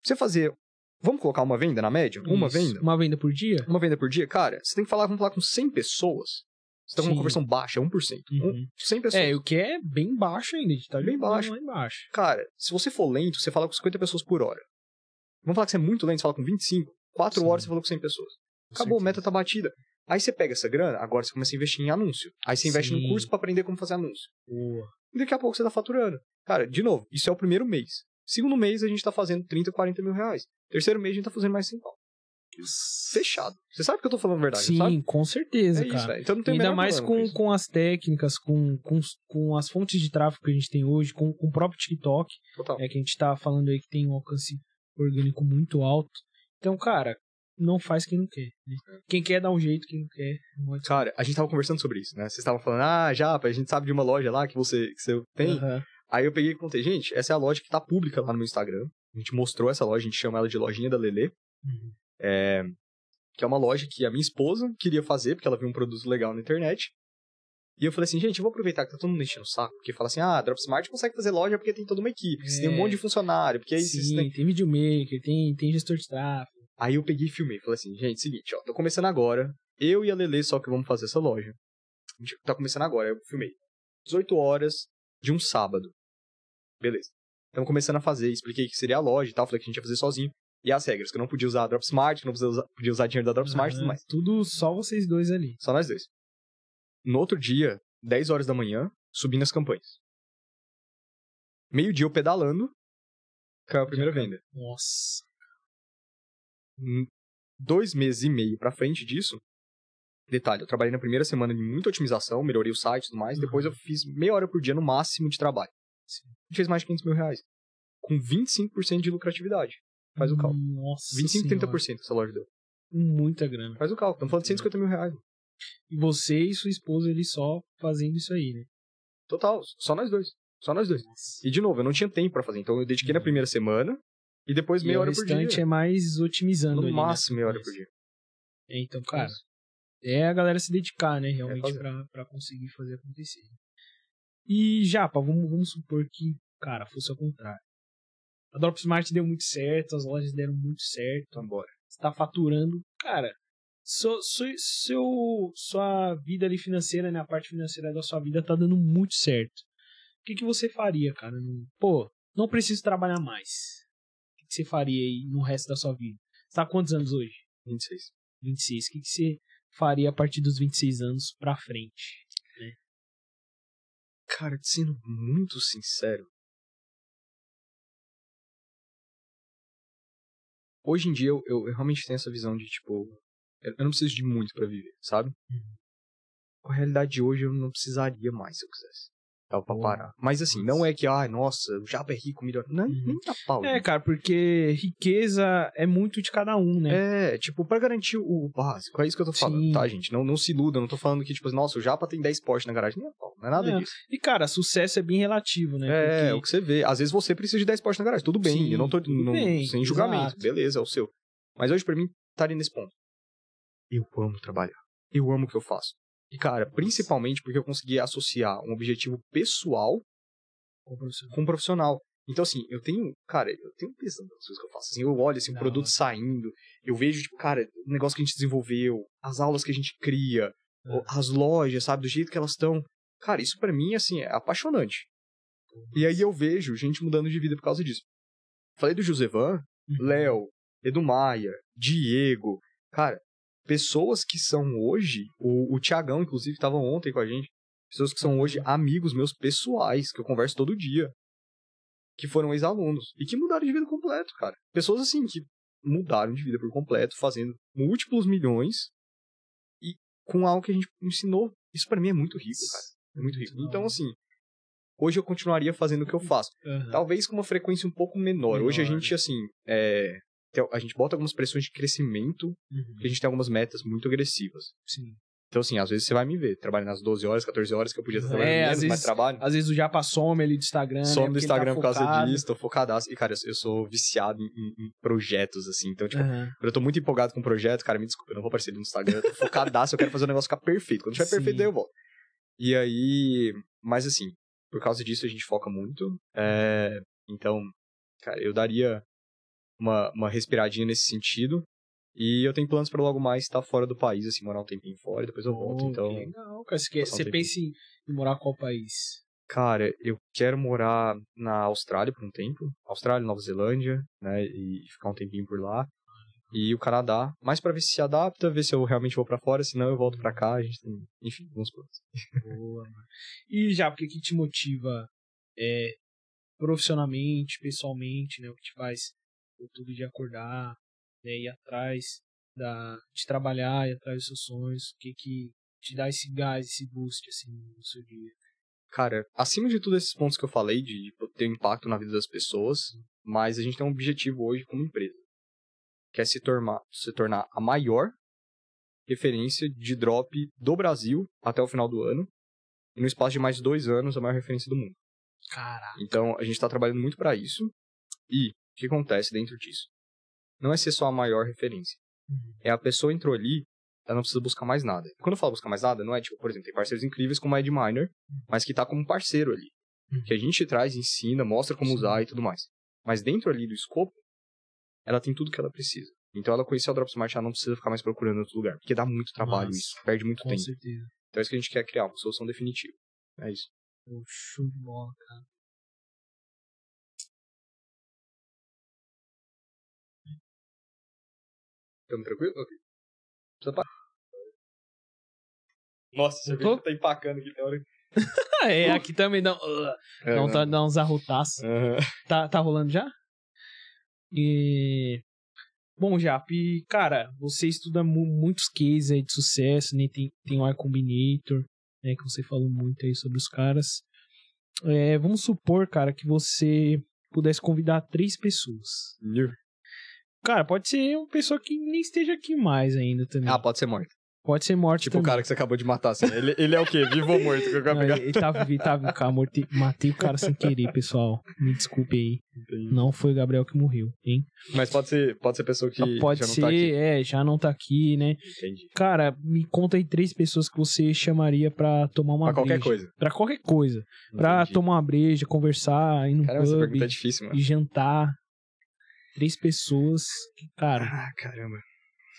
Você fazer... Vamos colocar uma venda na média? Uma Isso. venda? Uma venda por dia? Uma venda por dia? Cara, você tem que falar, vamos falar com 100 pessoas. Você tá com uma conversão baixa, 1%. Uhum. Um- 100 pessoas. É, o que é bem baixo ainda. A gente tá Bem baixo. lá embaixo. Cara, se você for lento, você fala com 50 pessoas por hora. Vamos falar que você é muito lento, você fala com 25. 4 Sim. horas você falou com 100 pessoas. Acabou, a meta tá batida. Aí você pega essa grana, agora você começa a investir em anúncio. Aí você investe Sim. num curso pra aprender como fazer anúncio. Boa. E daqui a pouco você tá faturando. Cara, de novo, isso é o primeiro mês. Segundo mês a gente tá fazendo 30, 40 mil reais. Terceiro mês a gente tá fazendo mais 100 pau. Fechado. Você sabe que eu tô falando a verdade, Sim, sabe? com certeza, É isso, cara. velho. Então não tem Ainda mais com, isso. com as técnicas, com, com, com as fontes de tráfego que a gente tem hoje, com, com o próprio TikTok, Total. é que a gente tá falando aí que tem um alcance orgânico muito alto. Então, cara, não faz quem não quer. Né? Quem quer dá um jeito, quem não quer. Não. Cara, a gente tava conversando sobre isso, né? Vocês estavam falando, ah, já, a gente sabe de uma loja lá que você, que você tem. Aham. Aí eu peguei e contei, gente, essa é a loja que tá pública lá no meu Instagram. A gente mostrou essa loja, a gente chama ela de Lojinha da Lelê. Uhum. É, que é uma loja que a minha esposa queria fazer, porque ela viu um produto legal na internet. E eu falei assim, gente, eu vou aproveitar que tá todo mundo enchendo o saco, porque fala assim, ah, Dropsmart consegue fazer loja porque tem toda uma equipe, porque você tem um É. monte de funcionário, porque aí você Sim, tem... tem videomaker, tem, tem gestor de tráfego. Aí eu peguei e filmei, falei assim, gente, seguinte, ó, tô começando agora, eu e a Lelê só que vamos fazer essa loja. A gente tá começando agora, eu filmei. 18 horas de um sábado. Beleza. Estamos começando a fazer, expliquei que seria a loja e tal, falei que a gente ia fazer sozinho. E as regras, que eu não podia usar a Dropsmart, que eu não podia usar, podia usar dinheiro da Dropsmart e tudo mais. Tudo só vocês dois ali. Só nós dois. No outro dia, 10 horas da manhã, subindo as campanhas. Meio-dia eu pedalando, caiu a primeira venda. Nossa. Hum, Dois meses e meio pra frente disso, detalhe, eu trabalhei na primeira semana de muita otimização, melhorei o site e tudo mais, depois eu fiz meia hora por dia no máximo de trabalho. Sim. A gente fez mais de 500 mil reais. Com 25% de lucratividade. Faz o cálculo. Nossa 25, senhora. 30% essa loja deu. Muita grana. Faz o cálculo. Estamos falando de 150 mil reais. E você e sua esposa ali só fazendo isso aí, né? Total. Só nós dois. Só nós dois. E de novo, eu não tinha tempo pra fazer. Então eu dediquei na primeira semana e depois meia e hora o por restante dia. é mais otimizando no ali, né? máximo meia hora por dia. É, então, cara, é a galera se dedicar, né, realmente, fazer. pra, pra conseguir fazer acontecer. E, Japa, vamos, vamos supor que, cara, fosse ao contrário. A Drop Smart deu muito certo, as lojas deram muito certo, Então bora. você tá faturando. Cara, seu, seu, sua vida ali financeira, né, a parte financeira da sua vida tá dando muito certo. O que, que você faria, cara? Pô, não preciso trabalhar mais. O que, que você faria aí no resto da sua vida? Você tá quantos anos hoje? 26. 26. O que, que você faria a partir dos 26 anos pra frente? Cara, sendo muito sincero. Hoje em dia eu, eu, eu realmente tenho essa visão de tipo. Eu, não preciso de muito pra viver, sabe? Com a realidade de hoje eu não precisaria mais se eu quisesse. Dava pra parar. Mas assim, não é que, ai, nossa, o Japa é rico, melhor. Não, Uhum. nem a pau. É, né? cara, porque riqueza é muito de cada um, né? É, tipo, pra garantir o básico. É isso que eu tô falando, Sim. tá, gente? Não, não se iluda, não tô falando que, tipo, nossa, o Japa tem 10 Porsche na garagem. Nem a pau, não é nada É, disso. E, cara, sucesso é bem relativo, né? É, Porque- o que você vê. Às vezes você precisa de 10 Porsche na garagem, tudo bem. Sim, eu não tô não- bem, sem julgamento. exato. Beleza, é o seu. Mas hoje, pra mim, estaria nesse ponto. Eu amo trabalhar. Eu amo o que eu faço. E, cara, principalmente porque eu consegui associar um objetivo pessoal Ô, professor. com um profissional. Então, assim, eu tenho, cara, eu tenho pensando nas coisas que eu faço. Assim, eu olho, assim, o Da produto saindo, eu vejo, tipo, cara, o negócio que a gente desenvolveu, as aulas que a gente cria, É. as lojas, sabe, do jeito que elas estão. Cara, isso pra mim, assim, é apaixonante. E aí eu vejo gente mudando de vida por causa disso. Falei do Josevan, Uhum. Léo, Edu Maia, Diego. Cara, pessoas que são hoje, o, o Tiagão, inclusive, estava ontem com a gente. Pessoas que são hoje amigos meus pessoais, que eu converso todo dia. Que foram ex-alunos. E que mudaram de vida completo, cara. Pessoas assim, que mudaram de vida por completo, fazendo múltiplos milhões. E com algo que a gente ensinou. Isso pra mim é muito rico, cara. É muito rico. Então, assim, hoje eu continuaria fazendo o que eu faço. Aham. Talvez com uma frequência um pouco menor. Hoje a Menor. gente, assim, é, a gente bota algumas pressões de crescimento, Uhum. porque a gente tem algumas metas muito agressivas. Sim. Então, assim, às vezes você vai me ver trabalhando às 12 horas, 14 horas, que eu podia estar É, trabalhando às menos, mas trabalho. Às vezes o Japa some ali do Instagram. né? Some do Porque ele Instagram tá por causa focado. disso, tô focadaço. E, cara, eu, eu sou viciado em, em- projetos, assim. Então, tipo, quando eu tô muito empolgado com um projeto, cara, me desculpa, eu não vou aparecer no Instagram, eu tô focadaço, eu quero fazer o negócio ficar perfeito. Quando tiver perfeito, daí eu volto. E aí, mas assim, por causa disso a gente foca muito. É, então, cara, eu daria uma, uma respiradinha nesse sentido. E eu tenho planos pra logo mais estar fora do país, assim, morar um tempinho fora e depois eu volto. Oh, Então, legal, cara. Você, quer- um você pensa em, em morar qual país? cara, eu quero morar na Austrália por um tempo. Austrália, Nova Zelândia, né? E ficar um tempinho por lá. E o Canadá, mais pra ver se se adapta, ver se eu realmente vou pra fora, senão eu volto pra cá, a gente tem, enfim, alguns planos. Boa, mano. E já, o que, que te motiva é, profissionalmente, pessoalmente, né? O que te faz o tudo de acordar, né? Ir atrás da, de trabalhar, ir atrás dos seus sonhos. O que que te dá esse gás, esse boost, assim, no seu dia? Cara, acima de tudo esses pontos que eu falei, de ter um impacto na vida das pessoas, mas a gente tem um objetivo hoje como empresa, que é se tornar, se tornar a maior referência de drop do Brasil até o final do ano, e no espaço de mais de dois anos, a maior referência do mundo. Caraca. Então, a gente está trabalhando muito para isso, e que acontece dentro disso? Não é ser só a maior referência, é a pessoa entrou ali, ela não precisa buscar mais nada. Quando eu falo buscar mais nada, não é tipo, por exemplo, tem parceiros incríveis como a Ed Miner, mas que tá como parceiro ali. Uhum. Que a gente traz, ensina, mostra como Sim. usar e tudo mais. Mas dentro ali do escopo, ela tem tudo que ela precisa. Então ela conheceu a Dropsmart, ela não precisa ficar mais procurando em outro lugar. Porque dá muito trabalho Massa. isso, perde muito Com tempo. certeza. Então é isso que a gente quer criar, uma solução definitiva. É isso. Pô, show de bola, cara. Tamo tranquilo? Ok. Precisa parar. Nossa, você Eu tô- tá empacando aqui na hora. É, aqui também dá, uh, É, dá, um- não. dá uns arrotaços. Aham. Tá, tá rolando já? E. Bom, Jap, cara, você estuda mu- muitos cases aí de sucesso, né? Tem, tem o Y Combinator, né? Que você falou muito aí sobre os caras. É, vamos supor, cara, que você pudesse convidar três pessoas. Cara, pode ser uma pessoa que nem esteja aqui mais ainda também. Ah, pode ser morta. Pode ser morte Tipo o também. cara que você acabou de matar, assim. Ele, ele é o quê? Vivo ou morto? Que eu Não, pegar. ele tava vivo, tava vivo, cara. Mortei, matei o cara sem querer, pessoal. Me desculpe aí. Não foi o Gabriel que morreu, hein? Mas pode ser, pode ser pessoa que Pode já não ser, tá aqui. é, já não tá aqui, né? Entendi. Cara, me conta aí três pessoas que você chamaria pra tomar uma Pra qualquer breja. coisa. Pra qualquer coisa. Pra Entendi. tomar uma breja, conversar, ir no Caramba, essa pub pergunta é difícil, mano. e jantar. Três pessoas que, cara, Ah, caramba.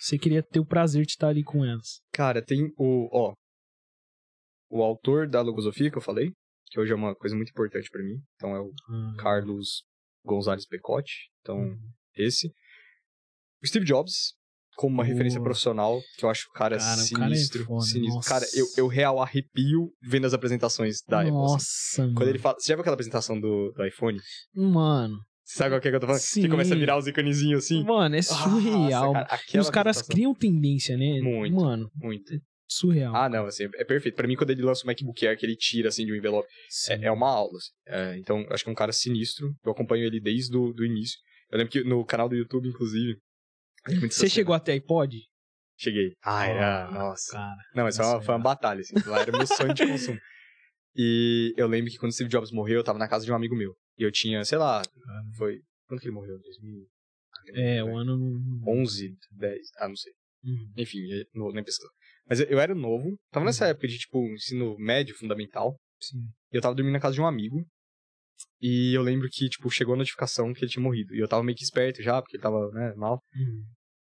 você queria ter o prazer de estar ali com elas. Cara, tem o, ó, o autor da logosofia que eu falei, que hoje é uma coisa muito importante pra mim. Então é o Ah, Carlos Gonzalez Pecotti. Então, uhum. esse. O Steve Jobs, como uma referência profissional, que eu acho o cara, Cara, o cara é sinistro. sinistro. nossa. Cara, eu, eu real arrepio vendo as apresentações da Apple. assim. Nossa, mano. Quando ele fala. Você já viu aquela apresentação do, do iPhone? Mano, sabe qual que é que eu tô falando? Sim. Que começa a virar os iconezinhos assim. mano, é surreal. Nossa, cara, e os caras apresentação. criam tendência, né? Muito. Mano, Muito. surreal. Ah, não, assim, é perfeito. Pra mim, quando ele lança o MacBook Air, que ele tira, assim, de um envelope, é, é uma aula, assim. É, então, acho que é um cara sinistro. Eu acompanho ele desde o do início. Eu lembro que no canal do YouTube, inclusive... muito Você chegou até iPod? Cheguei. Ah, era... Ah, Nossa. Cara, Não, mas foi uma, nossa, foi uma batalha, assim. Lá era meu sonho de consumo. E eu lembro que quando o Steve Jobs morreu, eu tava na casa de um amigo meu. E eu tinha, sei lá, foi... Quando que ele morreu? 2000? É, o ano. não- 11, 10, ah, não sei. Uhum. Enfim, não nem pesquisar. Mas eu, eu era novo, tava nessa Uhum. época de, tipo, ensino médio, fundamental. Sim. E eu tava dormindo na casa de um amigo. E eu lembro que, tipo, chegou a notificação que ele tinha morrido. E eu tava meio que esperto já, porque ele tava, né, mal. Uhum.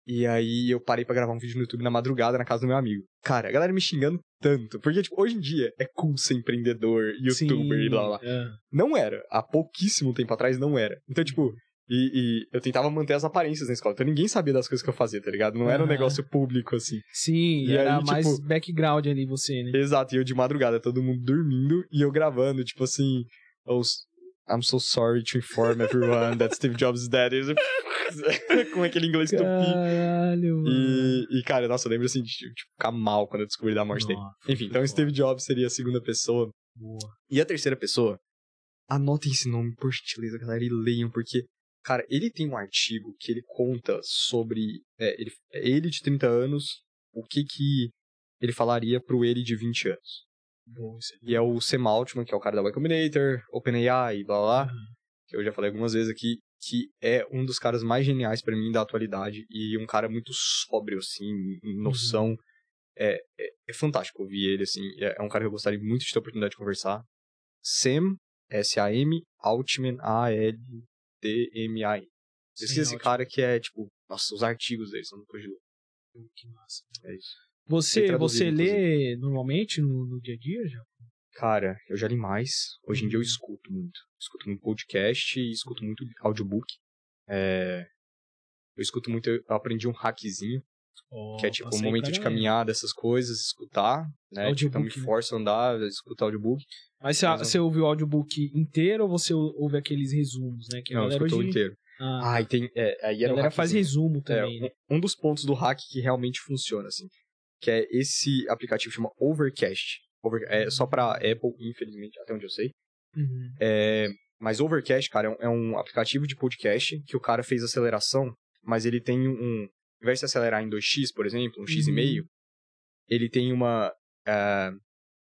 E aí eu parei pra gravar um vídeo no YouTube na madrugada na casa do meu amigo. Cara, a galera me xingando tanto. Porque, tipo, hoje em dia é cool ser empreendedor, youtuber Sim, e blá blá. é. Não era. Há pouquíssimo tempo atrás não era. Então, tipo, e, e eu tentava manter as aparências na escola. Então ninguém sabia das coisas que eu fazia, tá ligado? Não era um negócio público, assim. Sim, E era aí, mais tipo- background ali você, né? Exato, e eu de madrugada, todo mundo dormindo e eu gravando, tipo assim, os I'm so sorry to inform everyone that Steve Jobs is dead. Com aquele inglês tupi. Caralho, mano. E, e, cara, nossa, eu lembro assim de tipo, ficar mal quando eu descobri da morte dele. Nossa, Enfim, então Steve Jobs seria a segunda pessoa. boa. E a terceira pessoa, anotem esse nome, por gentileza, galera, e leiam, porque, cara, ele tem um artigo que ele conta sobre é, ele, ele de 30 anos, o que que ele falaria pro ele de 20 anos. Isso E é o Sam Altman, que é o cara da Y Combinator, OpenAI e blá blá, Uhum. que eu já falei algumas vezes aqui, que é um dos caras mais geniais pra mim da atualidade e um cara muito sóbrio, assim, em noção. É, é, é fantástico ouvir ele, assim, é, é um cara que eu gostaria muito de ter a oportunidade de conversar. Sam, S-A-M, Altman, A-L-T-M-A-N. Pesquisa esse Altman. cara que é, tipo, nossa, os artigos dele são do coisa de louco. Que massa. É isso. Você, você lê normalmente no, no dia a dia já? Cara, eu já li mais. Hoje em dia eu Uhum. escuto muito. Escuto muito podcast e escuto muito audiobook. É... Eu escuto muito, eu aprendi um hackzinho, que é tipo um momento de caminhada, essas coisas, escutar, né? Tipo, então me Audiobook, né? força a andar, escutar audiobook. Mas você, Mas você ouve o audiobook inteiro ou você ouve aqueles resumos, né? Que Não, eu escuto hoje... inteiro. Ah, Ah, e tem. É, aí a era um galera faz hackzinho. resumo É, também, né? um, um dos pontos do hack que realmente funciona, assim. Que é esse aplicativo que chama Overcast. Over, é só pra Apple, infelizmente, até onde eu sei. Uhum. É, mas Overcast, cara, é um, é um aplicativo de podcast que o cara fez aceleração, mas ele tem um. Ao invés de acelerar em 2x, por exemplo, um x e Uhum. meio, ele tem uma é,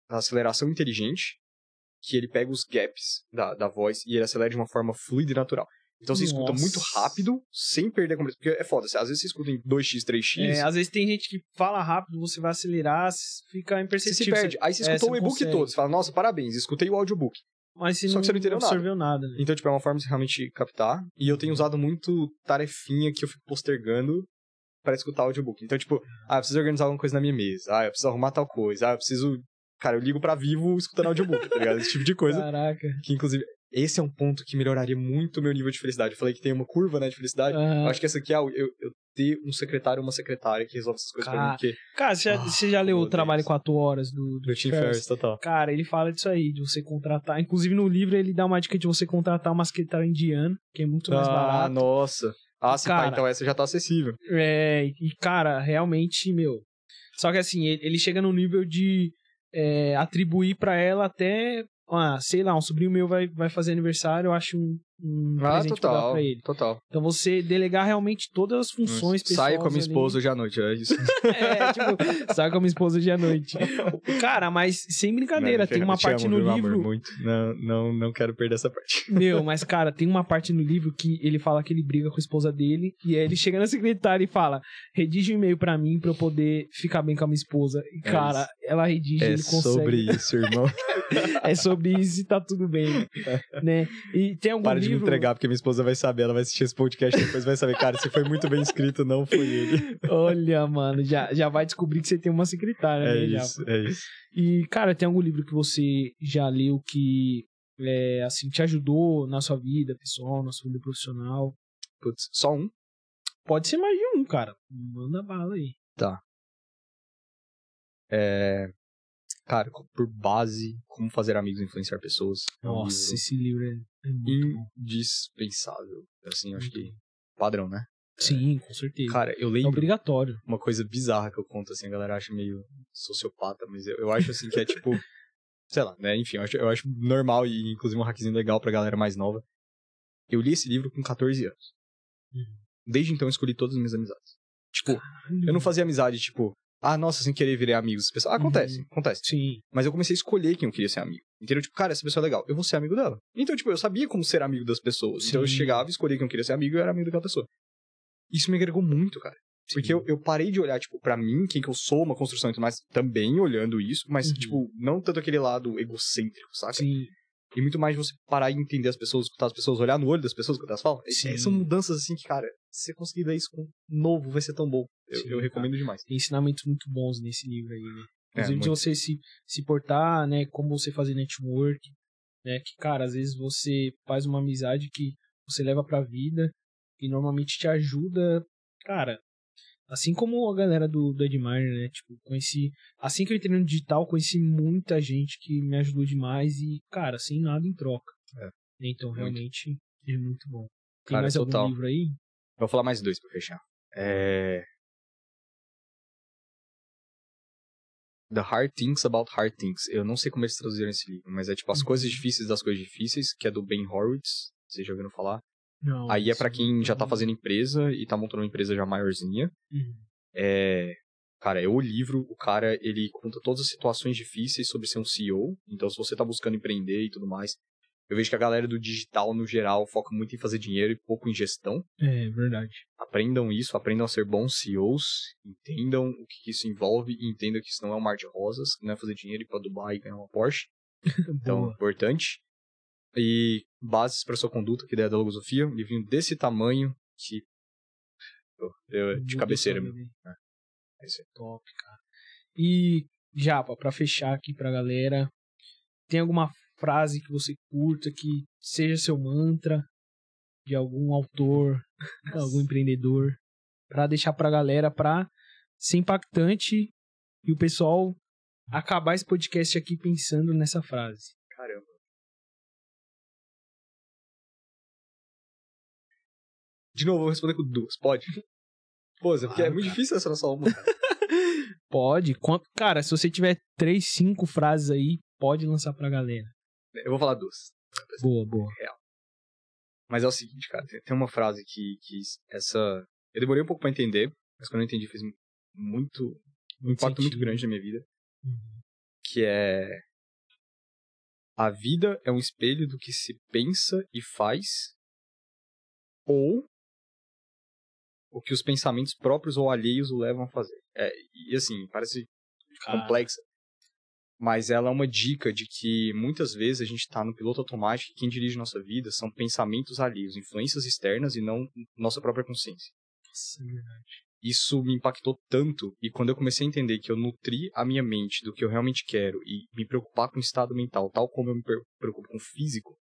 aceleração inteligente que ele pega os gaps da, da voz e ele acelera de uma forma fluida e natural. Então você escuta Nossa. muito rápido, sem perder a compreensão. Porque é foda, às vezes você escuta em 2x, 3x, É, às vezes tem gente que fala rápido, você vai acelerar, fica você imperceptível. se perde. Aí você é, escutou você o e-book consegue. todo, você fala, nossa, parabéns, escutei o audiobook. Mas você Só não, que você não entendeu nada. absorveu nada, né? Então, tipo, é uma forma de você realmente captar. E eu tenho usado muito tarefinha que eu fico postergando pra escutar o audiobook. Então, tipo, ah, eu preciso organizar alguma coisa na minha mesa. Ah, eu preciso arrumar tal coisa. Ah, eu preciso... Cara, eu ligo pra vivo escutando audiobook, tá ligado? Esse tipo de coisa. Caraca. Que, inclusive, esse é um ponto que melhoraria muito o meu nível de felicidade. Eu falei que tem uma curva, né, de felicidade. Aham. Eu acho que essa aqui é o- eu, eu ter um secretário ou uma secretária que resolve essas coisas pra mim. Cara, Porque Cara, você já, Ah, você já leu o Trabalho em 4 Horas do, do do Tim Ferriss? Total. Cara, ele fala disso aí, de você contratar. Inclusive no livro ele dá uma dica de você contratar uma secretária indiana, que é muito mais Ah, barato. nossa. Ah, sim, Cara. pá, então essa já tá acessível. É, e cara, realmente, meu. Só que assim, ele, ele chega no nível de é, atribuir pra ela até. Ah, sei lá, um sobrinho meu vai, vai fazer aniversário, eu acho um, um Ah, presente total. pra ele. Total. Então você delegar realmente todas as funções pessoais. Saia com a minha esposa hoje à noite, é isso. É, tipo, sai com a minha esposa hoje à noite. Cara, mas sem brincadeira, tem uma Te parte amo, no amor? livro. Muito. Não, não, não quero perder essa parte. Meu, mas cara, tem uma parte no livro que ele fala que ele briga com a esposa dele e aí ele chega na secretária e fala: redige um e-mail pra mim pra eu poder ficar bem com a minha esposa. E É cara, ela redige, É ele consegue. sobre isso, irmão. É sobre isso e tá tudo bem, né? E tem algum Para me livro... entregar, porque minha esposa vai saber. Ela vai assistir esse podcast e depois vai saber, cara, se foi muito bem escrito, não foi ele. Olha, mano, já, já vai descobrir que você tem uma secretária, É né? já. isso, é isso. E, cara, tem algum livro que você já leu que, é, assim, te ajudou na sua vida pessoal, na sua vida profissional? Putz, só um? Pode ser mais de um, cara. Manda bala aí. É. Cara, por base, como fazer amigos e influenciar pessoas. É um Nossa, livro esse livro é. Indispensável. Assim, acho que padrão, né? Sim, com certeza. Cara, eu é lembro obrigatório. uma coisa bizarra que eu conto, assim, a galera acha meio sociopata, mas eu, eu acho, assim, que é tipo, sei lá, né? Enfim, eu acho, eu acho normal e, inclusive, um hackzinho legal pra galera mais nova. Eu li esse livro com 14 anos. Uhum. Desde então, eu escolhi todas as minhas amizades. Tipo, eu não fazia amizade, tipo, ah, nossa, sem querer virei amigos. Pessoal, ah, acontece, Uhum. acontece. Sim. Mas eu comecei a escolher quem eu queria ser amigo. Entendeu? Tipo, cara, essa pessoa é legal. Eu vou ser amigo dela. Então, tipo, eu sabia como ser amigo das pessoas. Então eu Sim. chegava e escolhia quem eu queria ser amigo e eu era amigo daquela pessoa. Isso me agregou muito, cara. Porque eu, eu parei de olhar, tipo, pra mim, quem que eu sou, uma construção e tudo mais, também olhando isso, mas, Uhum. tipo, não tanto aquele lado egocêntrico, saca? Sim. E muito mais você parar e entender as pessoas, escutar as pessoas, olhar no olho das pessoas que elas falam. É- Sim. São mudanças assim que, cara, se você conseguir dar isso com novo, vai ser tão bom. Eu, Sim, eu recomendo demais. Tem ensinamentos muito bons nesse livro aí, né? É, Inclusive de muito. você se, se portar, né? Como você fazer network, né? Que, cara, às vezes você faz uma amizade que você leva pra vida e normalmente te ajuda, cara. Assim como a galera do, do Edmire, né? Tipo, conheci. Assim que eu entrei no digital, conheci muita gente que me ajudou demais e, cara, sem nada em troca. É. Então, realmente, é muito bom. Tem Cara, mais total. algum livro aí? Eu vou falar mais dois pra fechar. É... The Hard Things About Hard Things. Eu não sei como eles traduziram esse livro, mas é tipo As Uhum. Coisas Difíceis das Coisas Difíceis, que é do Ben Horowitz. Vocês já ouviram falar? Não. Aí é pra esse quem já tá fazendo empresa e tá montando uma empresa já maiorzinha. Uhum. É... Cara, é o livro, o cara, ele conta todas as situações difíceis sobre ser um CEO. Então, se você tá buscando empreender e tudo mais, eu vejo que a galera do digital, no geral, foca muito em fazer dinheiro e pouco em gestão. É, verdade. aprendam isso, aprendam a ser bons CEOs, entendam o que isso envolve e entendam que isso não é um mar de rosas, que não é fazer dinheiro e ir pra Dubai e ganhar uma Porsche. Então, importante. E bases para sua conduta, que é da Logosofia, um livrinho desse tamanho que de Vou cabeceira. ele. É isso aí. Top, cara. E, Japa, pra fechar aqui pra galera, tem alguma frase que você curta que seja seu mantra de algum autor, algum empreendedor, pra deixar pra galera pra ser impactante e o pessoal acabar esse podcast aqui pensando nessa frase. Caramba. De novo, eu vou responder com duas, pode? Pô, Zé, porque é Claro, muito cara. difícil essa só uma. Pode, cara, se você tiver três, cinco frases aí, pode lançar pra galera. Eu vou falar duas. Boa, boa. Mas é o seguinte, cara, tem- uma frase que, que essa. Eu demorei um pouco pra entender, mas quando eu entendi fez muito. um impacto muito grande na minha vida. Que é. A vida é um espelho do que se pensa e faz, ou o que os pensamentos próprios ou alheios o levam a fazer. É, e assim, parece Cara, complexa. Mas ela é uma dica de que muitas vezes a gente está no piloto automático e quem dirige nossa vida são pensamentos alheios, influências externas e não nossa própria consciência. Nossa, é verdade. Isso me impactou tanto e quando eu comecei a entender que eu nutri a minha mente do que eu realmente quero e me preocupar com o estado mental, tal como eu me pre- preocupo com o físico,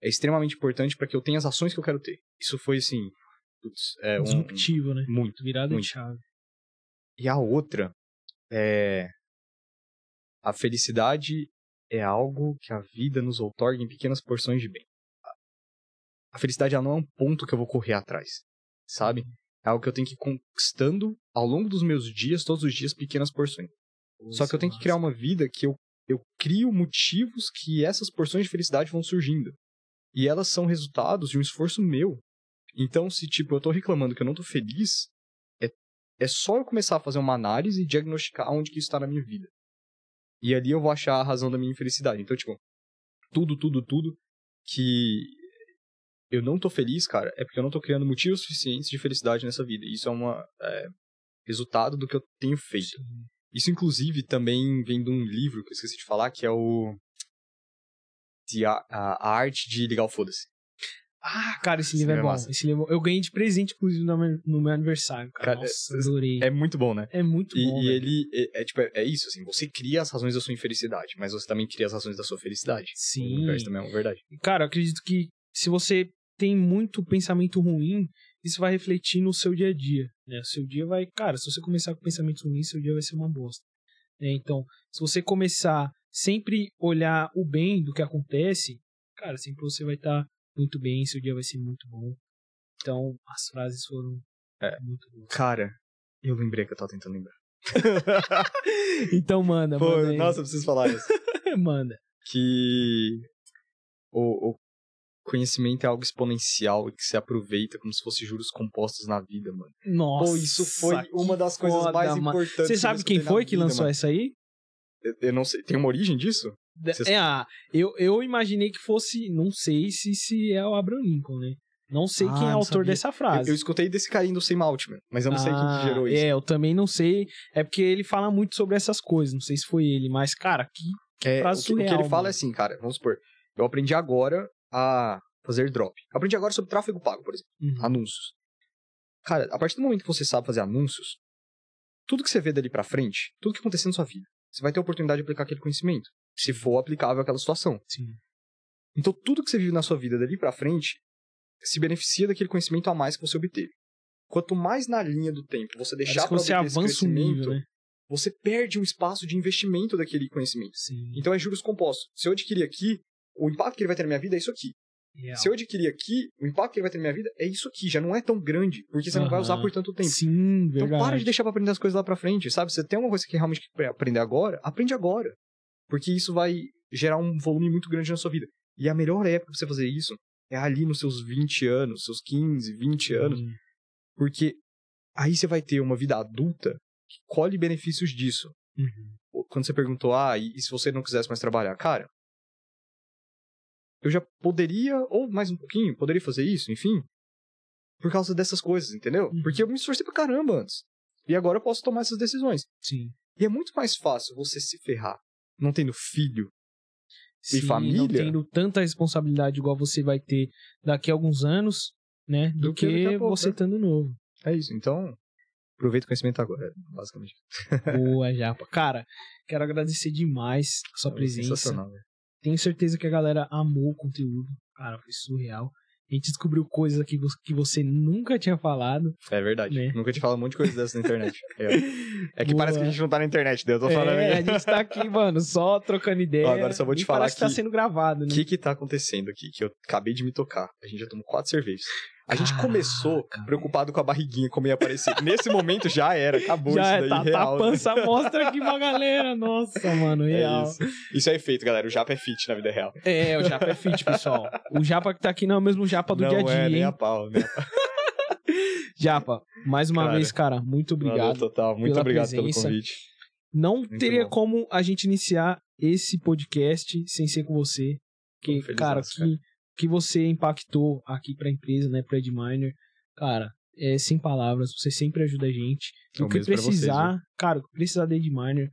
é extremamente importante para que eu tenha as ações que eu quero ter. Isso foi assim, putz, é um, Disruptivo, né? muito. Virada muito. de chave. E a outra é. A felicidade é algo que a vida nos outorga em pequenas porções de bem. A felicidade não é um ponto que eu vou correr atrás, sabe? É algo que eu tenho que ir conquistando ao longo dos meus dias, todos os dias, pequenas porções. Só que eu tenho que criar uma vida que eu, eu crio motivos que essas porções de felicidade vão surgindo. E elas são resultados de um esforço meu. Então, se, tipo, eu tô reclamando que eu não tô feliz, é, é só eu começar a fazer uma análise e diagnosticar onde que isso tá na minha vida. E ali eu vou achar a razão da minha infelicidade. Então, tipo, tudo, tudo, tudo que eu não tô feliz, cara, é porque eu não tô criando motivos suficientes de felicidade nessa vida. E isso é um é, resultado do que eu tenho feito. Sim. Isso, inclusive, também vem de um livro que eu esqueci de falar, que é o. A, a Arte de Ligar o Foda-se. Ah, cara, esse Esse livro é é bom. massa. Esse livro, eu ganhei de presente, inclusive, no meu, aniversário, cara. Cara, Nossa, é- adorei. É muito bom, né? É muito E, bom. e velho. ele é, é, tipo, é, é isso, assim, você cria as razões da sua infelicidade, mas você também cria as razões da sua felicidade. O Sim. também é uma verdade. Cara, eu acredito que se você tem muito pensamento ruim, isso vai refletir no seu dia a dia. Né? O seu dia vai. Cara, se você começar com pensamentos ruins, seu dia vai ser uma bosta. né? Então, se você começar sempre olhar o bem do que acontece, cara, sempre você vai estar muito bem, seu dia vai ser muito bom. Então, as frases foram É. muito boas. Cara, eu lembrei que eu tava tentando lembrar. Então, manda, Pô, manda. nossa, eu preciso falar isso. manda. que o, o conhecimento é algo exponencial e que se aproveita como se fosse juros compostos na vida, mano. Nossa. Pô, isso foi uma das coisas foda, mais mano. importantes. Você sabe quem foi que vida, lançou mano. essa aí? Eu, eu não sei. Tem uma origem disso? Vocês- É, ah, eu, eu imaginei que fosse, não sei se, se é o Abraham Lincoln, né? Não sei Ah, quem é o não autor sabia. dessa frase. Eu, eu escutei desse carinho do Sam Altman, mas eu não sei quem Ah, que gerou isso. É, eu também não sei. É porque ele fala muito sobre essas coisas. Não sei se foi ele, mas, cara, que. É, frase o, que, o que surreal, ele fala mano. é assim, cara, vamos supor, eu aprendi agora a fazer drop. Eu aprendi agora sobre tráfego pago, por exemplo, Uhum. anúncios. Cara, a partir do momento que você sabe fazer anúncios, tudo que você vê dali pra frente, tudo que acontecer na sua vida, você vai ter a oportunidade de aplicar aquele conhecimento, se for aplicável àquela situação. Sim. Então, tudo que você vive na sua vida dali pra frente se beneficia daquele conhecimento a mais que você obteve. Quanto mais na linha do tempo você deixar que pra você obter esse avança o nível, crescimento, né? você perde um espaço de investimento daquele conhecimento. Sim. Então é juros compostos. Se eu adquirir aqui, o impacto que ele vai ter na minha vida é isso aqui. Real. Se eu adquirir aqui, o impacto que ele vai ter na minha vida é isso aqui. Já não é tão grande, porque você não vai usar por tanto tempo. Sim, verdade. Então para de deixar pra aprender as coisas lá pra frente, sabe? Você tem uma coisa que realmente quer aprender agora, aprende agora. Porque isso vai gerar um volume muito grande na sua vida. E a melhor época pra você fazer isso é ali nos seus 20 anos, seus 15, 20 anos. Sim. Porque aí você vai ter uma vida adulta que colhe benefícios disso. Uhum. Quando você perguntou, ah, e e se você não quisesse mais trabalhar? Cara, eu já poderia, ou mais um pouquinho, poderia fazer isso, enfim, por causa dessas coisas, entendeu? Uhum. Porque eu me esforcei pra caramba antes. E agora eu posso tomar essas decisões. Sim. E é muito mais fácil você se ferrar não tendo filho. Sim, Não família? tendo tanta responsabilidade igual você vai ter daqui a alguns anos, né? Do, Do que que, pouco, você né? estando novo. É isso. Então, aproveita o conhecimento agora, basicamente. Boa, Japa. Cara, quero agradecer demais a sua presença. Sensacional, velho. Tenho certeza que a galera amou o conteúdo. Cara, foi surreal. A gente descobriu coisas aqui que você nunca tinha falado. É verdade. Né? Nunca te falo um monte de coisa dessas na internet. É, é que Boa. parece que a gente não tá na internet, daí eu tô falando. É, a gente tá aqui, mano, só trocando ideia. Ó, agora só vou te falar parece que tá que- sendo gravado, O né? que que tá acontecendo aqui? Que eu acabei de me tocar. A gente já tomou quatro cervejas. A gente Caraca, começou preocupado com a barriguinha, como ia aparecer. Nesse momento já era, acabou Já isso é, daí, tá, tá real. a né? pança mostra aqui pra galera. Nossa, mano, É real. isso. Isso é efeito, galera. O Japa é fit na vida real. É, o Japa é fit, pessoal. O Japa que tá aqui não é o mesmo Japa do não dia a dia, é nem hein? a pau, né? Japa, mais uma Cara, vez, cara, muito obrigado. Valeu, total. Muito obrigado presença. pelo convite. Não Muito teria bom. como a gente iniciar esse podcast sem ser com você. Que, cara. que, que você impactou aqui pra empresa, né, pra Edminer. Cara, é sem palavras, você sempre ajuda a gente. É o que pra vocês, precisar, cara, o que precisar da Edminer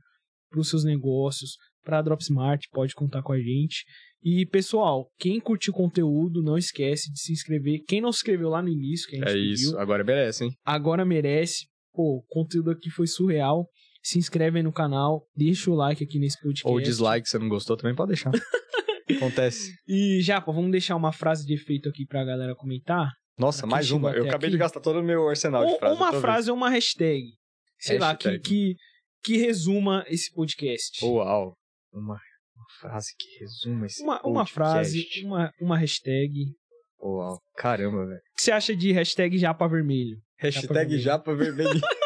pros seus negócios, pra Dropsmart, pode contar com a gente. E, pessoal, quem curtiu o conteúdo, não esquece de se inscrever. Quem não se inscreveu lá no início, que a gente É pediu, isso. Agora merece, hein? agora merece. Pô, o conteúdo aqui foi surreal. Se inscreve aí no canal, deixa o like aqui nesse podcast. Ou dislike, se você não gostou, também pode deixar. Acontece. E, Japa, vamos deixar uma frase de efeito aqui pra galera comentar? Nossa, mais uma. Eu acabei aqui. de gastar todo o meu arsenal de Ou frases. uma frase ou uma hashtag. Sei lá, que, Hashtag. que, que resuma esse podcast. Uau. Uma, uma frase que resuma esse uma, uma frase, podcast. uma, uma hashtag. O Uau. Caramba, velho. que você acha de hashtag Japa Vermelho? Hashtag vermelho. Japa Vermelho.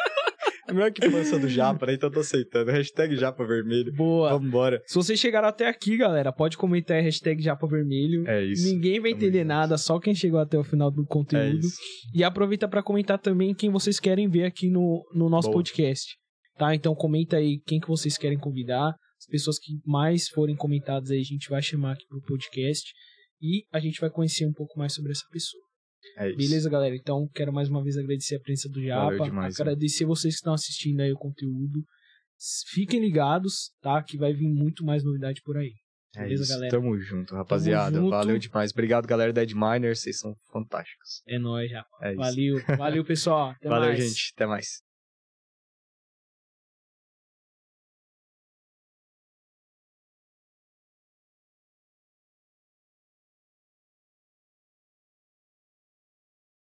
É melhor que lança do Japa, né? Então tô aceitando. Hashtag Japa Vermelho. Boa. Vambora. Se vocês chegaram até aqui, galera, pode comentar hashtag Japa Vermelho. É isso. Ninguém vai entender junto. nada, só quem chegou até o final do É conteúdo. isso. E aproveita pra comentar também quem vocês querem ver aqui no, no nosso Boa. podcast. Tá? Então comenta aí quem que vocês querem convidar. As pessoas que mais forem comentadas aí, a gente vai chamar aqui pro podcast. E a gente vai conhecer um pouco mais sobre essa pessoa. É isso. Beleza, galera? Então, quero mais uma vez agradecer a presença do Japa. demais, agradecer vocês que estão assistindo aí o conteúdo. Fiquem ligados, tá? Que vai vir muito mais novidade por aí. É Beleza, isso. galera? Tamo junto, rapaziada. junto. Valeu demais. Obrigado, galera da Edminer. Vocês são fantásticos. É nóis, Japa. É. Valeu. Valeu, pessoal. Até Valeu, mais. gente. Até mais.